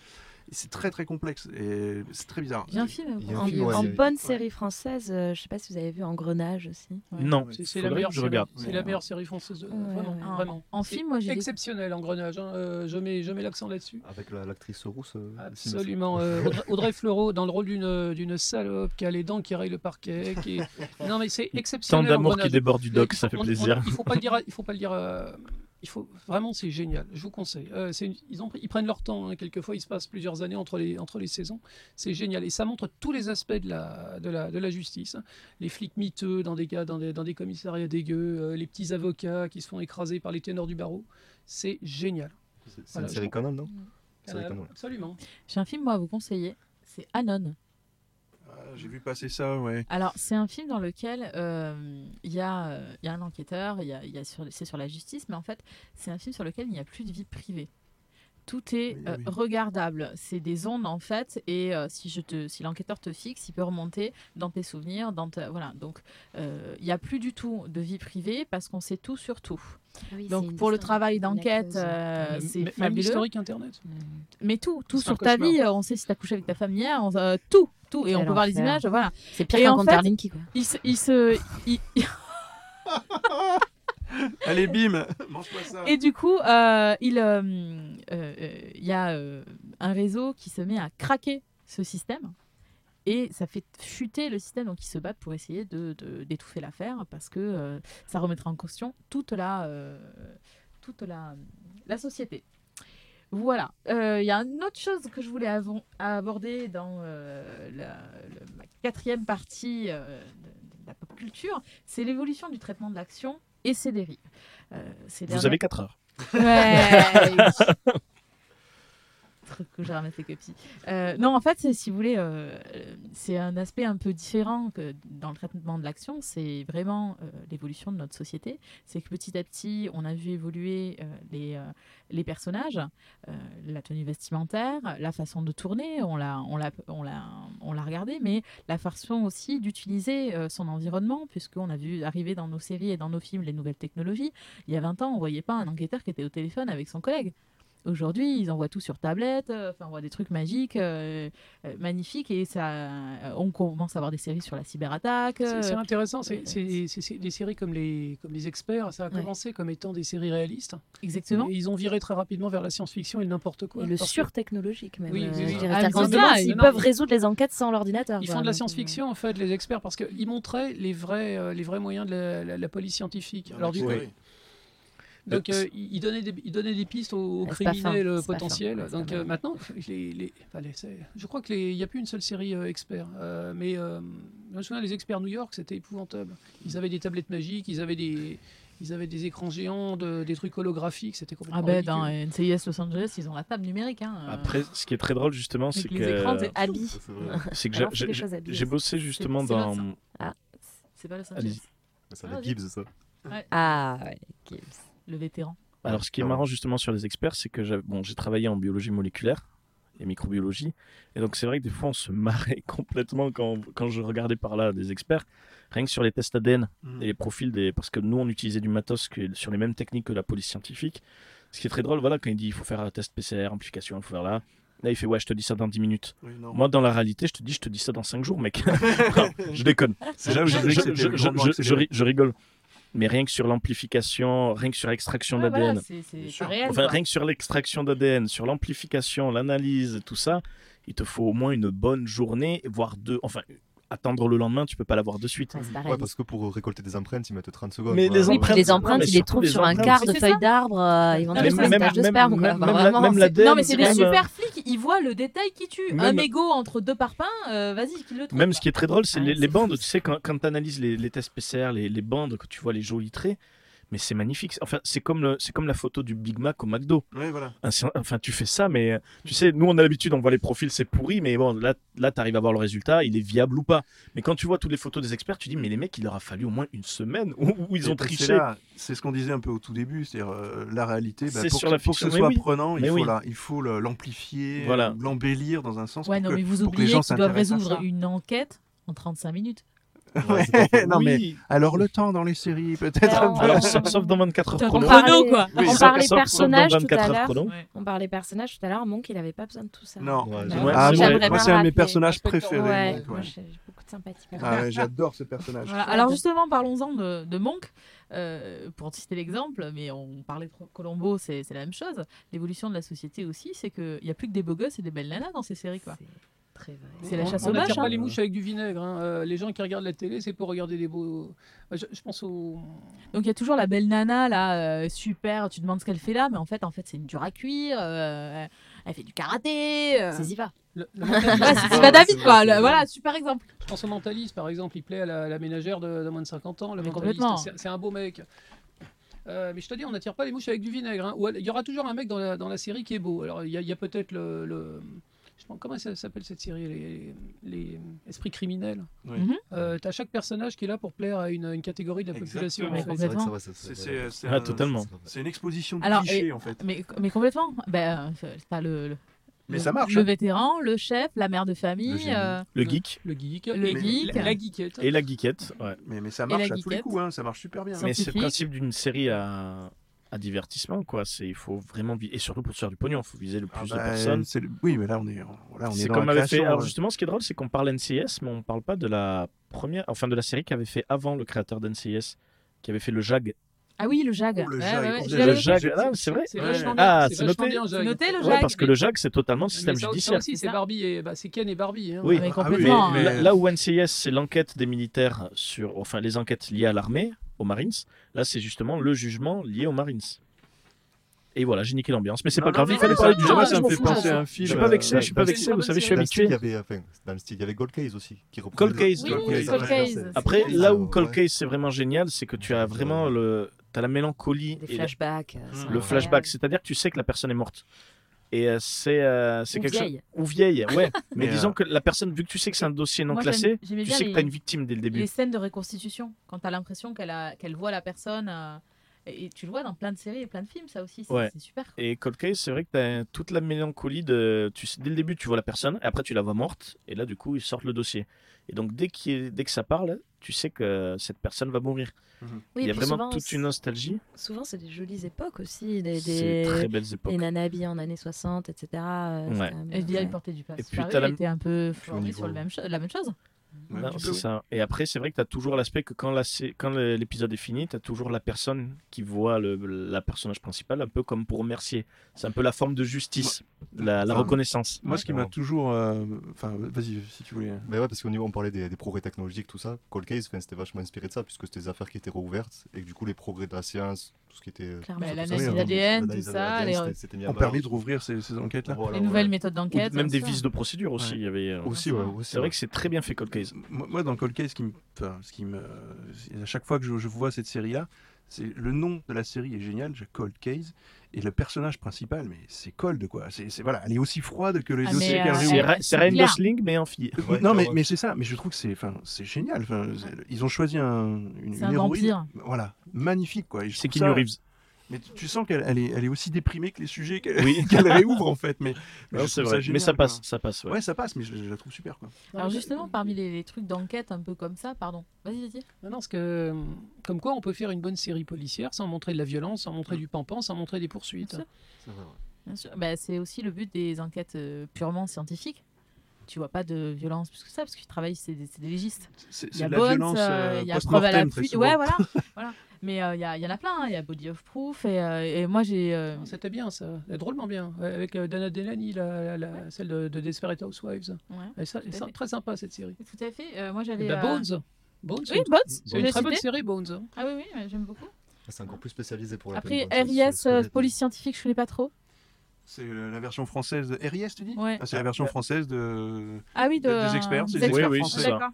C'est très très complexe et c'est très bizarre. Il y a un film. Il y a un En, film, ouais, en bonne série française, euh, je sais pas si vous avez vu Engrenage aussi. Non, C'est c'est la meilleure je série. regarde. C'est la meilleure série française. de- Ouais, vraiment, ouais. vraiment. En film, moi j'ai exceptionnel Engrenage. hein. Euh, je mets, je mets l'accent là-dessus. Avec la- l'actrice rousse. euh, Absolument. euh, Audrey, Audrey Fleurot dans le rôle d'une d'une salope qui a les dents qui rayent le parquet. Qui est- Non mais c'est Tant exceptionnel. d'amour qui déborde du doc, ça fait plaisir. il faut pas le dire. à- Il faut pas le dire. Il faut vraiment, c'est génial. Je vous conseille. Euh, c'est une- ils, ont, pris- ils prennent leur temps. hein. Quelquefois, il se passe plusieurs années entre les entre les saisons. C'est génial et ça montre tous les aspects de la de la de la justice. hein. Les flics miteux dans des cas dans des, dans des commissariats dégueux, euh, les petits avocats qui se font écraser par les ténors du barreau. C'est génial. C'est c'est Voilà, une série Canon, non? Série Canon. absolument. J'ai un film moi à vous conseiller. C'est Anon. J'ai vu passer ça, ouais. Alors, c'est un film dans lequel euh, il y, a, euh, y a un enquêteur, y a, y a c'est sur la justice, mais en fait, c'est un film sur lequel il n'y a plus de vie privée. Tout est Oui, euh, oui. regardable. C'est des ondes en fait, et euh, si, je te, si l'enquêteur te fixe, il peut remonter dans tes souvenirs, dans ta, voilà. Donc, euh, il n'y a plus du tout de vie privée parce qu'on sait tout sur tout. Donc, pour le travail d'enquête, euh, Même- c'est même fabuleux. l'historique internet. Mais tout, tout sur ta vie, on sait si tu as couché avec ta famille hier, on- euh, tout, tout, et on peut voir les images, voilà. C'est pire qu'un compte Linky, quoi. Il se, il se, il- Allez, bim ça Et du coup, euh, il euh, euh, il y a euh, un réseau qui se met à craquer ce système. Et ça fait chuter le système, donc ils se battent pour essayer de, de- d'étouffer l'affaire parce que euh, ça remettra en question toute la, euh, toute la, la société. Voilà. Euh, Il y a une autre chose que je voulais aborder dans euh, la, le- ma quatrième partie euh, de, de la pop culture, c'est l'évolution du traitement de l'action et ses dérives. Euh, ces Vous dernières- avez 4 heures. Ouais. Truc que je ramasse les copies. Euh, non, en fait, si vous voulez, euh, c'est un aspect un peu différent que dans le traitement de l'action. C'est vraiment euh, l'évolution de notre société. C'est que petit à petit, on a vu évoluer les, personnages, la tenue vestimentaire, la façon de tourner. On l'a, regardé, mais la façon aussi d'utiliser son environnement, puisqu'on a vu arriver dans nos séries et dans nos films les nouvelles technologies. Il y a 20 ans, on voyait pas un enquêteur qui était au téléphone avec son collègue. Aujourd'hui, ils envoient tout sur tablette, euh, enfin, on voit des trucs magiques, euh, euh, magnifiques, et ça, euh, on commence à avoir des séries sur la cyberattaque. C'est c'est intéressant, c'est des séries comme les, comme les experts, ça a Ouais. commencé comme étant des séries réalistes. Exactement. Et ils ont viré très rapidement vers la science-fiction et n'importe quoi. Et le surtechnologique même. Oui, euh. Ah, non, peuvent résoudre les enquêtes sans l'ordinateur. Ils quoi. font de la science-fiction en fait, les experts, parce qu'ils montraient les vrais, les vrais moyens de la, la- la police scientifique. Alors du coup. Donc euh, ils ils donnaient des, ils donnaient des pistes aux, fin, criminels euh, potentiels. Donc euh, maintenant, les, les- les- je crois que les- il n'y a plus une seule série euh, expert. Euh, mais euh, je me souviens les experts New York, c'était épouvantable. Ils avaient des tablettes magiques, ils avaient des ils avaient des écrans géants, de- des trucs holographiques, c'était complètement Ah ben, ridicule. dans NCIS Los Angeles, ils ont la table numérique. Hein, euh, Après, ce qui est très drôle justement, avec c'est les que écrans, c'est que j'ai- bossé justement dans Ah, c'est pas Los. Angeles. C'est Ah, les Gibbs, ça. ah ouais. Gibbs. Le vétéran. Alors, ce qui est marrant justement sur les experts, c'est que j'ai bon, j'ai travaillé en biologie moléculaire et microbiologie. Et donc, c'est vrai que des fois, on se marrait complètement quand, quand je regardais par là des experts, rien que sur les tests ADN Mm. et les profils des. Parce que nous, on utilisait du matos que, sur les mêmes techniques que la police scientifique. Ce qui est très drôle, voilà, quand il dit il faut faire un test PCR, amplification, il faut faire là. Là, il fait ouais, je te dis ça dans 10 minutes. Oui. Moi, dans la réalité, je te dis, je te dis ça dans 5 jours, mec. Non, je déconne. Là où je rigole. Mais rien que sur l'amplification, rien que sur l'extraction Ouais, d'ADN, voilà. Enfin, rien que sur l'extraction d'ADN, sur l'amplification, l'analyse, tout ça, il te faut au moins une bonne journée, voire deux. Enfin, attendre le lendemain, tu peux pas l'avoir de suite. Ouais, parce que pour récolter des empreintes, ils mettent 30 secondes. Mais les Oui, empreintes- les empreintes, ils les trouvent sur un quart de ça. d'arbre. euh, ils vont Non, trouver mais une même- de même- sperme. quoi. Enfin, la- Non, mais c'est des super flics, ils voient le détail qui tue. Un mégot entre deux parpaings, euh, vas-y, qu'ils le trouvent. Même ce qui est très drôle, c'est les, bandes. Tu sais, quand, quand tu analyses les, les tests PCR, les, les bandes, que tu vois les jolis traits, mais c'est magnifique. Enfin, c'est comme, le- c'est comme la photo du Big Mac au McDo. Ouais, voilà. Enfin, tu fais ça, mais tu sais, nous on a l'habitude, on voit les profils, c'est pourri, mais bon, là, là tu arrives à voir le résultat, il est viable ou pas. Mais quand tu vois toutes les photos des experts, tu dis, mais les mecs, il leur a fallu au moins une semaine où, où ils ont triché. là- C'est ce qu'on disait un peu au tout début, c'est-à-dire euh, la réalité. bah, C'est pour, sur que, la pour que ce soit oui. prenant, il Mais faut, oui. la- il faut l'amplifier, Voilà. l'embellir dans un sens. Ouais, pour non, que- mais vous oubliez gens qu'ils doivent résoudre une enquête en 35 minutes. Ouais, non, mais alors le temps dans les séries, peut-être. Alors, un peu. Alors, sauf, sauf dans 24 heures chrono. parlait, quoi. Oui, on sauf- parlait personnages tout 24 à l'heure. chrono. Ouais. On parlait personnages tout à l'heure. Monk, il avait pas besoin de tout ça. Non. Ouais, Ouais. j'aimerais- Ah, moi, c'est un de mes personnages préférés. Moi j'ai beaucoup de sympathie pour Ah, J'adore ce personnage. Voilà. Alors justement, parlons-en de, de Monk. Euh, pour citer l'exemple, mais on parlait de Colombo, c'est c'est la même chose. L'évolution de la société aussi, c'est qu'il n'y a plus que des beaux gosses et des belles nanas dans ces séries. quoi. C'est très vrai. C'est la On- chasse on aux n'attire vaches, pas hein. les mouches avec du vinaigre. hein. Euh, les gens qui regardent la télé, c'est pour regarder des beaux. Je, je pense au. Donc il y a toujours la belle nana là, euh, super, tu demandes ce qu'elle fait là, mais en fait, en fait c'est une dure à cuire, euh, elle fait du karaté. C'est Ziva. Le, le Ouais, mentaliste. c'est Ziva David quoi, le- voilà, super exemple. Je pense au mentaliste, par exemple. Il plaît à la, la ménagère de, de moins de 50 ans. Le Mais mentaliste, complètement. c'est c'est un beau mec. Euh, mais je te dis, on n'attire pas les mouches avec du vinaigre. hein. Il y aura toujours un mec dans la, dans la série qui est beau. Alors, il y a, il y a peut-être le. Comment ça s'appelle cette série les, les esprits criminels. Oui. Mhm. Euh, T'as chaque personnage qui est là pour plaire à une, une catégorie de la population. C'est Ah, totalement. C'est une exposition de Alors, clichés et- en fait. Mais, mais complètement. Ben, t'as le, le, Mais le- ça marche, Le hein. vétéran, le chef, la mère de famille. génie. euh, Le geek Le geek. Le geek. La, la geekette. et la geekette. Ouais. Mais, mais ça marche à tous les coups, hein, ça marche super bien. Mais c'est le principe d'une série à, à divertissement, quoi. C'est il faut vraiment et surtout pour se faire du pognon, il faut viser le Ah plus bah, de personnes. c'est le- Oui, mais là on est, là, on est C'est dans comme la avait fait. création, Alors justement, ce qui est drôle, c'est qu'on parle NCIS, mais on parle pas de la première, enfin de la série qu'avait fait avant le créateur d'NCIS, qui avait fait le JAG. Ah oui, le JAG. Oh, le Ouais, JAG, ouais, ouais, oh, ah, c'est vrai. Ah, c'est noté noté, le JAG. parce que le JAG, c'est totalement le système ça judiciaire. c'est. Barbie et bah, c'est Ken et Barbie. hein. Oui. Ah complètement. mais- hein. Là, là où NCIS, c'est l'enquête des militaires sur, enfin, les enquêtes liées à l'armée, aux Marines, là, c'est justement le jugement lié aux Marines. Et voilà, j'ai niqué l'ambiance, mais c'est pas Non, grave, il fallait parler du jeu. Ça me fait penser à un film. Je suis pas vexé, je suis pas vexé, vous savez, je suis habitué. Il y avait, enfin, dans le style, il y avait Gold Case aussi, qui le- Case. Après, là où. Cold Case c'est vraiment génial, c'est que tu as vraiment le, as la mélancolie Des et flashbacks. euh, le flashback, c'est-à-dire que tu sais que la personne est morte. Et euh, c'est euh, quelque chose vieille. ou vieille, ouais. Mais Mais, disons euh, que la personne, vu que tu sais que c'est un dossier non Moi, classé, tu sais que tu as une victime dès le début. Les scènes de reconstitution, quand tu as l'impression qu'elle a- qu'elle voit la personne. Et tu le vois dans plein de séries et plein de films, ça aussi, c'est Ouais. super. Et Cold Case, c'est vrai que tu as toute la mélancolie de. Tu sais, dès le début, tu vois la personne, et après, tu la vois morte, et là, du coup, ils sortent le dossier. Et donc, dès, est- dès que ça parle, tu sais que cette personne va mourir. Oui, Il y a vraiment souvent, toute une nostalgie. Souvent, c'est des jolies époques aussi. Des, C'est très des... belles époques. les nanas habillées en années 60, etc. euh, Ouais. même- FBI ouais. portait du passe. Et puis, t'as la- était un peu sur le même cho- la même chose. Ouais, Non, tu c'est ça. Et après, c'est vrai que tu as toujours l'aspect que quand la l'épisode est fini, tu as toujours la personne qui voit le la personnage principal, un peu comme pour remercier. C'est un peu la forme de justice, la, la Enfin, reconnaissance. Moi, ce qui m'a toujours. euh, Enfin, vas-y, si tu voulais. Mais ouais, parce qu'au niveau, on parlait des, des progrès technologiques, tout ça. Cold Case, enfin, c'était vachement inspiré de ça, puisque c'était des affaires qui étaient rouvertes, et que du coup, les progrès de la science, ce qui était. euh, Clairement. Bah, l'analyse ça, d'ADN, tout de ça, valeur. permis de rouvrir ces, ces enquêtes-là. Voilà, les nouvelles méthodes d'enquête. même des vices de procédure aussi. Ouais. Il y avait, euh, Aussi, ouais, aussi. C'est vrai ouais. que c'est très bien fait Cold Case. Moi, dans Cold Case, ce qui me, enfin, ce qui me, à chaque fois que je, je vois cette série-là, c'est le nom de la série est génial, j'ai Cold Case, et le personnage principal, mais c'est Cold quoi. C'est, voilà, elle est aussi froide que les Ah, euh. C'est Ryan. Gosling, mais en fille. Ouais, non, mais, mais c'est ça, mais je trouve que c'est, enfin, c'est génial. Enfin, ils ont choisi un, une, un héroïne, vampire. voilà, magnifique quoi. C'est Keanu Reeves. Mais tu, tu sens qu'elle elle est, elle est aussi déprimée que les sujets qu'elle, Oui. réouvre en fait. Mais, mais Non, je c'est trouve vrai. génial, mais ça quoi. passe, ça passe. ouais. Ouais, ça passe, mais je, je la trouve super quoi. Alors justement, parmi les, les trucs d'enquête un peu comme ça, pardon. Vas-y, vas-y. Non, non, parce que, comme quoi on peut faire une bonne série policière sans montrer de la violence, sans montrer du pampant, sans montrer des poursuites. Bien sûr. C'est vrai, ouais. Bien sûr. Bah, c'est aussi le but des enquêtes euh, purement scientifiques. Tu vois pas de violence plus que ça, parce qu'ils travaillent, c'est des, c'est des légistes. C'est, Il y a la Bones, violence euh, euh, il y a preuve à l'appui. souvent. Ouais, voilà. voilà. Mais euh, il y, a- il y en a plein. hein. Il y a Body of Proof. Et, euh, et moi, j'ai. euh, Ah, C'était bien ça, Euh, drôlement bien. Avec euh, Dana Delany, la, la- celle de, de Desperate Housewives. ouais, Et ça, et très sympa cette série. tout à fait. Euh, moi, j'avais. bah, euh, Bones. Bones, Oui, c'est une- Bones. c'est une très bonne série, Bones. Ah oui, oui, j'aime beaucoup. C'est encore plus spécialisé pour la Après, quoi. RIS, euh, police scientifique, je connais pas trop. C'est euh, la version française de RIS, tu dis Ouais. Ah, C'est la version française de. Ah oui, de, Des experts, c'est des experts Oui, oui, français. c'est ça.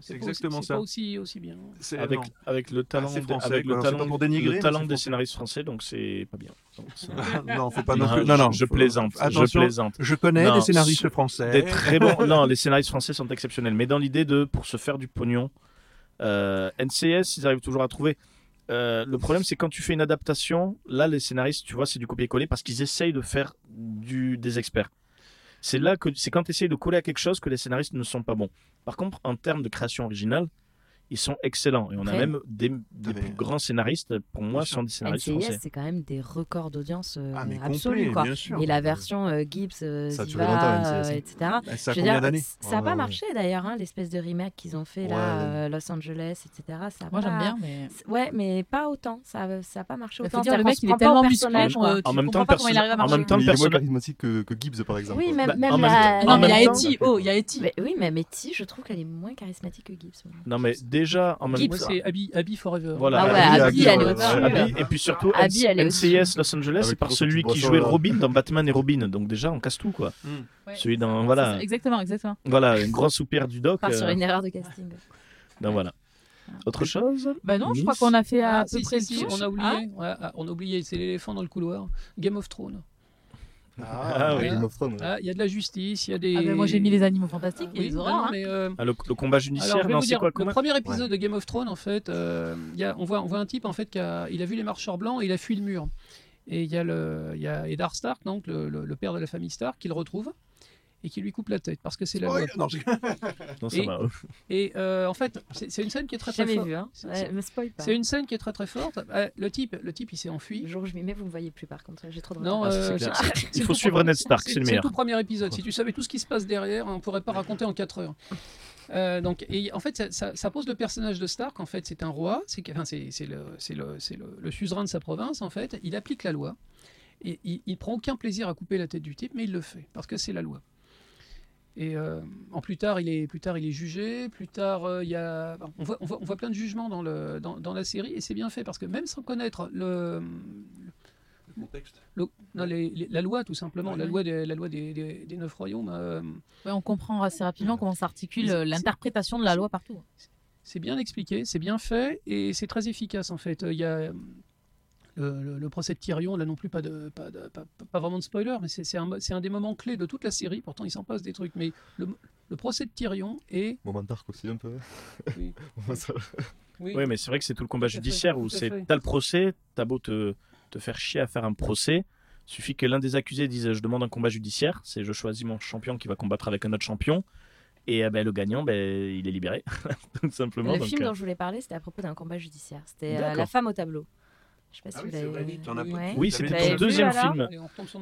C'est exactement aussi- ça. C'est pas aussi, aussi bien. C'est Avec, non. avec le talent, c'est de- français, avec quoi. le C'est pas talent, pour dénigrer, le mais talent c'est des français. scénaristes français, donc c'est pas bien. Donc, c'est- non, faut pas non Non, plus. Non, non. je faut- plaisante, je plaisante. Je connais Non, des scénaristes français. Des très bons. Non, les scénaristes français sont exceptionnels. Mais dans l'idée de, pour se faire du pognon, euh, NCS, ils arrivent toujours à trouver. Euh, le problème, c'est quand tu fais une adaptation, là, les scénaristes, tu vois, c'est du copier-coller parce qu'ils essayent de faire du, des experts. C'est là que c'est quand tu essayes de coller à quelque chose que les scénaristes ne sont pas bons. Par contre, en termes de création originale, ils sont excellents. Et on a même des, des mais- plus grands scénaristes, pour moi, sont des scénaristes NCIS, français. c'est quand même des records d'audience euh, Ah, absolus. complet, quoi. sûr. Et la version euh, Gibbs, euh, Ça Ziva, euh, etc. Bah, Ça a Je veux combien dire, d'années c- ça n'a pas ouais. marché d'ailleurs, hein, l'espèce de remake qu'ils ont fait là, Ouais. euh, Los Angeles, etc. Ça Moi, j'aime bien, mais. Ouais, mais pas autant. Ça n'a pas marché autant. dire, le mec, il est tellement personnage, euh, En même temps, il arrive à en même temps, charismatique que, Gibbs, par exemple. Oui, même, Bah, même même la- Non, mais il y a même temps- Etty. Oh, il y a Etty. Oui, mais Etty, je trouve qu'elle est moins charismatique que Gibbs. Non, mais déjà, en même Moi, temps. c'est Abby, Abby Forever. Voilà. Ah ouais, Abby, Abby, Abby, elle est Abby, et puis surtout, Abby, elle est NCIS Los Angeles, c'est par celui qui jouait Robin dans Batman et Robin. Donc déjà, on casse tout, quoi. Ouais. Celui dans, voilà, Exactement, exactement. voilà, une grande soupir du doc. Part sur euh, une erreur de casting. donc voilà. Autre chose Bah non, je crois qu'on a fait à Ah, peu près on a oublié. Ouais, ah, on a oublié, c'est l'éléphant dans le couloir. Game of Thrones. Ah oui. Game of Thrones, ouais. Ah, Il y a de la justice, il y a des. Ah, moi, j'ai mis les animaux fantastiques et Oui, les horreurs. non, hein. mais, euh, Ah, le, le combat Alors, judiciaire, vais non, c'est dire, quoi le premier épisode de Game of Thrones, en fait, euh, il y a, on, voit, on voit un type, en fait, qui a, il a vu les marcheurs blancs et il a fui le mur. Et il y a, le, y a Eddard Stark, donc le, le- le père de la famille Stark, qui le retrouve et qui lui coupe la tête parce que c'est la loi. Non, je- Non, ça Et- va. Et euh, en fait, c'est c'est une scène qui est très très Jamais forte. vu, hein. C'est- Ouais, c'est- me spoil pas. C'est une scène qui est très très forte. Euh, le type, le type, il s'est enfui. Le jour où je m'y mets, vous me voyez plus par contre. J'ai trop de Non, retard. Ah, euh, c'est c'est- c'est Il faut suivre Ned Stark, c'est le C'est le meilleur. tout premier épisode. Si tu savais tout ce qui se passe derrière, on pourrait pas raconter en 4 heures. Euh, donc, et en fait, ça, ça- ça pose le personnage de Stark. En fait, c'est un roi. C'est enfin, c'est c'est le, c'est le, c'est le, le suzerain de sa province. En fait, il applique la loi. Et il, il prend aucun plaisir à couper la tête du type, mais il le fait parce que c'est la loi. Et euh, en plus tard, il est plus tard, il est jugé. Plus tard, euh, il y a, on voit, on voit, on voit plein de jugements dans le, dans, dans la série, et c'est bien fait parce que même sans connaître le, Le contexte. le- non, les- les- la loi tout simplement, Ouais, la loi des, la loi des, des- des neuf royaumes. euh, Ouais, on comprend assez rapidement comment s'articule l'interprétation de la loi partout. C'est bien expliqué, c'est bien fait et c'est très efficace en fait. Il y a le, le- procès de Tyrion, là non plus pas, de, pas, de- pas, pas vraiment de spoiler, mais c'est c'est un, c'est un des moments clés de toute la série. Pourtant, il s'en passe des trucs. Mais le, le procès de Tyrion est. Moment dark aussi un peu. Oui. Oui, Oui, mais c'est vrai que c'est tout le combat Tout à fait, judiciaire où c'est t'as le procès, t'as beau te, te faire chier à faire un procès, suffit que l'un des accusés dise je demande un combat judiciaire, c'est je choisis mon champion qui va combattre avec un autre champion, et euh, ben, le gagnant, ben, il est libéré, tout simplement. Le donc, film euh, dont je voulais parler, c'était à propos d'un combat judiciaire. C'était euh. La femme au tableau. Je sais pas si Ah vous oui, c'est l'avez as Ouais. Oui, Vous c'était ton vu, deuxième film.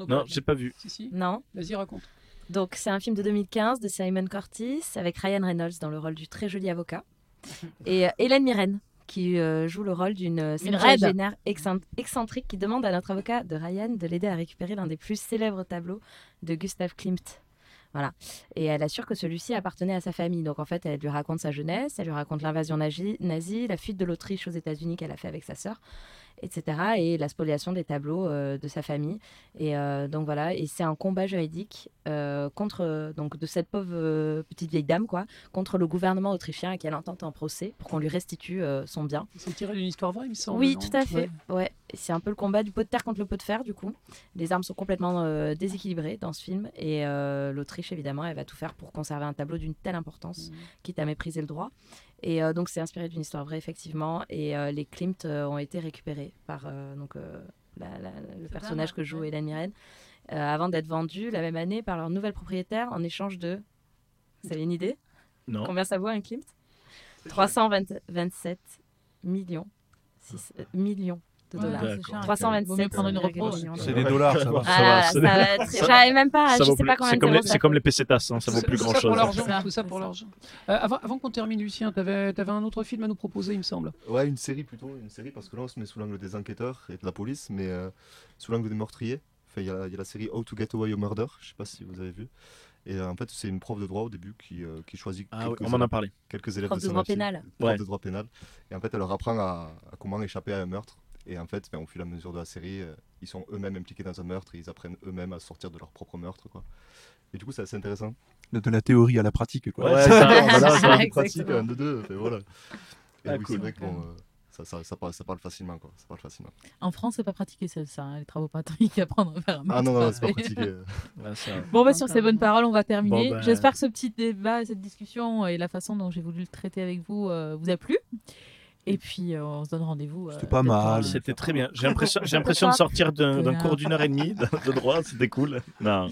Non, j'ai pas vu. Si, si. Non. Vas-y, raconte. Donc c'est un film de 2015 de Simon Curtis avec Ryan Reynolds dans le rôle du très joli avocat et euh, Hélène Mirren qui euh, joue le rôle d'une euh, excent- excentrique qui demande à notre avocat de Ryan de l'aider à récupérer l'un des plus célèbres tableaux de Gustav Klimt. Voilà. Et elle assure que celui-ci appartenait à sa famille. Donc en fait, elle lui raconte sa jeunesse, elle lui raconte l'invasion nazi, nazie, la fuite de l'Autriche aux États-Unis qu'elle a fait avec sa sœur, etc. Et la spoliation des tableaux euh, de sa famille. Et euh, donc voilà, et c'est un combat juridique euh, contre donc de cette pauvre petite vieille dame quoi, contre le gouvernement autrichien et qu'elle intente en procès pour qu'on lui restitue son bien. C'est tiré d'une histoire vraie, il me semble. Oui, tout à fait. Ouais. C'est un peu le combat du pot de terre contre le pot de fer du coup. Les armes sont complètement déséquilibrées dans ce film et l'Autriche évidemment, elle va tout faire pour conserver un tableau d'une telle importance, Mhm. quitte à mépriser le droit. Et euh, donc c'est inspiré d'une histoire vraie effectivement. Et euh, les Klimt euh, ont été récupérés par euh, donc euh, la- la- le personnage que joue ouais. Hélène Mirren. Euh, avant d'être vendus la même année par leur nouvelle propriétaire en échange de vous avez une idée? Non. Combien ça vaut un Klimt? 327 millions, six- euh, millions de Ouais, dollars. c'est D'accord. cher. 327 Vaut mieux prendre une repro. C'est des dollars, ça va. Ah ça va être- J'arrive même pas, Ça je sais pas combien C'est comme, les- c'est comme les pesetas, hein, ça vaut plus grand chose. tout ça pour l'argent. Euh, avant avant qu'on termine, Lucien, tu avais, un autre film à nous proposer, il me semble. Ouais, une série plutôt, une série parce que là on se met sous l'angle des enquêteurs et de la police, mais euh, sous l'angle des meurtriers. Enfin, il y, a il y a la série How to Get Away with Murder, je sais pas si vous avez vu. Et euh, en fait, c'est une prof de droit au début qui, euh, qui choisit Ah oui, quelques, on a élèves, parlé. quelques élèves Prof de droit pénal. prof Ouais. de droit pénal. Et en fait, elle leur apprend à, à comment échapper à un meurtre. Et en fait, ben, au fur et à mesure de la série, euh, ils sont eux-mêmes impliqués dans un meurtre et ils apprennent eux-mêmes à sortir de leur propre meurtre. Quoi. Et du coup, c'est assez intéressant. De, de la théorie à la pratique, quoi. Ouais, c'est ça- voilà, c'est un Exactement. pratique, un de deux. et voilà. Et Ah, oui, cool. c'est vrai que bon, euh, ça, ça, ça, parle, ça parle facilement. Quoi. Ça parle facilement. En France, c'est pas pratiqué ça, ça, hein, les travaux pratiques, apprendre à faire un Ah non, non, c'est pas pratiqué. Ouais, ça- Bon, bah, sur ces bonnes paroles, on va terminer. Bon, bah. J'espère que ce petit débat, cette discussion et la façon dont j'ai voulu le traiter avec vous euh, vous a plu. Et puis, euh, on se donne rendez-vous. euh, C'était pas mal. C'était très bien. J'ai l'impression, j'ai l'impression de sortir d'un d'un cours d'une heure et demie de de droit, c'était cool. Non.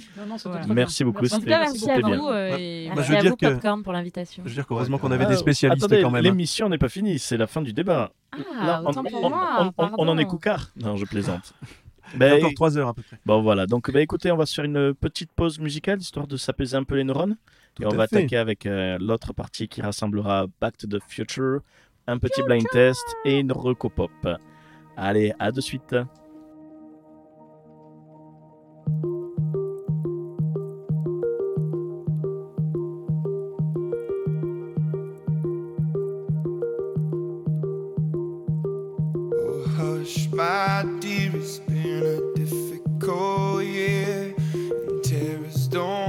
Merci beaucoup, En tout cas, merci à vous. euh, et- Moi, Merci je veux à dire vous, que- Popcorn, pour l'invitation. Je veux dire qu'heureusement qu'on Ah, avait des spécialistes attendez, quand même. L'émission n'est pas finie, c'est la fin du débat. Ah, Là, on, autant pour on- moi. on- en est coucard. Non, je plaisante. Ben, encore 3 heures à peu près. Bon voilà, donc bah, écoutez, on va se faire une petite pause musicale histoire de s'apaiser un peu les neurones. Tout et on va fait. attaquer avec euh, l'autre partie qui rassemblera Back to the Future, un petit blind test et une recopop. Allez, à de suite. My dear, it's been a difficult year. And terrorists don't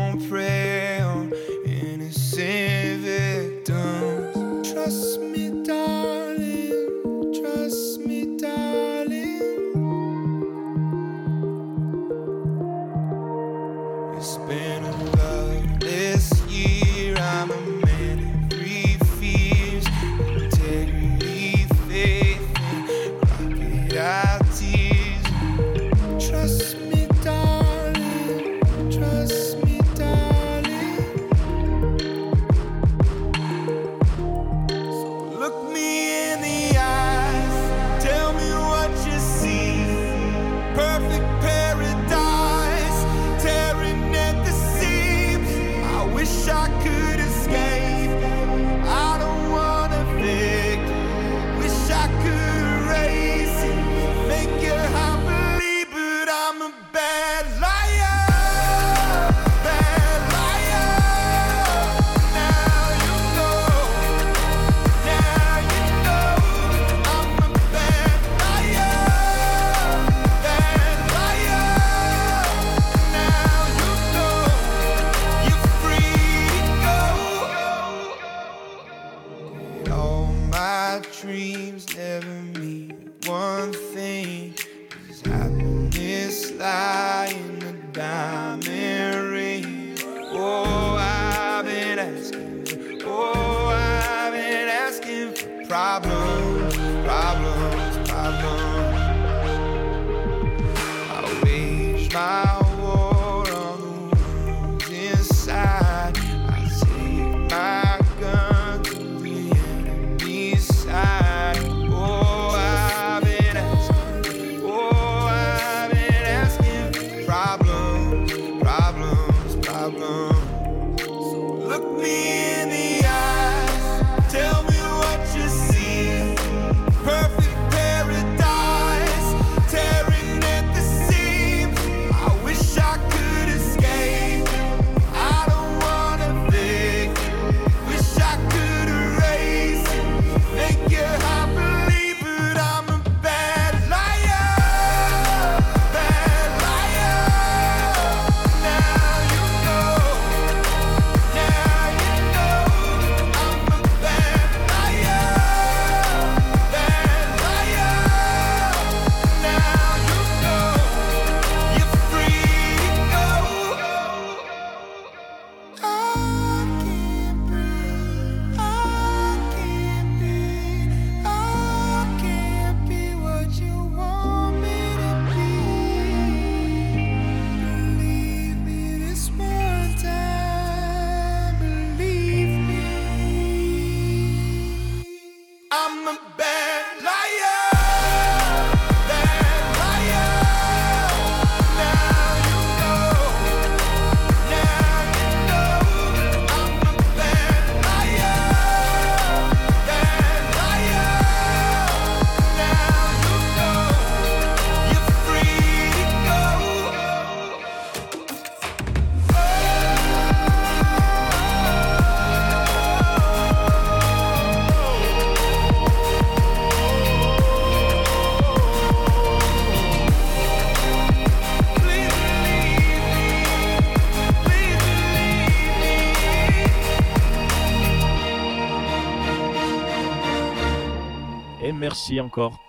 merci encore.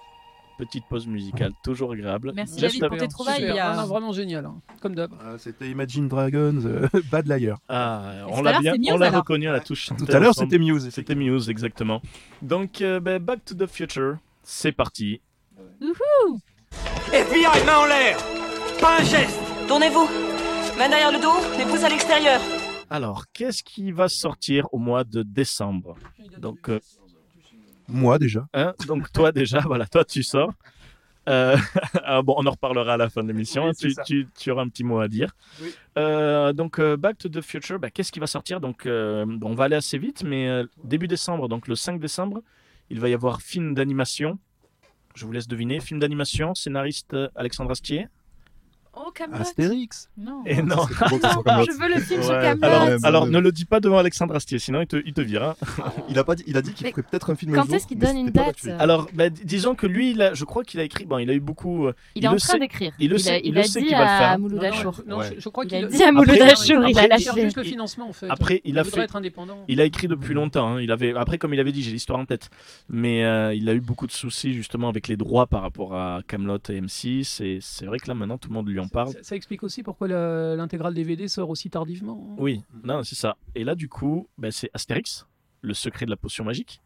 Petite pause musicale, toujours agréable. Merci, Juste David, pour tes trouvailles. Super. il y a- Non, non, vraiment génial, hein. comme d'hab. Ah, C'était Imagine Dragons, euh, Bad Liar. Ah, on l'a bien, c'était on Muse, l'a reconnu à la touche. Tout à l'heure, c'était Muse. C'était Muse, exactement. Donc, euh, ben, Back to the Future, c'est parti. FBI, main en l'air Pas un geste Tournez-vous. Main derrière le dos, les pouces à l'extérieur. Alors, qu'est-ce qui va sortir au mois de décembre? Donc, euh, Moi déjà. hein, donc toi déjà, voilà, toi tu sors. Euh, ah, bon, on en reparlera à la fin de l'émission. Oui, hein, tu, tu- tu auras un petit mot à dire. Oui. Euh, donc, euh, Back to the Future, bah, qu'est-ce qui va sortir? Donc, euh, bon, on va aller assez vite, mais euh, début décembre, donc le 5 décembre, il va y avoir film d'animation. Je vous laisse deviner. Film d'animation, scénariste Alexandre Astier. Oh, Camelot. Astérix. Non. Et non. Comme Non, je veux le film sur. Camelot. Alors, bon, ne le dis pas devant Alexandre Astier, sinon il te, il te vire. hein. Il a pas dit, il a dit qu'il ferait peut-être un film quand est-ce qu'il donne une date. Alors, bah, disons que lui, il a, je crois qu'il a écrit. Bon, il a eu beaucoup. euh, Il, Il est en le train d'écrire. il le sait- il il le a sait dit qu'il va le faire. à Non, Mouloud non, Achour. non, Ouais. je, crois Il qu'il a dit à Mouloud Achour, il a lâché. juste le financement en fait. Après, il a fait. être indépendant. Il a écrit depuis longtemps. hein. Il avait, après, comme il avait dit, j'ai l'histoire en tête. Mais euh, il a eu beaucoup de soucis justement avec les droits par rapport à Camelot et M6. Et c'est vrai que là, maintenant, tout le monde lui en parle. Ça, ça explique aussi pourquoi l'intégrale DVD sort aussi tardivement. Oui, non, c'est ça. Et là, du coup, ben, c'est Astérix, le secret de la potion magique,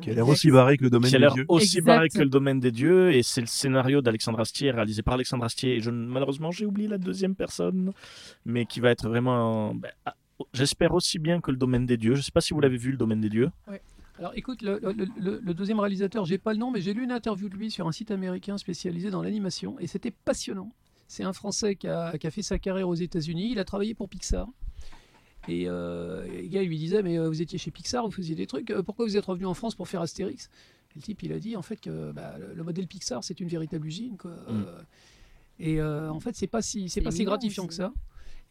Qui a l'air aussi barré que le domaine qui a des l'air dieux. aussi Exact. barré que le domaine des dieux. Et c'est le scénario d'Alexandre Astier, réalisé par Alexandre Astier. Et je, malheureusement, j'ai oublié la deuxième personne, mais qui va être vraiment. ben, ah, J'espère aussi bien que le domaine des dieux. Je sais pas si vous l'avez vu, le domaine des dieux. Alors écoute, le, le- le- le deuxième réalisateur, j'ai pas le nom, mais j'ai lu une interview de lui sur un site américain spécialisé dans l'animation et c'était passionnant. C'est un Français qui a, qui a fait sa carrière aux États-Unis, il a travaillé pour Pixar. Et euh, et le gars lui disait Mais euh, vous étiez chez Pixar, vous faisiez des trucs, euh, pourquoi vous êtes revenu en France pour faire Astérix? Et le type il a dit en fait que bah, le, le modèle Pixar c'est une véritable usine. Quoi. Mm. Euh, et euh, en fait, c'est pas si, c'est pas si gratifiant que ça.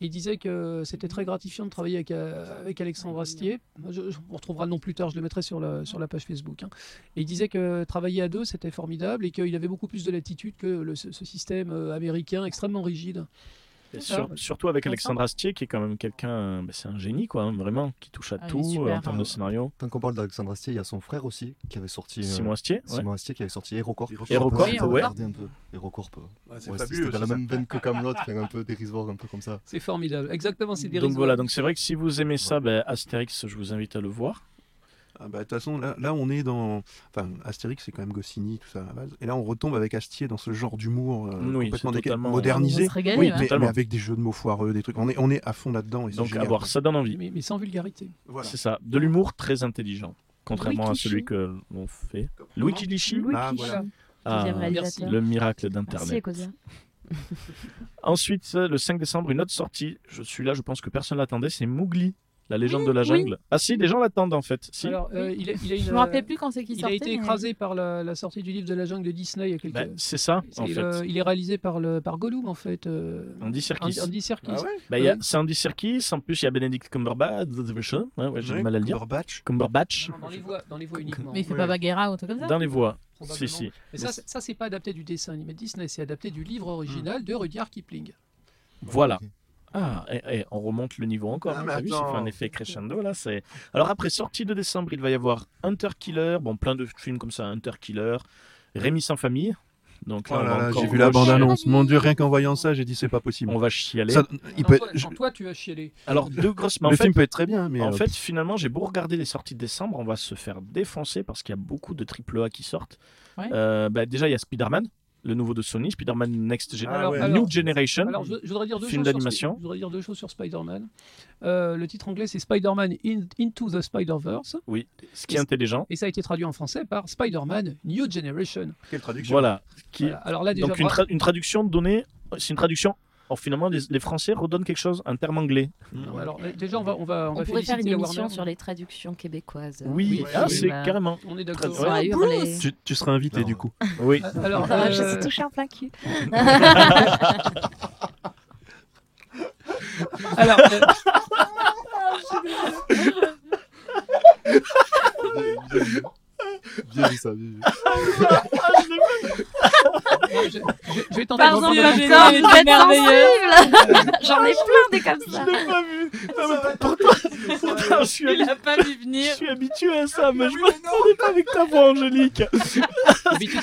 Il disait que c'était très gratifiant de travailler avec, euh, Alexandre Astier. Je- on retrouvera le nom plus tard, je le mettrai sur la, page Facebook. hein. Et il disait que travailler à deux, c'était formidable et qu'il avait beaucoup plus de latitude que ce système euh, américain extrêmement rigide. Sur- surtout avec Alexandre Astier, qui est quand même quelqu'un. euh, ben, c'est un génie, quoi, hein, vraiment, qui touche à Ah, tout euh, en termes de scénario. Tant qu'on parle d'Alexandre Astier, il y a son frère aussi qui avait sorti. euh, Simon Astier, ouais. Simon Astier qui avait sorti Hérocorp. Hérocorp, J'ai ouais. un peu. Hérocorp. Ouais, c'est ouais, fabuleux. C'était dans la même veine que Camelot, un peu dérisoire, un peu comme ça. C'est formidable. Exactement, c'est Donc dérisoire. voilà, donc c'est vrai que si vous aimez ça, ben, Astérix, je vous invite à le voir. Ah bah, De toute façon, là, là, on est dans. Enfin, Astérix, c'est quand même Goscinny, tout ça à la base. Et là, on retombe avec Astier dans ce genre d'humour euh, Oui, complètement modernisé. Régaler, oui, mais, avec des jeux de mots foireux, des trucs. On est, on est à fond là-dedans. Donc à génial, voir, quoi. ça donne envie. Mais, mais sans vulgarité. Voilà. C'est ça, de l'humour très intelligent, contrairement à celui que l'on fait. Louis Kilichi Louis Ah, voilà. Ah, le miracle d'Internet. Ensuite, le 5 décembre, une autre sortie. Je suis là, je pense que personne l'attendait. C'est Mowgli, la légende de la oui. jungle. Ah si, les gens l'attendent en fait. Si. Alors, euh, il, a, il a une, Je me rappelais plus quand c'est qu'il Il sortait. a été mais- écrasé par la, la sortie du livre de la jungle de Disney il y a quelques Ben, c'est ça, en C'est fait. le- il est réalisé par, le, par Gollum en fait. euh, Andy Serkis. Andy, Serkis. Ah ouais Bah, il y a Ouais. c'est Andy Serkis, en plus il y a Benedict Cumberbatch, ouais, ouais, j'ai mal à le dire. Cumberbatch. Cumberbatch, Dans les voix, dans les voix uniquement. Mais il fait Ouais. pas Bagheera ou un truc comme ça dans les voix. Si, si. Mais ça, c'est- ça c'est pas adapté du dessin animé de Disney, c'est adapté du livre original de Rudyard Kipling. Voilà. Ah, et, et on remonte le niveau encore. Ah, hein, vu, ça fait un effet crescendo là. C'est. Alors après sortie de décembre, il va y avoir Hunter Killer, bon plein de films comme ça, Hunter Killer, Rémi sans famille. Donc là, Oh j'ai vu la bande-annonce. Mon Dieu, rien qu'en voyant ça, j'ai dit c'est pas possible. On va chialer. Ça- il Non, peut toi, je- non, toi, tu as chialé. Alors deux grosses. mais en le fait, film peut être très bien, mais En euh, fait, finalement, j'ai beau regarder les sorties de décembre, on va se faire défoncer parce qu'il y a beaucoup de triple A qui sortent. Ouais. Euh, bah, déjà, il y a Spider-Man, le nouveau de Sony, Spider-Man Next Gen- Alors, New alors- Generation. Alors, je, je voudrais dire deux Film choses sur d'animation. Je voudrais dire deux choses sur Spider-Man. Euh, le titre anglais, c'est Spider-Man In- Into the Spider-Verse. Oui, ce qui est intelligent. Et ça a été traduit en français par Spider-Man New Generation. quelle traduction Voilà. Qui... Voilà. Alors là, déjà, Donc, une, bra- tra- une traduction donnée, c'est une traduction. Or, finalement, les, les Français redonnent quelque chose, un terme anglais. Non, alors, là, déjà, on va, on va, on On va pourrait faire une émission sur les traductions québécoises. Oui, oui, ah, c'est bah, carrément. On est d'accord. Ouais. hurler. tu, tu seras invité Non. du coup. Oui. Alors, Ah, je euh, suis touché en plein cul. alors, euh, Bien vu ça, bien vu. je, je- je vais tenter Pardon, de ça, c'est vous êtes merveilleux. J'en ai plein des comme Je ça. l'ai pas vu. Non, mais pourtant, pourtant, je suis, Il a pas vu je venir. suis habitué à ça, mais je m'attendais pas avec ta voix, Angélique.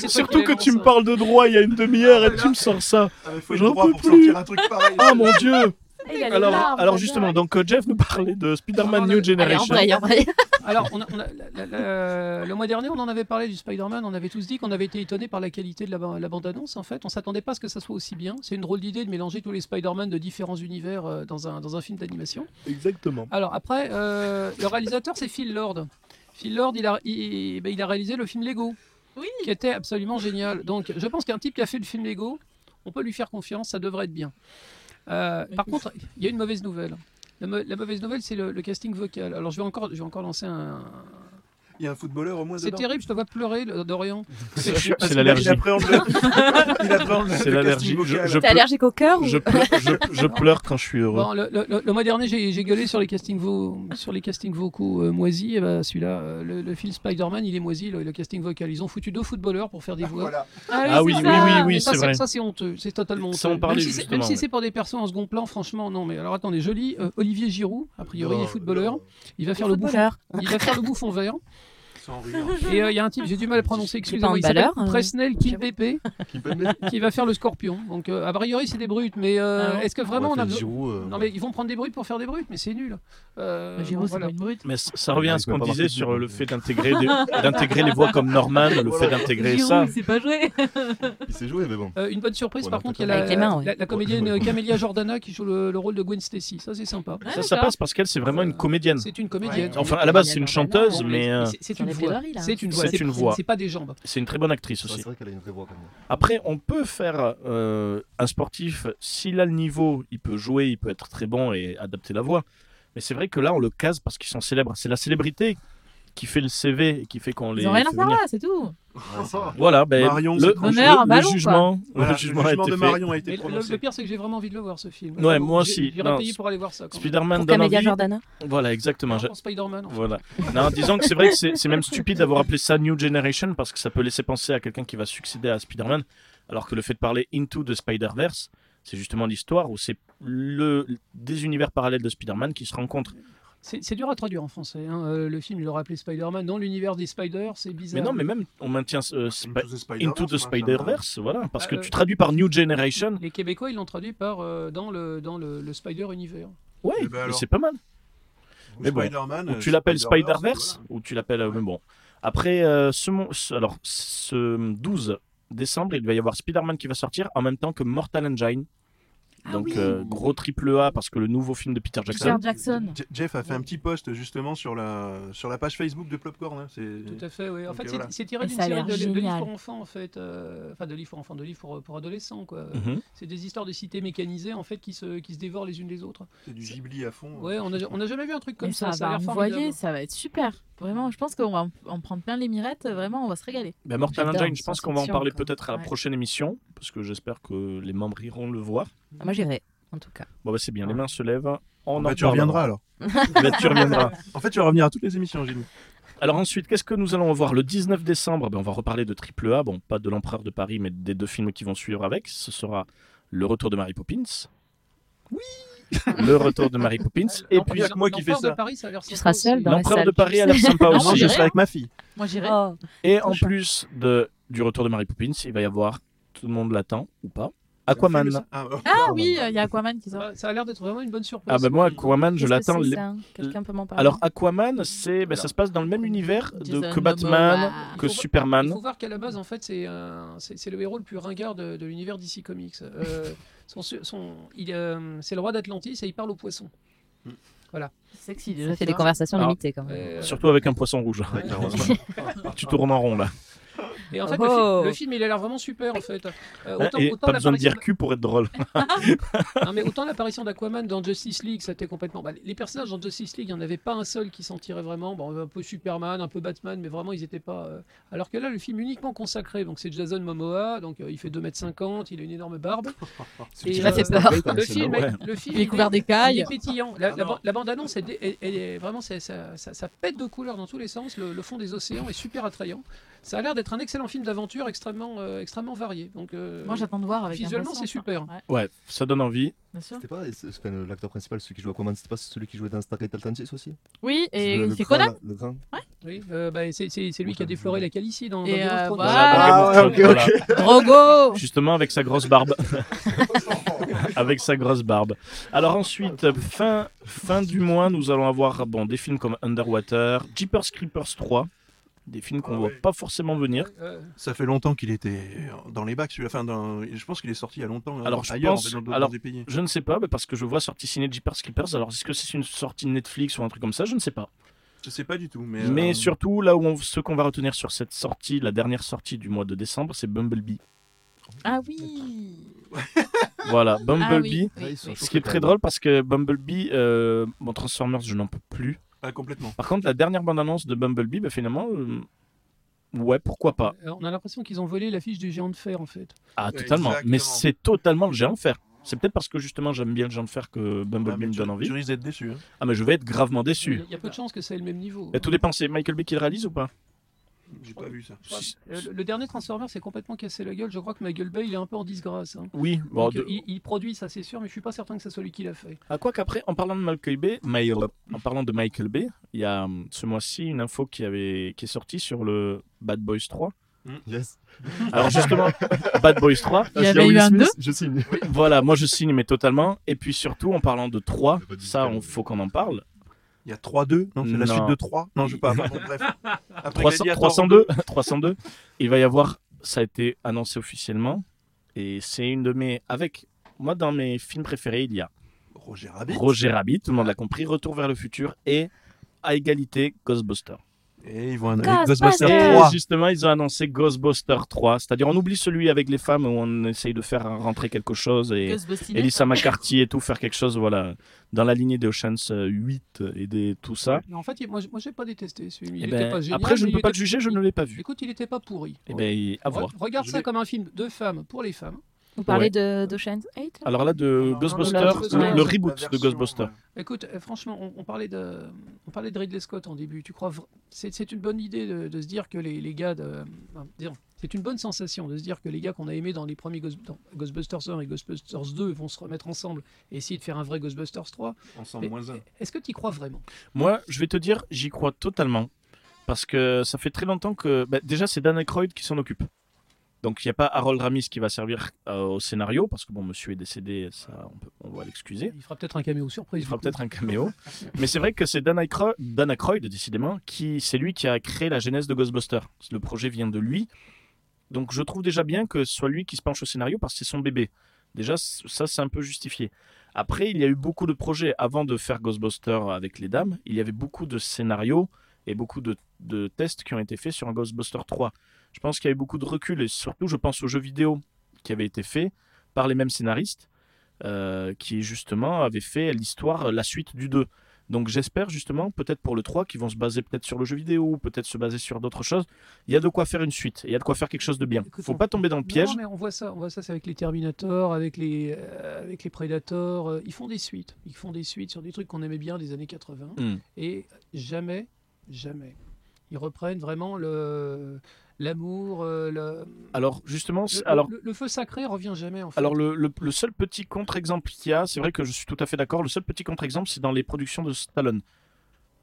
Surtout que tu me parles de droit il y a une demi-heure et tu me sors ça. faut J'en droit peux pour plus. sortir un truc pareil. Ah mon dieu Il a les Alors, larmes, alors j'adore. justement, donc euh, Jeff nous parlait de Spider-Man New allez, en Generation. vrai, en vrai. Alors, on a- on a- la- la- la- le mois dernier, on en avait parlé du Spider-Man. On avait tous dit qu'on avait été étonnés par la qualité de la, ba- la bande-annonce. En fait, on s'attendait pas à ce que ça soit aussi bien. C'est une drôle d'idée de mélanger tous les Spider-Man de différents univers euh, dans, un, dans un film d'animation. Exactement. Alors après, euh, le réalisateur, c'est Phil Lord. Phil Lord, il a, il, ben, il a réalisé le film Lego, Oui. qui était absolument génial. Donc, je pense qu'un type qui a fait le film Lego, on peut lui faire confiance, ça devrait être bien. Euh, par contre, il y a une mauvaise nouvelle. La, mauvaise nouvelle, c'est le, le casting vocal. Alors, je vais encore, je vais encore lancer un. Il y a un footballeur au moins C'est terrible, je te vois pleurer, le- Dorian. C'est l'allergie. Il appréhende le, C'est le l'allergie. T'es allergique au cœur ou je pleure, je- je pleure quand je suis heureux. Bon, le, le- le- le mois dernier, j'ai gueulé sur les castings, vo- sur les castings vocaux euh, moisis. Et ben, celui-là, euh, le, le film Spider-Man, il est moisi, le, le casting vocal. Ils ont foutu deux footballeurs pour faire des voix. Voilà. Ah oui, c'est oui, oui, oui, c'est vrai. Ça, c'est honteux. C'est totalement honteux. Ça, on parlait même si c'est- pour des personnes en second plan, franchement, non. Mais alors attendez, je lis euh, Olivier Giroud, a priori, il est footballeur. Il va faire le bouffon. footballeur. Il va faire le bouffon vert. Et euh, il y a un type, j'ai du mal à prononcer, excusez-moi, un il s'appelle euh, Presnel Kimpépé, Qui va faire le scorpion. Donc, euh, a priori, c'est des brutes, mais euh, Ah est-ce que vraiment on a besoin euh, Non, mais ils vont prendre des brutes pour faire des brutes, mais c'est nul. Euh, brute. Mais ça revient Ah, à ce qu'on disait sur le fait d'intégrer les voix comme Norman, le fait d'intégrer ça. Il sait pas jouer. Il s'est joué, mais bon. Euh, une bonne surprise, par contre, il y a la, comédienne. Camélia Jordana qui joue le, le rôle de Gwen Stacy. Ça, c'est sympa. Ça, ça passe parce qu'elle, c'est vraiment une comédienne. C'est une comédienne. Enfin, à la base, c'est une chanteuse, mais euh, C'est- une voix. C'est une voix. C'est une voix. C'est pas des jambes. c'est une très bonne actrice aussi. C'est vrai qu'elle a une vraie voix quand même. Après, on peut faire euh, un sportif, s'il a le niveau, il peut jouer, il peut être très bon et adapter la voix. Mais c'est vrai que là, on le case parce qu'ils sont célèbres. C'est la célébrité qui fait le CV et qui fait qu'on les Ils ont rien à faire là, c'est tout. Voilà, ben, Marion, le, le- le jugement, Voilà, le jugement a le jugement été de fait. Marion a été le, le prononcé. pire, c'est que j'ai vraiment envie de le voir ce film. Ouais, moi aussi. J'irai payer pour aller voir ça. Spider-Man. Jordana. Voilà, exactement. Non, Spider-Man. en fait. Voilà. Non, disons que c'est vrai que c'est c'est même stupide d'avoir appelé ça New Generation parce que ça peut laisser penser à quelqu'un qui va succéder à Spider-Man, alors que le fait de parler Into the Spider-Verse, c'est justement l'histoire où c'est le des univers parallèles de Spider-Man qui se rencontrent. C'est dur à traduire en français. hein. Euh, le film, il l'aurait appelé Spider-Man. Dans l'univers des Spiders, c'est bizarre. Mais non, mais même on maintient euh, Into the Spider-Verse, voilà, parce que Ah, euh, tu traduis par New Generation. Les Québécois, ils l'ont traduit par euh, dans le dans le, le Spider univers. Ouais, Eh ben c'est pas mal. Ou Mais bon, ou tu l'appelles Spider-Verse, ou tu l'appelles. mais bon. Après, euh, ce- alors, ce 12 décembre, il va y avoir Spider-Man qui va sortir en même temps que Mortal Engine. Ah Donc, oui. euh, gros triple A parce que le nouveau film de Peter Jackson. Peter Jackson. Je- Jeff a fait un petit post justement sur la, sur la page Facebook de Popcorn. hein, c'est- Tout à fait, oui. En Donc, fait, euh, c'est- voilà. c'est tiré d'une série de, de livres pour enfants, en fait. euh, Enfin, de livres pour enfants, de livres pour, pour adolescents, quoi. Mhm. C'est des histoires de cités mécanisées, en fait, qui se, qui se dévorent les unes les autres. C'est du Ghibli à fond. Ouais, on a, on a jamais vu un truc comme Mais ça. ça, va envoyer, ça va être super. Vraiment, je pense qu'on va en- en prendre plein les mirettes. Vraiment, on va se régaler. Ben, Mortal Engine, je pense qu'on va en parler peut-être à la prochaine émission, parce que j'espère que les membres iront le voir. Ah, Moi, j'irai, en tout cas. Bon, bah, c'est bien, les mains se lèvent. On Bah, en tu reviendras alors. Ben, tu reviendras. En fait, tu vas revenir à toutes les émissions, Jimmy. Alors ensuite, qu'est-ce que nous allons voir le 19 décembre? Ben, On va reparler de Triple A, bon, pas de l'Empereur de Paris, mais des deux films qui vont suivre avec. Ce sera Le Retour de Mary Poppins. Oui Le Retour de Mary Poppins. Et puis, que moi qui fais l'Empereur ça. de Paris, ça a l'air Tu sympa seras aussi. seul dans L'Empereur de Paris a l'air sympa Ah, moi, aussi. Je serai avec ma fille. Moi, j'irai. Oh, Et en plus de, du Retour de Mary Poppins, il va y avoir, tout le monde l'attend ou pas, Aquaman. Ah. Ah oui, il y a Aquaman qui sort. Ça, ça a l'air d'être vraiment une bonne surprise. Ah ben moi, Aquaman, je l'attends. les- ça Quelqu'un peut m'en parler Alors Aquaman, c'est, ben, ça se passe dans le même univers de, Jason que Batman, Momoa. que Il faut- Il Superman. faut voir qu'à la base, en fait, c'est un- c'est c'est le héros le plus ringard de, de l'univers DC Comics. Euh, son, son- il, euh, c'est le roi d'Atlantis et il parle aux poissons. Sexy Ça déjà. fait tu des vois. conversations Alors, limitées quand même. Euh, Surtout avec un poisson rouge. Ouais, tu tournes en rond là. Et en fait, Oh. le, film, le film, il a l'air vraiment super, en fait. Euh, Hein, autant, et autant pas besoin de dire cul pour être drôle. Non, mais autant l'apparition d'Aquaman dans Justice League, c'était complètement. bah, les personnages dans Justice League, il n'y en avait pas un seul qui s'en tirait vraiment. Bon, un peu Superman, un peu Batman, mais vraiment, ils n'étaient pas. euh, Alors que là, le film uniquement consacré, donc c'est Jason Momoa, donc euh, il fait 2m50, il a une énorme barbe. Et, Il m'a fait euh, peur. Le film, Ouais. le film Il est couvert il est d'écailles. pétillant. La, la bande-annonce, elle, elle- elle est vraiment, ça, ça, ça pète de couleurs dans tous les sens. Le, le fond des océans est super attrayant. Ça a l'air d'être un excellent film d'aventure extrêmement, euh, extrêmement varié. Donc, euh, Moi, j'attends de voir avec Visuellement, c'est super. hein. Ouais, Ouais, ça donne envie. bien sûr. C'était pas c'est- c'est pas le- l'acteur principal, celui qui joue Aquaman, c'était pas celui qui jouait dans Stargate Atlantis aussi? Oui, et Le- le c'est Conan là, Le grand. Oui, euh, bah, c'est lui qui a défloré la calicie dans, dans Et Game of euh, Thrones. voilà. Ah, ok, ok, Drogo Justement avec sa grosse barbe. avec sa grosse barbe. Alors ensuite, fin, fin du mois, nous allons avoir bon, des films comme Underwater, Jeepers Creepers 3, des films qu'on Ah ne voit ouais. pas forcément venir. Ça fait longtemps qu'il était dans les bacs, celui-là. Enfin, dans- je pense qu'il est sorti il y a longtemps. hein, Alors, je ailleurs, pense- dans, alors- dans des pays. Je ne sais pas, mais parce que je vois sortie ciné Jeepers Creepers. Alors est-ce que c'est une sortie Netflix ou un truc comme ça? Je ne sais pas. Je sais pas du tout, mais. Mais euh, surtout, là où on, ce qu'on va retenir sur cette sortie, la dernière sortie du mois de décembre, c'est Bumblebee. Ah oui Voilà, Ah Bumblebee. Ah, oui. Ce qui est très drôle parce que Bumblebee, euh, bon, Transformers, je n'en peux plus. Ah, complètement. Par contre, la dernière bande-annonce de Bumblebee, bah, finalement, euh, ouais, pourquoi pas. euh, on a l'impression qu'ils ont volé l'affiche du géant de fer en fait. Ah, totalement. exactement. Mais c'est totalement le géant de fer. C'est peut-être parce que justement j'aime bien le géant de fer que Bumblebee mais me tu, donne envie. tu risques d'être déçu. hein. Ah, mais je vais être gravement déçu. Il y a peu de chances que ça ait le même niveau. Et tout dépend, c'est Michael Bay qui le réalise ou pas? J'ai pas vu ça. Euh, le, le dernier Transformer s'est complètement cassé la gueule. Je crois que Michael Bay il est un peu en disgrâce. hein. Oui, bon, Donc, de- euh, il, il produit ça c'est sûr, mais je suis pas certain que c'est celui qui l'a fait. À quoi qu'après, en parlant de Michael Bay, en parlant de Michael Bay, il y a hum, ce mois-ci une info qui, avait, qui est sortie sur le Bad Boys 3. Yes. Alors justement, Bad Boys 3, Il y avait eu un 2 Je signe. voilà, moi je signe, mais totalement. Et puis surtout, en parlant de 3, Il y a pas de ça, on faut qu'on en parle. Il y a 3-2 Non, c'est la suite de 3 Non, je sais pas. pardon, bref. Après 300 Gladiator 302, 302. Il va y avoir, ça a été annoncé officiellement, et c'est une de mes, avec moi dans mes films préférés, il y a Roger Rabbit. Roger Rabbit, tout le monde l'a compris, Retour vers le futur et à égalité Ghostbusters. Et ils vont avec Ghostbusters. Ghostbusters Et 3. justement, ils ont annoncé Ghostbusters 3, c'est-à-dire on oublie celui avec les femmes où on essaye de faire rentrer quelque chose et. Elisa McCarthy et tout faire quelque chose, voilà, dans la lignée des Ocean's 8 et des tout ça. Mais en fait, moi, moi j'ai pas détesté ce film. Il Eh ben, pas génial. après, je ne peux pas le juger, je ne l'ai pas vu. Écoute, il était pas pourri. Eh ben, à voir. Re- Regarde Je ça comme un film de femmes pour les femmes. Vous parlez Ouais. de d'Ocean's 8 Alors là, de Ghostbusters, le, reboot de Ghostbusters. ouais. Écoute, euh, franchement, on, on parlait de, on parlait de Ridley Scott en début. Tu crois c'est, une bonne idée de, de se dire que les, les gars, de, enfin, disons, c'est une bonne sensation de se dire que les gars qu'on a aimés dans les premiers Ghost- dans Ghostbusters 1 et Ghostbusters 2 vont se remettre ensemble et essayer de faire un vrai Ghostbusters 3. Ensemble, Mais- moins 1. Est-ce que tu y crois vraiment? Moi, je vais te dire, j'y crois totalement. Parce que ça fait très longtemps que. bah, déjà, c'est Dan Aykroyd qui s'en occupe. Donc il n'y a pas Harold Ramis qui va servir euh, au scénario, parce que bon, monsieur est décédé, ça, on, peut- on va l'excuser. Il fera peut-être un caméo surprise. Il fera peut-être un caméo. Mais c'est vrai que c'est Dan Aykroyd, Dan Aykroyd, décidément, qui c'est lui qui a créé la genèse de Ghostbusters. Le projet vient de lui. Donc je trouve déjà bien que ce soit lui qui se penche au scénario parce que c'est son bébé. Déjà, ça, c'est un peu justifié. Après, il y a eu beaucoup de projets avant de faire Ghostbusters avec les dames. Il y avait beaucoup de scénarios et beaucoup de, de tests qui ont été faits sur un Ghostbusters 3. Je pense qu'il y a eu beaucoup de recul et surtout, je pense aux jeux vidéo qui avaient été faits par les mêmes scénaristes euh, qui justement avaient fait l'histoire, la suite du 2. Donc j'espère justement, peut-être pour le 3, qu'ils vont se baser peut-être sur le jeu vidéo, ou peut-être se baser sur d'autres choses. Il y a de quoi faire une suite, il y a de quoi faire quelque chose de bien. Écoute, Faut on- pas tomber dans le piège. Non, mais on voit ça, on voit ça, c'est avec les Terminator, avec les, euh, avec les Predators. euh, ils font des suites, ils font des suites sur des trucs qu'on aimait bien des années 80. Hmm. Et jamais, jamais, ils reprennent vraiment le l'amour, euh, le, Alors justement, le, alors le- le feu sacré revient jamais en fait. Alors le, le- le seul petit contre-exemple qu'il y a, c'est vrai que je suis tout à fait d'accord, le seul petit contre-exemple, c'est dans les productions de Stallone.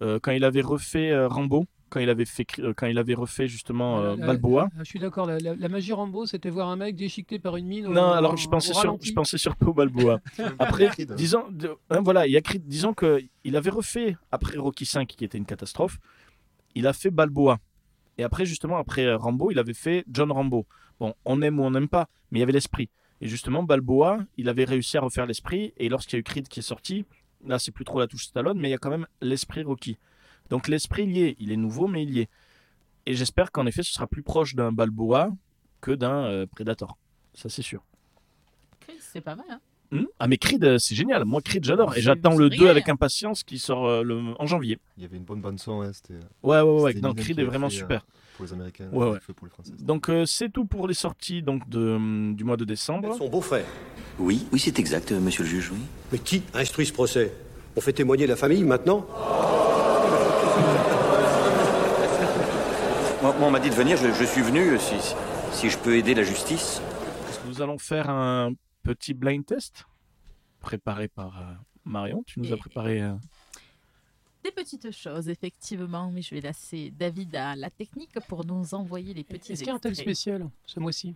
Euh, quand il avait refait euh, Rambo, quand il avait, fait, euh, quand il avait refait justement euh, La- la- Balboa. la- je suis d'accord, la, la- la magie Rambo, c'était voir un mec déchiqueté par une mine. au- Non, alors au- je pensais, sur, je pensais surtout au Balboa. Après, disons, de- hein, voilà, il y a disons qu'il avait refait, après Rocky V, qui était une catastrophe, il a fait Balboa. Et après, justement, après Rambo, il avait fait John Rambo. Bon, on aime ou on n'aime pas, mais il y avait l'esprit. Et justement, Balboa, il avait réussi à refaire l'esprit. Et lorsqu'il y a eu Creed qui est sorti, là, c'est plus trop la touche Stallone, mais il y a quand même l'esprit Rocky. Donc l'esprit, il est. Il est nouveau, mais il est. Et j'espère qu'en effet, ce sera plus proche d'un Balboa que d'un euh, Predator. Ça, c'est sûr. C'est pas mal. Hein Hmm ah mais Creed euh, c'est génial, moi Creed j'adore et j'attends le 2 régalé, avec hein. impatience qui sort euh, le... en janvier. Il y avait une bonne bande son, ouais, c'était. Ouais ouais ouais, ouais. non Creed est vraiment fait, euh, super. Pour les Américains, Ouais, ouais. pour les Français. Donc euh, c'est tout pour les sorties donc de, du mois de décembre. Son beau-frère. Oui, oui, c'est exact, euh, monsieur le juge, oui. Mais qui instruit ce procès? On fait témoigner la famille maintenant? Moi, moi, on m'a dit de venir, je, je suis venu, euh, si, si- si je peux aider la justice. Nous allons faire un petit blind test préparé par euh, Marion. Tu nous as préparé. euh, Des petites choses, effectivement, mais je vais laisser David à la technique pour nous envoyer les petits Est-ce qu'il y a un thème spécial ce mois-ci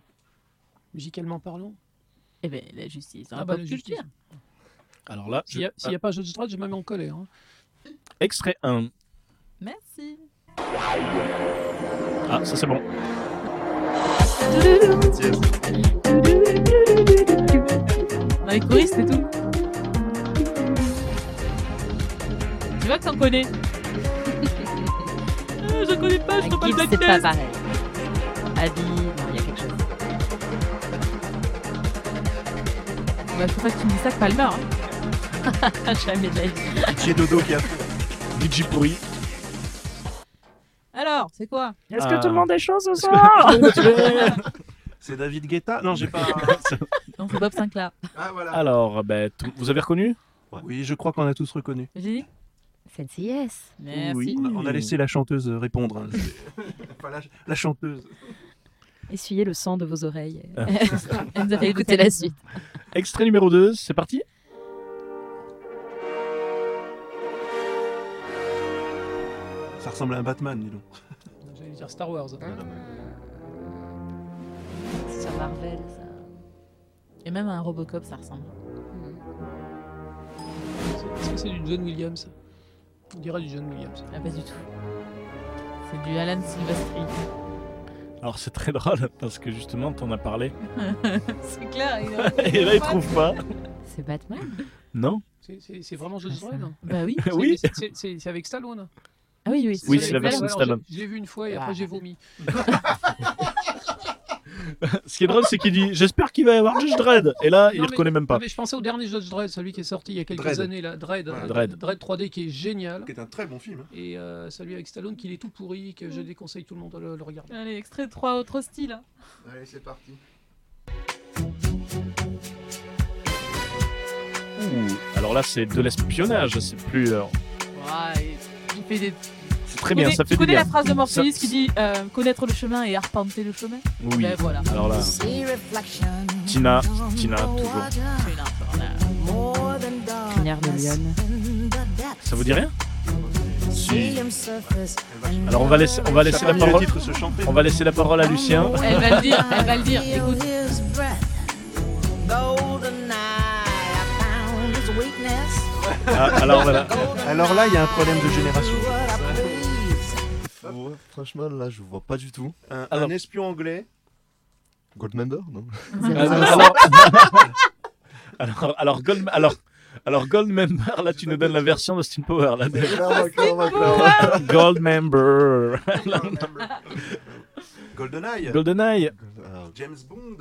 Musicalement parlant? Eh bien, la justice. Ah la bah, la justice. Alors là, S'il n'y a, je- a pas Judge Dredd, je me mets en colère. hein. extrait 1. Merci. Ah ça c'est bon. On a les choristes et tout. Tu vois que t'en connais Euh, Je connais pas, je peux pas le c'est pas pareil. Abby, non, il y a quelque chose. Bah, je faut pas que tu me dises ça que Palmer. Hein. Jamais de la vie. J'ai Dodo qui a DJ pourri. Alors, c'est quoi? Est-ce que tout le monde est chaud ce C'est David Guetta Non, j'ai pas. Non, c'est Bob Sinclair. ah voilà. Alors ben, vous avez reconnu Oui, je crois qu'on a tous reconnu. J'ai dit Fancy yes. Merci. Oui. On a, on a laissé la chanteuse répondre. hein. La, la chanteuse. Essuyez le sang de vos oreilles. Elle nous a fait Écoutez la suite. Extrait numéro 2, c'est parti. Ça ressemble à un Batman, dis donc. J'allais dire Star Wars. Sur Marvel, ça. Et même à un Robocop, ça ressemble. Est-ce que c'est du John Williams? On dirait du John Williams. Ah, pas du tout. C'est du Alan Silvestri. Alors c'est très drôle parce que justement t'en as parlé. c'est clair. Et là il trouve pas. C'est Batman Non C'est- vraiment Judge Dredd Bah oui. C'est- Oui. c'est- avec Stallone. Ah oui, oui. Oui, c'est la version Stallone. l'ai vu une fois et après j'ai vomi. Ce qui est drôle c'est qu'il dit j'espère qu'il va y avoir Judge Dredd et là il mais- reconnaît même pas. mais je pensais au dernier Judge Dredd, celui qui est sorti il y a quelques Dredd. années, là, Dredd, Ouais. euh, Dredd. 3D qui est génial. Qui est un très bon film. hein. Et euh, celui avec Stallone qui est tout pourri, que je déconseille tout le monde de le, le regarder. Allez, extrait 3 autres styles. hein. Allez, c'est parti. Ouh, Alors là c'est de l'espionnage, c'est plus. euh, Ouais, il fait des. Très Tu bien, connais- ça fait Tu connais la phrase de Morpheus Ça- qui dit euh, connaître le chemin et arpenter le chemin Oui. Ben voilà. Alors là, Tina, Tina toujours. Lyon. Ça vous dit rien Si, Alors on va laisser, on va laisser la parole. On va laisser la parole à Lucien. Elle va le dire, elle va le dire. Écoute. Ah, alors voilà. Alors là, il y a un problème de génération. Ouais, franchement, là, je vois pas du tout. Un, Alors- un espion anglais. Goldmember, non Alors, alors, alors, Gold, alors, alors Goldmember, là tu nous donnes la version de Steam Power. Là. Goldmember. GoldenEye. GoldenEye. Ah, James Bond.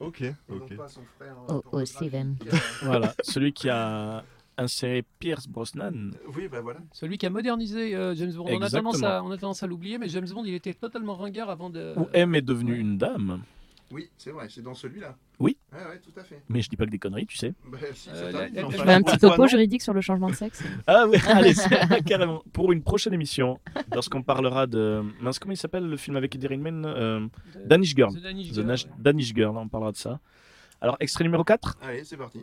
ok, Et non ok. pas son frère. Oh, euh, oh, Thomas Steven. Voilà, celui qui a inséré Pierce Brosnan. Oui, bah voilà. Celui qui a modernisé euh, James Bond. On a, Exactement. tendance à, on a tendance à l'oublier, mais James Bond, il était totalement ringard avant de. Où M est devenue une dame. Oui, c'est vrai, c'est dans celui-là. Oui. Ouais, ouais, tout à fait. Mais je dis pas que des conneries, tu sais. Bah, si, Euh, ça je fais un petit topo juridique sur le changement de sexe. Ah oui, allez, c'est- carrément. Pour une prochaine émission, lorsqu'on parlera de. Mince, comment il s'appelle le film avec Eddie Redmayne euh, Danish Girl. The Danish The Girl, Nash- ouais. Danish Girl, on parlera de ça. Alors, extrait numéro 4 Allez, c'est parti.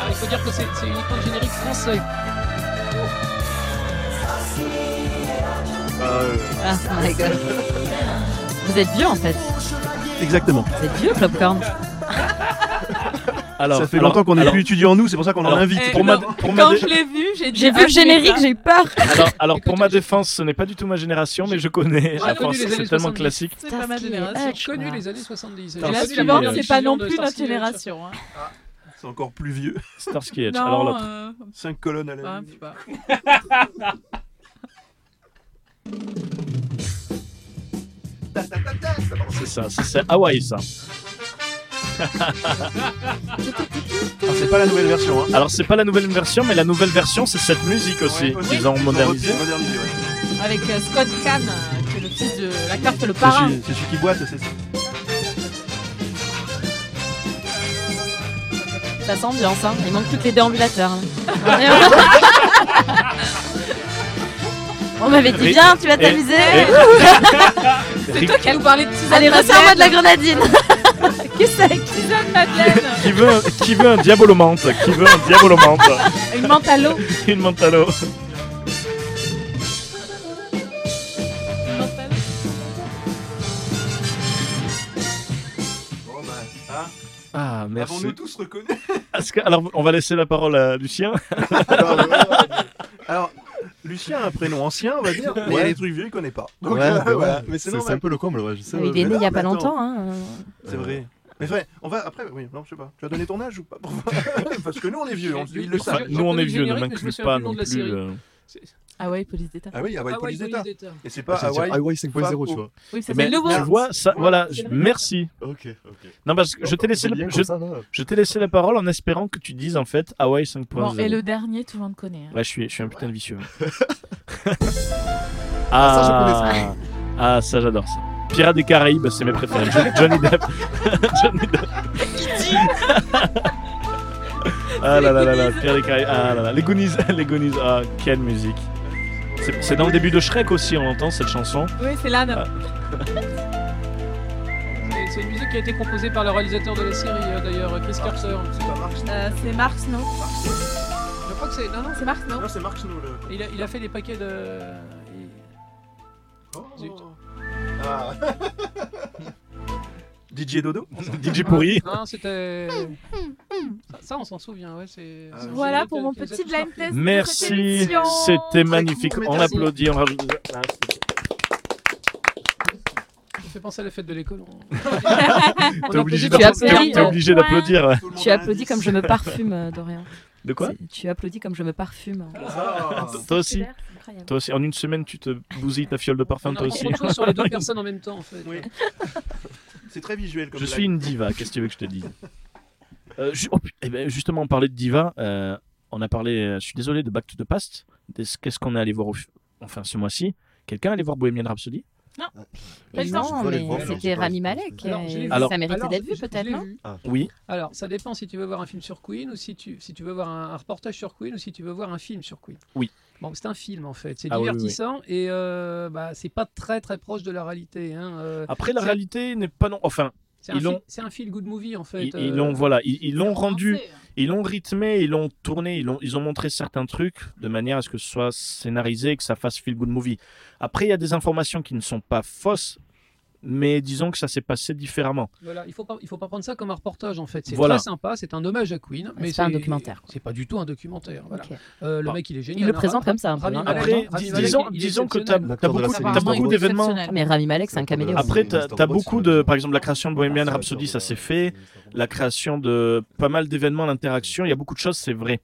Ah, il faut dire que c'est uniquement le générique français. Ah, my god. Vous êtes vieux en fait. Exactement. Vous êtes vieux, Popcorn. Alors, ça fait alors- longtemps qu'on n'est plus étudiant nous, c'est pour ça qu'on en invite. Eh, pour ma- non, pour quand je l'ai vu, j'ai vu ah, le générique, j'ai eu peur. Alors, alors pour ma défense, ce n'est pas du tout ma génération, mais je connais. Les années c'est tellement 70. classique. C'est pas ma génération. J'ai connu les années 70. Et Starsky la suivante, c'est pas non plus notre génération. hein. C'est encore plus vieux. Starsky. Non, Alors l'autre. euh, Cinq colonnes à la ah, pas. C'est ça, c'est. Hawaï, ça. Ah, c'est pas la nouvelle version. Hein. Alors, c'est pas la nouvelle version, mais la nouvelle version, c'est cette musique aussi Ouais, aussi. qu'ils ont modernisée. Modernisé, ouais. Avec euh, Scott Kahn, euh, qui est le fils de la carte, le parrain. c'est celui qui boite, c'est ça. Ça s'ambiance, hein. Il manque que les déambulateurs. hein. On m'avait dit bien, tu vas t'amuser. C'est toi qui nous parlais de Suzanne Allez, resserre-moi de la grenadine. Qu'est-ce que c'est Suzanne Madeleine. Qui veut, un- qui veut un diabolomante Qui veut un diabolomante Une menthe à l'eau. Une mentalo. Une menthe à l'eau. Bon, bah, ah, Ah, merci. avons-nous tous reconnu Est-ce que- alors, on va laisser la parole à Lucien. Alors, Lucien a un prénom ancien, on va dire, mais il y a Ouais. des trucs vieux qu'il connaît pas. Donc, Ouais, euh, ouais, voilà. Mais c'est un peu le comble, ouais, je sais. Ah, Il est né il y a pas longtemps. Hein. C'est vrai. Mais vrai, on va après, oui, non, je sais pas. Tu as donné ton âge ou pas Parce que nous, on est vieux, on, ils le savent. Nous, on est vieux, ne m'inclus pas non plus. Ah ouais, police d'État. Ah oui, Hawaii Ah, Police d'État. d'État. Et c'est Ah, pas Hawaii. Hawaii 5.0, tu vois. Oui, ça c'est Mais le tu vois, ça, voilà, je- merci. Ok, ok. Non, parce que je t'ai laissé, bien je, ça, t'ai laissé la parole en espérant que tu dises en fait Hawaii 5.0. Bon, et le dernier, tout le monde connaît. hein. Ouais, je suis, je suis un putain de vicieux. Ah, ça, je ah, ah, ça j'adore ça. Pirates des Caraïbes, c'est mes préférés. Jo- Johnny Depp. Johnny Depp. ah là là là là, Pirates des Caraïbes. Ah là là, les Goonies, les Goonies. Ah, quelle musique. C'est- C'est dans le début de Shrek aussi, on entend cette chanson. Oui, c'est l'âne. Ah. C'est- C'est une musique qui a été composée par le réalisateur de la série, euh, d'ailleurs, Chris Carter. C'est pas Mark Snow. Euh, c'est Mark Snow. Je crois que c'est. Non, non, C'est Mark Snow. Non, c'est Mark Snow. Le... il a, il a fait des paquets de. Oh. Zut. Ah. DJ Dodo DJ pourri. Non, c'était. Ça, ça, on s'en souvient, ouais. c'est- un Voilà pour mon petit blind test. Merci, c'était magnifique. On applaudit, on rajoute. Ah, Ça fait penser à la fête de l'école. on- T'es On obligé applaudit Tu d'appla- applaudis, t'es- t'es obligé d'applaudir. ouais. Tu applaudis comme je me parfume, euh, Dorian. De quoi C'est- Tu applaudis comme je me parfume. Ah. Toi aussi. Toi aussi, en une semaine, tu te bousilles ta fiole de parfum, On toi aussi. choses sur les deux personnes en même temps, en fait. Oui. C'est très visuel comme Je blague. suis une diva, qu'est-ce que tu veux que je te dise Euh, oh, eh ben, Justement, on parlait de diva. euh, on a parlé, euh, je suis désolé, de Back to the Past. Qu'est-ce qu'on est allé voir au, enfin, ce mois-ci? Quelqu'un est allé voir Bohemian Rhapsody? Pas Non. Faut aller mais c'était Rami Malek. Et vu. Alors- ça méritait d'être vu peut-être, non? Vu. Oui. Alors, ça dépend si tu veux voir un film sur Queen ou si tu, si tu veux voir un, un reportage sur Queen ou si tu veux voir un film sur Queen. Oui. Bon, c'est un film en fait, c'est Ah oui, oui, oui. divertissant et euh, bah, c'est pas très très proche de la réalité. Hein. euh, Après, la réalité n'est pas non. Enfin, C'est un, Ils l'ont- c'est un feel good movie en fait. Ils euh, ils l'ont voilà, ils ils l'ont rendu, Français. ils l'ont rythmé, ils l'ont tourné, ils ont, ils ont montré certains trucs de manière à ce que ce soit scénarisé, que ça fasse feel good movie. Après, il y a des informations qui ne sont pas fausses, mais disons que ça s'est passé différemment. Voilà, il faut pas, il faut pas prendre ça comme un reportage en fait. C'est Voilà. très sympa, c'est un hommage à Queen, mais c'est pas un documentaire, C'est pas du tout un documentaire. Voilà. Euh, le Bah, mec, il est génial. Il le présente comme ça un peu. Rami hein. Après, dis- disons, que tu as, beaucoup, d'événements. Mais Rami Malek, c'est un caméléon. Après, tu as, beaucoup de, par exemple, la création de Bohemian Rhapsody, ça s'est fait. La création de pas mal d'événements, l'interaction, il y a beaucoup de choses, c'est vrai.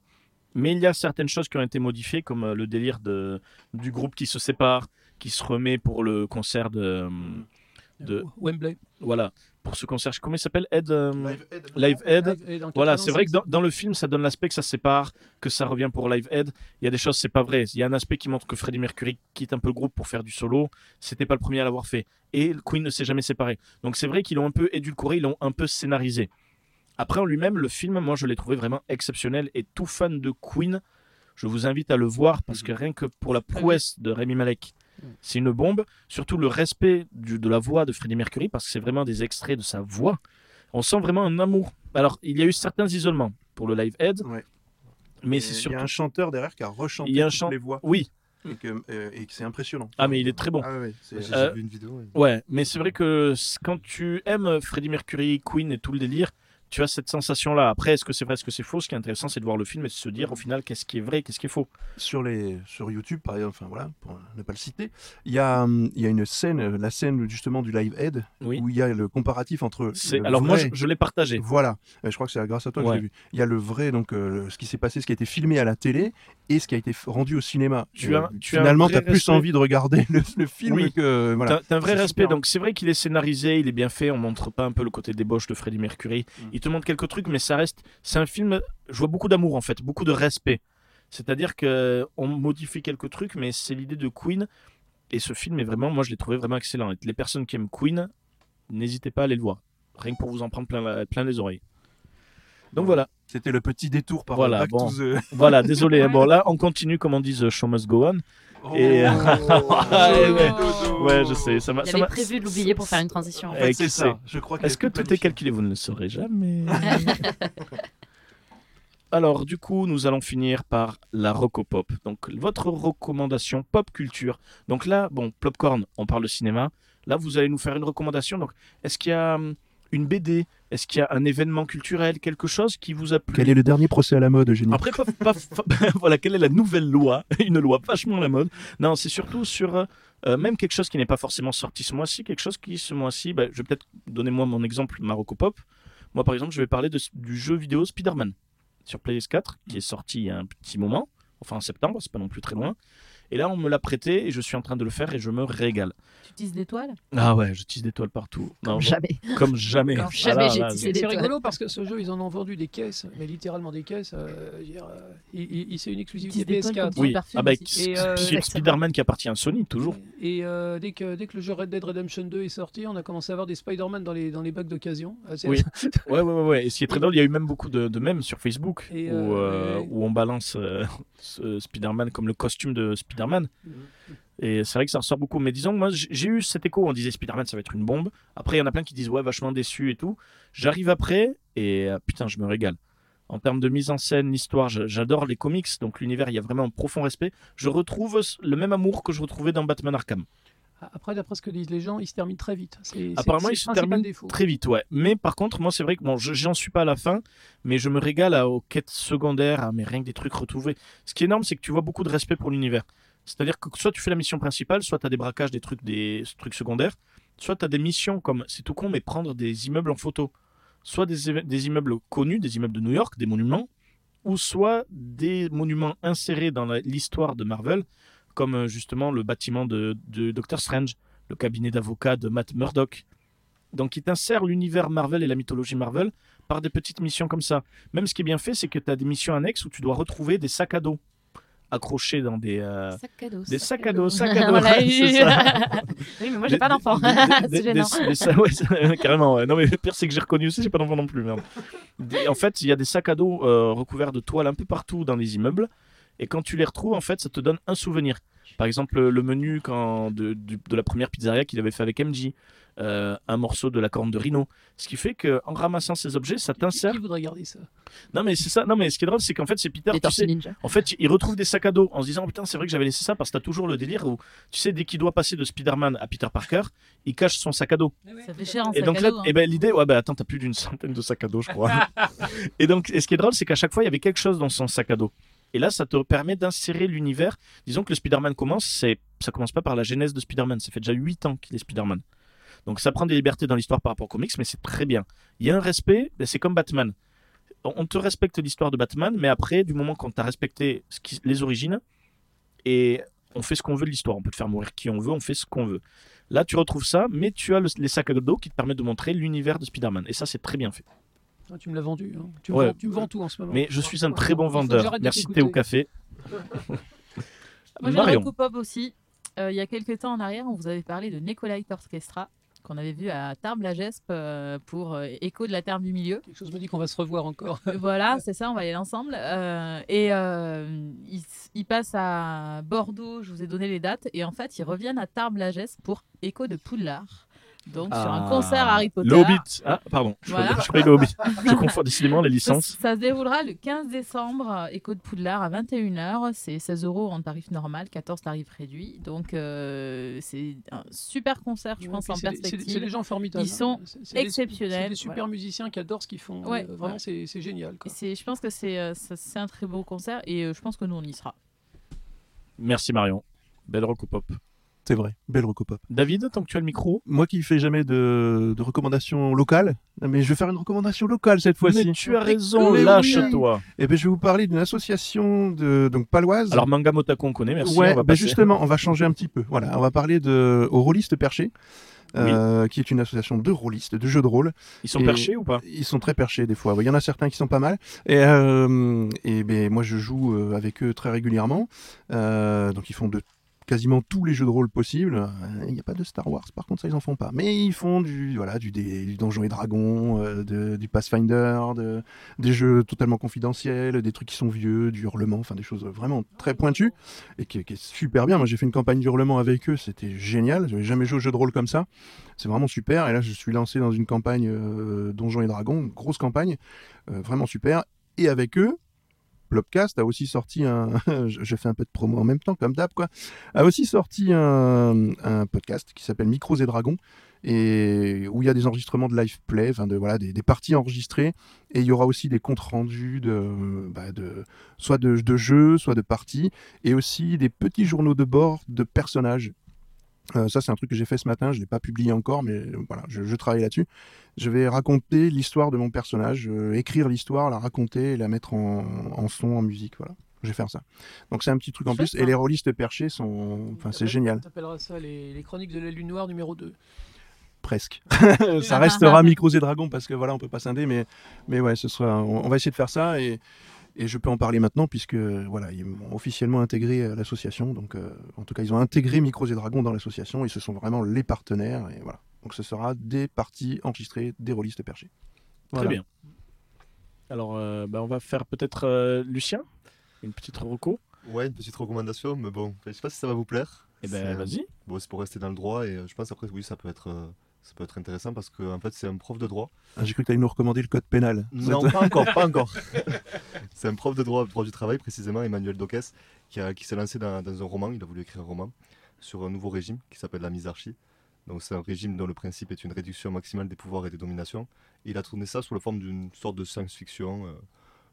Mais il y a certaines choses qui ont été modifiées, comme euh, le délire de, du groupe qui se sépare, qui se remet pour le concert de. De Wembley. voilà, pour ce concert. Comment il s'appelle Ed euh, Live Aid. Live en Voilà, c'est vrai que 85. dans, dans le film, ça donne l'aspect que ça se sépare, que ça revient pour Live Aid. Il y a des choses, c'est pas vrai. Il y a un aspect qui montre que Freddie Mercury quitte un peu le groupe pour faire du solo. C'était pas le premier à l'avoir fait. Et Queen ne s'est jamais séparé. Donc c'est vrai qu'ils l'ont un peu édulcoré, ils l'ont un peu scénarisé. Après, en lui-même, le film, moi, je l'ai trouvé vraiment exceptionnel. Et tout fan de Queen, je vous invite à le voir parce que rien que pour la prouesse de Rémi Malek, c'est une bombe. Surtout le respect du- de la voix de Freddie Mercury parce que c'est vraiment des extraits de sa voix. On sent vraiment un amour. Alors, il y a eu certains isolements pour le Live Aid, Ouais. mais c'est Il y surtout. a un chanteur derrière qui a rechanté Il y a un toutes chant- les voix. Oui, Et que, euh, que c'est impressionnant. ah, mais il est très bon. Ah ouais, Euh, vu une vidéo. Ouais, mais c'est vrai que quand tu aimes Freddie Mercury, Queen et tout le délire, tu as cette sensation-là. Après, est-ce que c'est vrai, est-ce que c'est faux? Ce qui est intéressant, c'est de voir le film et de se dire au final qu'est-ce qui est vrai, qu'est-ce qui est faux. sur, les, sur YouTube, par exemple, enfin voilà, pour ne pas le citer, il y a, hum, y a une scène, euh, la scène justement du Live Aid, Oui. où il y a le comparatif entre. Le Alors moi, je, je l'ai partagé. Voilà, Euh, je crois que c'est grâce à toi que Ouais. j'ai vu. Il y a le vrai, donc euh, ce qui s'est passé, ce qui a été filmé à la télé et ce qui a été rendu au cinéma. Tu as- tu as finalement, tu as plus respect. envie de regarder le, le film Oui. que. Voilà. T'as un vrai respect. super. Donc c'est vrai qu'il est scénarisé, il est bien fait. On montre pas un peu le côté débauche de Freddie Mercury. Mm. Te montre quelques trucs, mais ça reste. C'est un film. Je vois beaucoup d'amour en fait, beaucoup de respect. C'est-à-dire que on modifie quelques trucs, mais c'est l'idée de Queen. Et ce film est vraiment, moi je l'ai trouvé vraiment excellent. Et les personnes qui aiment Queen, n'hésitez pas à aller le voir. Rien que pour vous en prendre plein, la- plein les oreilles. Donc voilà, C'était le petit détour par Voilà, Back bon. to the- voilà, désolé. hein. Bon là, on continue comme on dit The Show Must Go On. Et- Ouais, ouais. Ouais, je sais, ça m'a. Prévu de l'oublier pour faire une transition. En fait, c'est ça. Je crois Est-ce que tout est calculé? Vous ne le saurez jamais. Alors, du coup, nous allons finir par la Rocopop. Donc, votre recommandation pop culture. Donc là, bon, Popcorn, on parle de cinéma. Là, vous allez nous faire une recommandation. Donc, est-ce qu'il y a hum, une BD Est-ce qu'il y a un événement culturel Quelque chose qui vous a plu? Quel est le dernier procès à la mode, Eugénie? Après, pas- pas- pas- voilà, quelle est la nouvelle loi? Une loi vachement à la mode. Non, c'est surtout sur euh, euh, même quelque chose qui n'est pas forcément sorti ce mois-ci, quelque chose qui, ce mois-ci, bah, je vais peut-être donner moi mon exemple Marocco Pop. Moi, par exemple, je vais parler de- du jeu vidéo Spider-Man sur PS4, qui est sorti il y a un petit moment, enfin en septembre, c'est pas non plus très loin. Et là, on me l'a prêté et je suis en train de le faire et je me régale. Tu utilises des toiles? Ah ouais, je tisse des toiles partout. Non, Comme bon, jamais. Comme jamais. Comme Ah jamais là j'ai C'est des c'est toiles. rigolo parce que ce jeu, ils en ont vendu des caisses, mais littéralement des caisses. euh, euh, il- il- il- c'est une exclusivité Utilise des toiles PS4. comme Oui, parfum ah bah, euh, Sp- Spider-Man qui appartient à Sony, toujours. Et euh, dès, que, dès que le jeu Red Dead Redemption 2 est sorti, on a commencé à avoir des Spider-Man dans les, dans les bacs d'occasion. Ah, Oui. Ouais, ouais, ouais, ouais. Et ce qui est très drôle, il y a eu même beaucoup de, de mèmes sur Facebook où, euh, euh, ouais. où on balance euh, ce Spider-Man comme le costume de Spider-Man. Et c'est vrai que ça ressort beaucoup. Mais disons, moi, j'ai eu cet écho. On disait Spider-Man, ça va être une bombe. Après, il y en a plein qui disent, ouais, vachement déçu et tout. J'arrive après et euh, putain, je me régale. En termes de mise en scène, l'histoire, j'adore les comics. Donc, l'univers, il y a vraiment un profond respect. Je retrouve le même amour que je retrouvais dans Batman Arkham. Après, d'après ce que disent les gens, il se termine très vite. Apparemment, il se termine défaut. très vite, ouais. Mais par contre, moi, c'est vrai que bon, je- j'en suis pas à la fin, mais je me régale à- aux quêtes secondaires, à mais rien que des trucs retrouvés. Ce qui est énorme, c'est que tu vois beaucoup de respect pour l'univers. C'est-à-dire que soit tu fais la mission principale, soit tu as des braquages, des trucs, des trucs secondaires, soit tu as des missions comme, c'est tout con, mais prendre des immeubles en photo. Soit des, immeubles connus, des immeubles de New York, des monuments, ou soit des monuments insérés dans l'histoire de Marvel, comme euh, justement le bâtiment de, de Doctor Strange, le cabinet d'avocat de Matt Murdock. Donc, il t'insère l'univers Marvel et la mythologie Marvel par des petites missions comme ça. Même ce qui est bien fait, c'est que tu as des missions annexes où tu dois retrouver des sacs à dos accrochés dans des, euh, Sac à dos. des sac sacs à dos. Sacs à dos, oui, mais moi j'ai pas d'enfant. C'est gênant. des- ouais, carrément, ouais. Non, mais le pire, c'est que j'ai reconnu aussi, j'ai pas d'enfant non plus, merde. Des- en fait, il y a des sacs à dos euh, recouverts de toiles un peu partout dans les immeubles. Et quand tu les retrouves, en fait, ça te donne un souvenir. Par exemple, le menu quand de, la première pizzeria qu'il avait fait avec MJ, euh, un morceau de la corne de Rhino. Ce qui fait que en ramassant ces objets, ça t'insère. Qui voudrait garder ça? Non mais c'est ça. Non mais ce qui est drôle, c'est qu'en fait c'est Peter. Les tu sais, Ninja. en fait, il retrouve des sacs à dos en se disant putain c'est vrai que j'avais laissé ça parce que t'as toujours le délire où tu sais dès qu'il doit passer de Spider-Man à Peter Parker, il cache son sac à dos. Ça fait cher en Et sac donc à là, dos, hein. eh ben, l'idée, ouais, bah attends, t'as plus d'une centaine de sacs à dos, je crois. et donc, et ce qui est drôle, c'est qu'à chaque fois, il y avait quelque chose dans son sac à dos. Et là, ça te permet d'insérer l'univers. Disons que le Spider-Man commence, c'est, ça commence pas par la genèse de Spider-Man. Ça fait déjà 8 ans qu'il est Spider-Man. Donc ça prend des libertés dans l'histoire par rapport aux comics, mais c'est très bien. Il y a un respect, ben, c'est comme Batman. On te respecte l'histoire de Batman, mais après, du moment qu'on t'a respecté les origines, et on fait ce qu'on veut de l'histoire. On peut te faire mourir qui on veut, on fait ce qu'on veut. Là, tu retrouves ça, mais tu as le- les sacs à dos qui te permettent de montrer l'univers de Spider-Man. Et ça, c'est très bien fait. Ah, Tu me l'as vendu. hein. Tu, me Ouais. vends, tu me vends tout en ce moment. Mais je suis un très bon vendeur. Merci. Théo Café. Moi, j'ai un Marion. Reco Pop aussi. Euh, il y a quelques temps en arrière, on vous avait parlé de Nicolite Orchestra, qu'on avait vu à Tarbes-la-Gespe euh, pour euh, Écho de la Terre du Milieu. Quelque chose me dit qu'on va se revoir encore. voilà, c'est ça, on va y aller ensemble. Euh, et euh, ils, ils passent à Bordeaux, je vous ai donné les dates, et en fait, ils reviennent à Tarbes-la-Gespe pour Écho de Poudlard. Donc, sur un Ah. concert Harry Potter. Le Hobbit. Ah, pardon. Je, Voilà. je croyais le Hobbit. Je confonds décidément les licences. ça se déroulera le 15 décembre, Écho de Poudlard à 21h. C'est 16 euros en tarif normal, 14 tarif réduit. Donc euh, c'est un super concert, je pense, en perspective. C'est des gens formidables. Ils sont hein. Exceptionnels. C'est des super Voilà. musiciens qui adorent ce qu'ils font. Ouais, Euh, Vraiment, ouais. c'est c'est génial. quoi. Je pense que c'est euh, ça- c'est un très beau concert et je pense que nous on y sera. Merci Marion. Belle rock pop? C'est vrai, belle recopop. David, tant que tu as le micro. Moi qui fais jamais de, de recommandations locales, mais je vais faire une recommandation locale cette fois-ci. Mais tu as raison, Mais oui. lâche-toi. Eh ben, je vais vous parler d'une association de donc paloise. Alors Manga Motako, on connaît, merci. ouais, on va ben justement, on va changer un petit peu. Voilà, on va parler de au Rôliste Perché, euh, qui est une association de rôlistes, de jeux de rôle. Ils sont Et- perchés ou pas? Ils sont très perchés des fois. Il y en a certains qui sont pas mal. Et, euh, et ben moi, je joue euh, avec eux très régulièrement. Euh, donc ils font de quasiment tous les jeux de rôle possibles. Euh, Il n'y a pas de Star Wars, par contre, ça ils en font pas. Mais ils font du voilà du, des, du et Dragons, euh, du Pathfinder, de- des jeux totalement confidentiels, des trucs qui sont vieux, du hurlement, enfin des choses vraiment très pointues et qui, qui est super bien. Moi, j'ai fait une campagne du hurlement avec eux, c'était génial. J'avais jamais joué au jeu de rôle comme ça. C'est vraiment super. Et là, je suis lancé dans une campagne euh, Donjons et Dragons, grosse campagne, euh, vraiment super. Et avec eux, A aussi sorti un. je fais un peu de promo en même temps, comme d'hab, quoi. A aussi sorti un, podcast qui s'appelle Micros et Dragons. Et où il y a des enregistrements de live play, enfin de, voilà, des, parties enregistrées. Et il y aura aussi des comptes rendus de, bah, soit de jeux, soit de parties. Et aussi des petits journaux de bord de personnages. Euh, ça, c'est un truc que j'ai fait ce matin. Je ne l'ai pas publié encore, mais euh, voilà, je, je travaille là-dessus. Je vais raconter l'histoire de mon personnage, euh, écrire l'histoire, la raconter et la mettre en, en son, en musique. Voilà, je vais faire ça. Donc c'est un petit truc en plus. ça. Et les rôlistes perchés sont, enfin c'est génial, T'appelleras ça les, les chroniques de la Lune Noire numéro 2. presque. ça restera micros et dragons parce que voilà, on peut pas scinder, mais mais ouais, ce sera. On, on va essayer de faire ça et et je peux en parler maintenant puisque voilà, ils m'ont officiellement intégré à l'association. Donc euh, en tout cas, ils ont intégré Micros et Dragons dans l'association et ce sont vraiment les partenaires et voilà. Donc ce sera des parties enregistrées des rôlistes perchés. Voilà. Très bien. Alors, euh, bah, on va faire peut-être euh, Lucien, une petite reco. Ouais, une petite recommandation, mais bon, je sais pas si ça va vous plaire. Eh ben, C'est- vas-y. Bon, c'est pour rester dans le droit et euh, je pense après, oui, ça peut être, euh, ça peut être intéressant parce qu'en en fait, c'est un prof de droit. Ah, J'ai cru que tu allais nous recommander le code pénal. Non, pas encore, pas encore. c'est un prof de droit, droit du travail, précisément, Emmanuel Doques, qui, a- qui s'est lancé dans, dans un roman. Il a voulu écrire un roman sur un nouveau régime qui s'appelle la misarchie. Donc, c'est un régime dont le principe est une réduction maximale des pouvoirs et des dominations. Et il a tourné ça sous la forme d'une sorte de science-fiction. euh,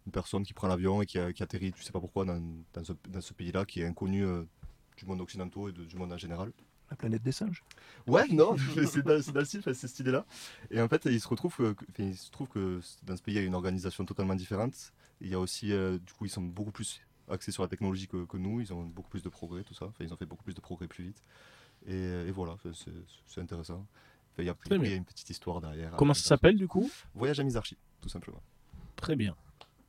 une personne qui prend l'avion et qui, qui atterrit, tu sais pas pourquoi, dans, dans ce, dans ce pays-là qui est inconnu euh, du monde occidental et de- du monde en général. La planète des singes. Ouais, non, c'est dans, c'est dans le style, enfin, c'est cette idée-là. Et en fait, il se retrouve que, il se trouve que dans ce pays, il y a une organisation totalement différente. Il y a aussi, euh, du coup, ils sont beaucoup plus axés sur la technologie que, que nous. Ils ont beaucoup plus de progrès, tout ça. Enfin, ils ont fait beaucoup plus de progrès plus vite. Et, et voilà, c'est intéressant. Enfin, il y a, il y a une petite histoire derrière. Comment ça s'appelle du coup? Voyage à Misarchie, tout simplement. Très bien.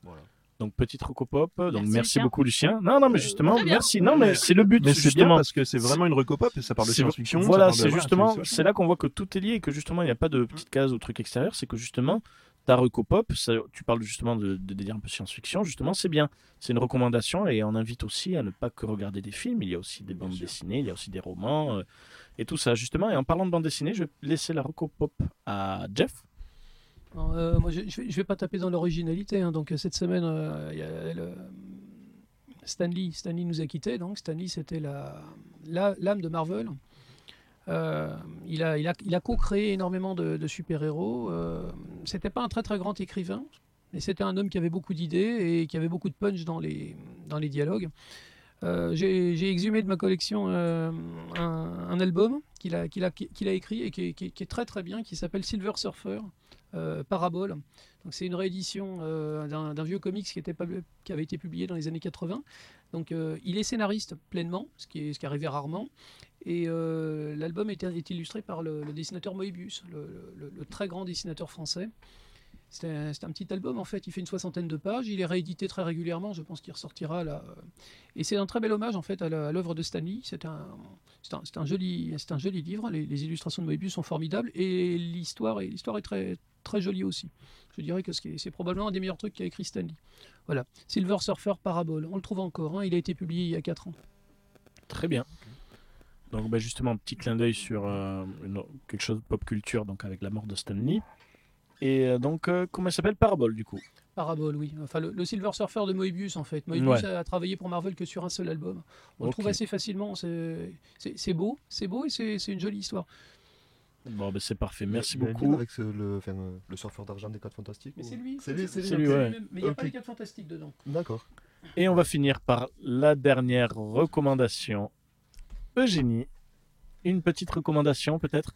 Voilà. Donc petite recopop. Donc merci, Merci, Lucien. beaucoup Lucien. Non non mais justement Très bien. merci. Non mais c'est le but Mais c'est bien justement. parce que c'est vraiment une recopop et ça parle de science-fiction. Voilà, c'est justement, c'est- c'est là qu'on voit que tout est lié et que justement il n'y a pas de petite case ou truc extérieur, c'est que justement ta reco pop, ça- tu parles justement de, de délire un peu science-fiction, justement, c'est bien. C'est une recommandation et on invite aussi à ne pas que regarder des films. Il y a aussi des bandes dessinées, il y a aussi des romans euh, et tout ça, justement. Et en parlant de bande dessinée, je vais laisser la reco pop à Jeff. Euh, moi, je ne vais, pas taper dans l'originalité. hein. Donc, euh, cette semaine, euh, Stanley, Stanley nous a quittés. Donc, Stanley, c'était la, la- l'âme de Marvel. Il a, co-créé énormément de, super-héros. C'était pas un très très grand écrivain, mais c'était un homme qui avait beaucoup d'idées et qui avait beaucoup de punch dans les, dialogues. J'ai exhumé de ma collection un, album qu'il a, écrit et qui qui est très très bien, qui s'appelle Silver Surfer, euh, Parabole. C'est une réédition euh, d'un vieux comics qui, avait été publié dans les années 80. Donc euh, il est scénariste pleinement, ce qui, est, arrivait rarement. Et l'album est, illustré par le, dessinateur Moebius, le très grand dessinateur français. C'est un, petit album en fait, il fait une soixantaine de pages, il est réédité très régulièrement, je pense qu'il ressortira là. Et c'est un très bel hommage en fait à l'œuvre de Stanley. C'est un, un, un joli, un joli livre. Les, illustrations de Moebius sont formidables et l'histoire est, l'histoire est très, très jolie aussi. Je dirais que c'est probablement un des meilleurs trucs qu'a écrit Stanley. Voilà, Silver Surfer Parabole, on le trouve encore. hein, il a été publié il y a 4 ans. Très bien. Donc bah, justement, petit clin d'œil sur euh, quelque chose de pop culture, donc avec la mort de Stanley. Et euh, donc, euh, comment elle s'appelle? Parabole du coup Parabole, oui. Enfin, le, le Silver Surfer de Moebius, en fait. Moebius Ouais. a travaillé pour Marvel que sur un seul album. On le trouve assez facilement. C'est beau, c'est beau et c'est une jolie histoire. Bon, bah, c'est parfait. Merci Il y a un beaucoup. Avec ce- le, enfin, le surfeur d'argent des 4 Fantastiques Mais ou- c'est lui. C'est lui, c'est lui. lui, ouais. Mais il n'y a pas les 4 fantastiques dedans. D'accord. Et on va finir par la dernière recommandation. Eugénie, une petite recommandation peut-être?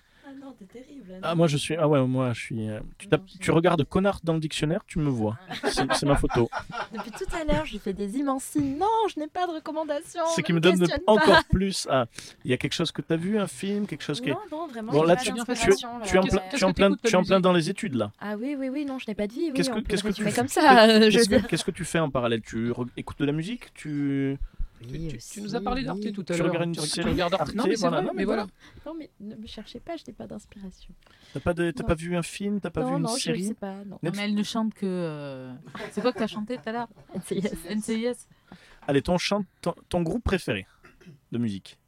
Non, t'es terrible. Ah moi je suis ah ouais moi je suis euh, tu, tapes- tu regardes connard dans le dictionnaire tu me vois c'est c'est ma photo Depuis tout à l'heure, je fais des immenses signes. Non, je n'ai pas de recommandation. ce qui me donne encore plus ah il y a quelque chose que tu as vu un film quelque chose qui est Non, non, vraiment. bon j'ai là pas tu, tu, d'inspiration, tu es en là. plein Qu'est-ce tu es en que plein t'écoutes tu es en plein musique dans les études là Ah oui, oui, oui, non, je n'ai pas de vie. Oui, qu'est-ce que on peut qu'est-ce que tu résumer fais comme ça. euh, je veux qu'est-ce que, dire. qu'est-ce que tu fais en parallèle? Tu re- écoutes de la musique? Tu Tu, tu nous as parlé d'Arte tout à Tu l'heure. regardes une tu, regardes Arte. Non, mais c'est voilà, vrai, non, mais mais voilà. Non, mais ne me cherchez pas, je n'ai pas d'inspiration. t'as pas de- pas vu un film t'as pas non, vu une non, je série sais pas. Non. Non, mais elle ne chante que. euh, C'est quoi que t'as chanté tout à l'heure NCIS. NCIS. allez ton chant ton, ton groupe préféré de musique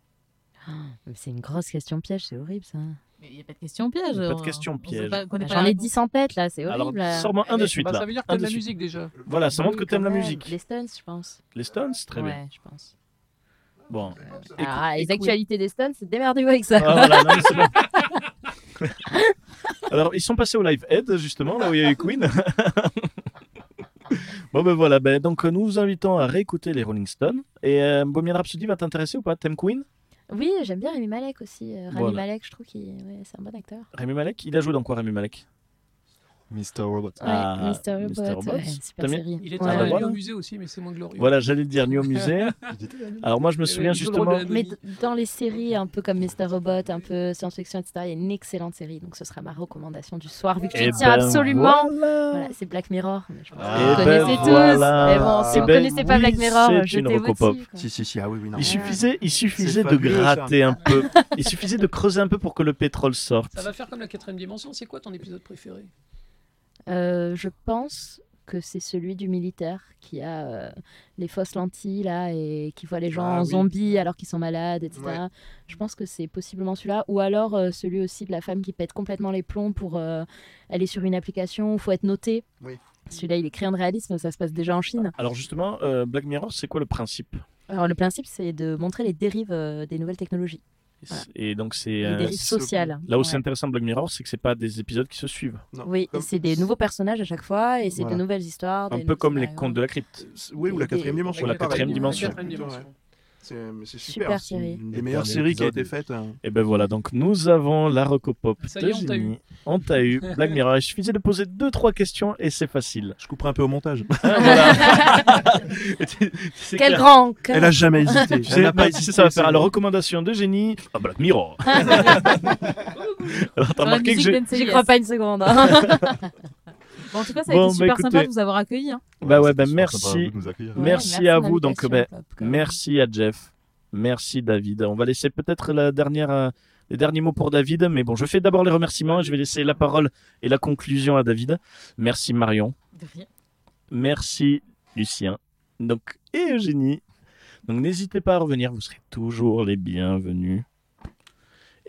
Mais C'est une grosse question piège, c'est horrible ça. Mais il n'y a pas de question piège. Pas de on- question piège. pas J'en ai réponse. 10 en tête là, c'est horrible. sors-moi un de Eh, suite là Ça veut dire que t'aimes la musique déjà. voilà ça montre que t'aimes la musique Les Stones, je pense. les Stones très bien Ouais, je pense. bon Ah, les actualités des Stones, c'est démerdez-vous avec ça. Ah. Alors, ils sont passés au Live Aid, justement, là où il y a eu Queen. bon, ben voilà, ben, donc nous vous invitons à réécouter les Rolling Stones. Et euh, Bohemian Rhapsody va t'intéresser ou pas? T'aimes Queen? Oui, j'aime bien Rémi Malek aussi. Euh, Voilà. Malek, je trouve qu'il ouais, c'est un bon acteur. Rémi Malek Il a joué dans quoi, Rémi Malek? Mr. Robot. Ah, ouais, Mr. Robot, Mr. Robot. ouais, super série. Il est Ouais, Ah, bah allé voilà. au musée aussi, mais c'est moins glorieux. Voilà, j'allais le dire, Nuit au musée. Alors, moi, je me souviens justement. Mais dans les séries un peu comme Mr. Robot, un peu science-fiction, etc., il y a une excellente série. Donc ce sera ma recommandation du soir, vu que Eh tu tiens ben, absolument. voilà. Voilà, c'est Black Mirror. Mais je pense que Eh vous ben, connaissez tous. Mais bon, si Eh vous ben, connaissez pas oui, Black Mirror, jetez une vous recopop. Si, si, si, ah oui, oui, non. Il suffisait, il suffisait de gratter un peu. Il suffisait de creuser un peu pour que le pétrole sorte. Ça va faire comme la quatrième dimension. C'est quoi ton épisode préféré? Euh, je pense que c'est celui du militaire qui a euh, les fausses lentilles là et qui voit les gens Ah en oui. zombies alors qu'ils sont malades, etc. Ouais. Je pense que c'est possiblement celui-là. Ou alors euh, celui aussi de la femme qui pète complètement les plombs pour euh, aller sur une application où il faut être noté. Oui. Celui-là, il est créé de réalisme, ça se passe déjà en Chine. Alors, justement, euh, Black Mirror, c'est quoi le principe? Alors le principe, c'est de montrer les dérives euh, des nouvelles technologies, Voilà. Et donc, c'est. euh. Là où c'est intéressant de Black Mirror, c'est que c'est pas des épisodes qui se suivent. Non, Oui, comme- c'est des nouveaux personnages à chaque fois et c'est Voilà. de nouvelles histoires. Un peu comme les contes de la crypte. Oui, ou la quatrième dimension. Ou la quatrième la dimension. Dimension. C'est Super super. C'est série. une des meilleures séries qui a été faite. hein. Et ben voilà, donc nous avons la Recopop Ça y est, on t'a eu. Black Mirror. Il suffisait de poser deux trois questions et c'est facile. Je couperai un peu au montage. Ah, Quel clair. grand. Elle a jamais hésité. Tu Elle sais, n'a pas bah, hésité. ça va faire la recommandation d'Eugénie. Ah, Black Mirror. Alors t'as remarqué que musique j'ai. J'y crois pas une seconde. Bon, en tout cas, ça a Bon, été bah, super sympa de vous avoir accueillis. hein. Bah ouais, bah merci. Ouais, Merci merci à vous. Donc, même. Merci à Jeff. Merci David. On va laisser peut-être la dernière, euh, les derniers mots pour David. Mais bon, je fais d'abord les remerciements. Je vais laisser la parole et la conclusion à David. Merci Marion. De rien. Merci Lucien. Donc, et Eugénie. Donc n'hésitez pas à revenir, vous serez toujours les bienvenus.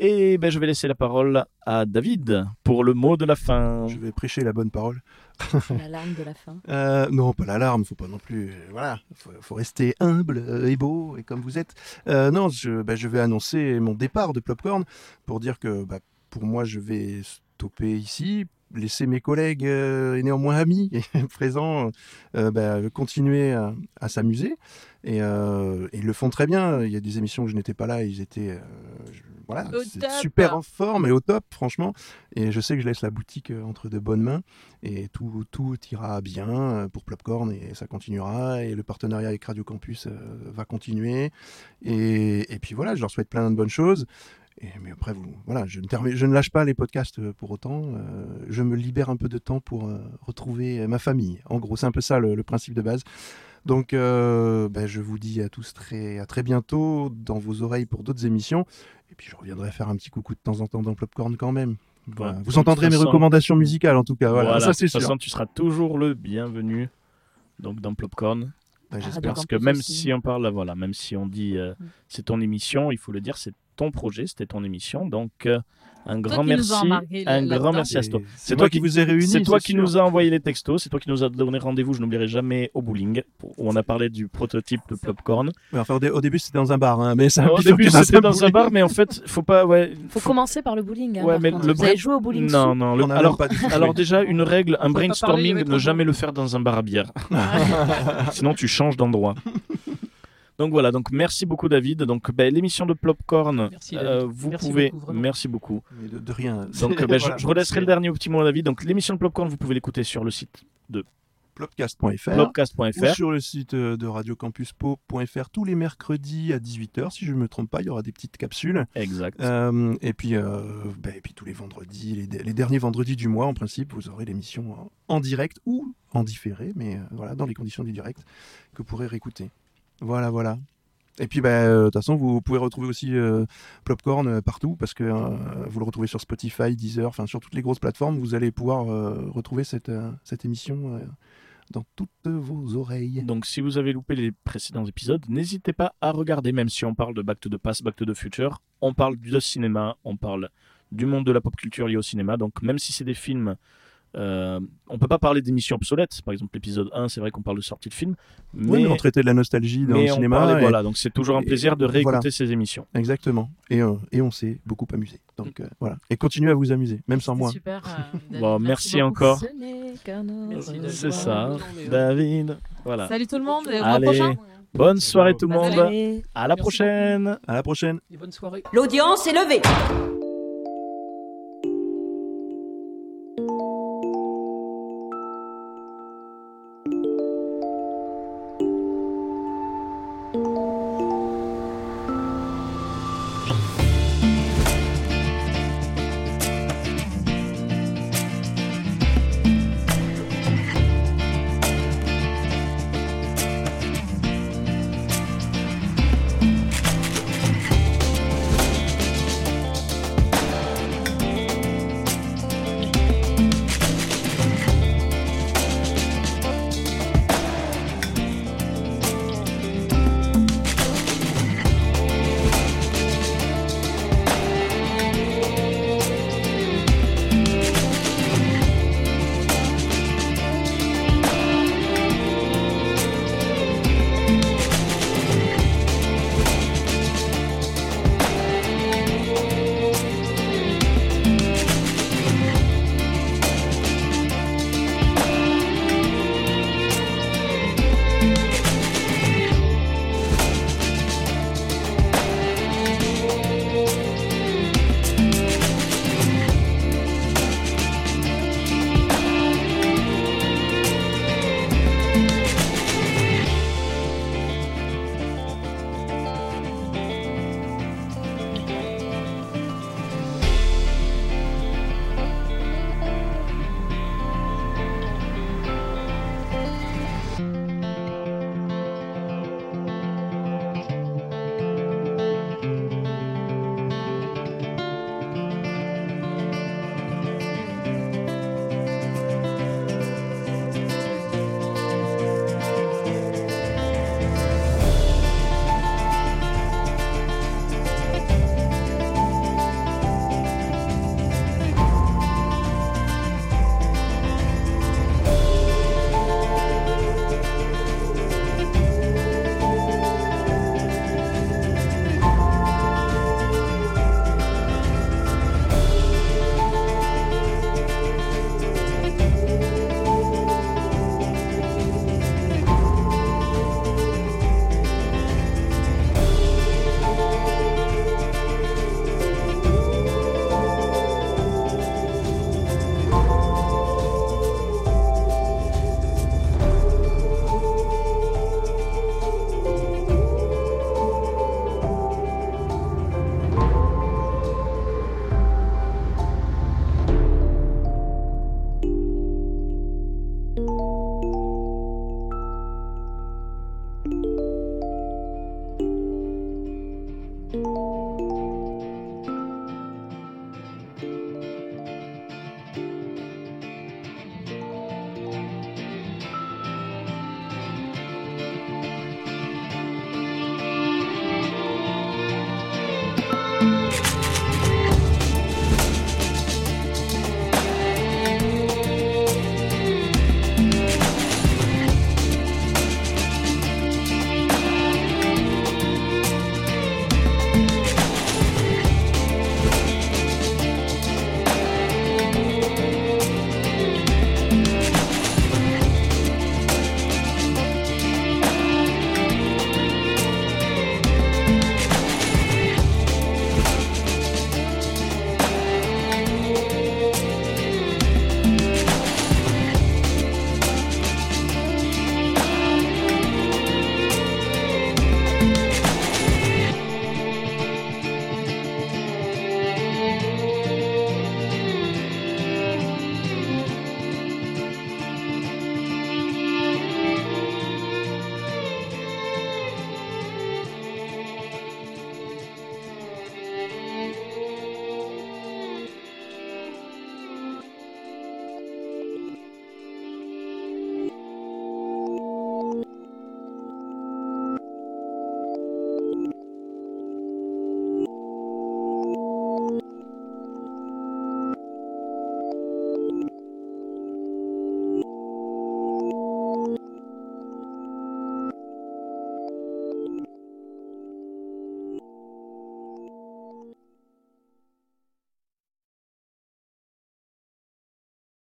Et ben, je vais laisser la parole à David pour le mot de la fin. Je vais prêcher la bonne parole. L'alarme de la fin. Euh, non, pas l'alarme, faut pas non plus. euh, voilà, faut, faut rester humble euh, et beau et comme vous êtes. Euh, non, je, bah, je vais annoncer mon départ de Plopcorn pour dire que bah, pour moi, je vais stopper ici, laisser mes collègues euh, et néanmoins amis et présents euh, bah, continuer à, à s'amuser. Et, euh, et ils le font très bien. Il y a des émissions où je n'étais pas là, ils étaient euh, je- voilà, super en forme et au top, franchement. Et je sais que je laisse la boutique euh, entre de bonnes mains. Et tout, tout ira bien euh, pour Plopcorn et ça continuera. Et le partenariat avec Radio Campus euh, va continuer. Et, et puis voilà je leur souhaite plein de bonnes choses. Et, mais après vous voilà je ne, termine- je ne lâche pas les podcasts pour autant. Euh, je me libère un peu de temps pour euh, retrouver ma famille. En gros c'est un peu ça le, le principe de base. Donc euh, ben, je vous dis à tous très, à très bientôt dans vos oreilles pour d'autres émissions et puis je reviendrai faire un petit coucou de temps en temps dans Plopcorn quand même Voilà. Ouais, vous entendrez mes façon- recommandations musicales en tout cas voilà, Voilà, ça c'est de toute sûr façon, tu seras toujours le bienvenu donc dans Plopcorn. Ben, j'espère. Radio Parce que même aussi. si on parle, voilà, même si on dit euh, c'est ton émission, il faut le dire, c'est ton projet, c'était ton émission. Donc euh, un grand merci, un grand merci à toi. C'est toi qui vous ai réunis C'est toi qui nous a envoyé les textos, c'est toi qui nous a donné rendez-vous, je n'oublierai jamais au bowling, où on a parlé du prototype de Popcorn. Enfin, au, dé- au début, c'était dans un bar, hein, mais ça Au début, c'était dans un bar, mais en fait, faut pas. Ouais, Faut commencer par le bowling. hein, Ouais, mais le Vous vrai- avez joué au bowling Non, non. alors, alors déjà, une règle, un brainstorming, ne jamais le faire dans un bar à bière. Sinon, tu changes d'endroit. Donc voilà, donc merci beaucoup David. Donc ben, l'émission de Plopcorn, Merci, euh, David. vous Merci pouvie beaucoup, vraiment. merci beaucoup. Mais de, de rien. Donc ben, je- Voilà. je, relaisserai le dernier petit mot à David. Donc l'émission de Plopcorn, vous pouvez l'écouter sur le site Plopcast.fr ou plopcast.fr. sur le site euh, de radiocampuspo.fr tous les mercredis à 18h, si je ne me trompe pas, il y aura des petites capsules. Exact. Euh, et, puis, euh, ben, et puis tous les vendredis, les, les derniers vendredis du mois, en principe, vous aurez l'émission en, en direct ou en différé, mais euh, voilà, dans les conditions du direct, que vous pourrez réécouter. Voilà, voilà. Et puis, ben, euh, de toute façon, vous pouvez retrouver aussi euh, Plopcorn euh, partout, parce que euh, vous le retrouvez sur Spotify, Deezer, enfin sur toutes les grosses plateformes, vous allez pouvoir retrouver cette, cette émission dans toutes vos oreilles. Donc si vous avez loupé les précédents épisodes, n'hésitez pas à regarder, même si on parle de Back to the Past, Back to the Future, on parle de cinéma, on parle du monde de la pop culture lié au cinéma, donc même si c'est des films, euh, on peut pas parler d'émissions obsolètes, par exemple l'épisode 1, c'est vrai qu'on parle de sortie de film, mais, Oui, mais on traitait de la nostalgie dans mais le on cinéma. parlait- et- voilà, donc c'est toujours un et- plaisir de réécouter voilà. ces émissions. Exactement. Et, euh, et on s'est beaucoup amusé. Donc euh, voilà. Et continuez à vous amuser, même sans moi. Super. euh, Bon, merci encore. C'est ça, David. Voilà. Salut tout le monde et au Allez, prochain. bonne soirée tout le monde. Allez. À la Merci prochaine. À la prochaine. Et bonne soirée. L'audience est levée.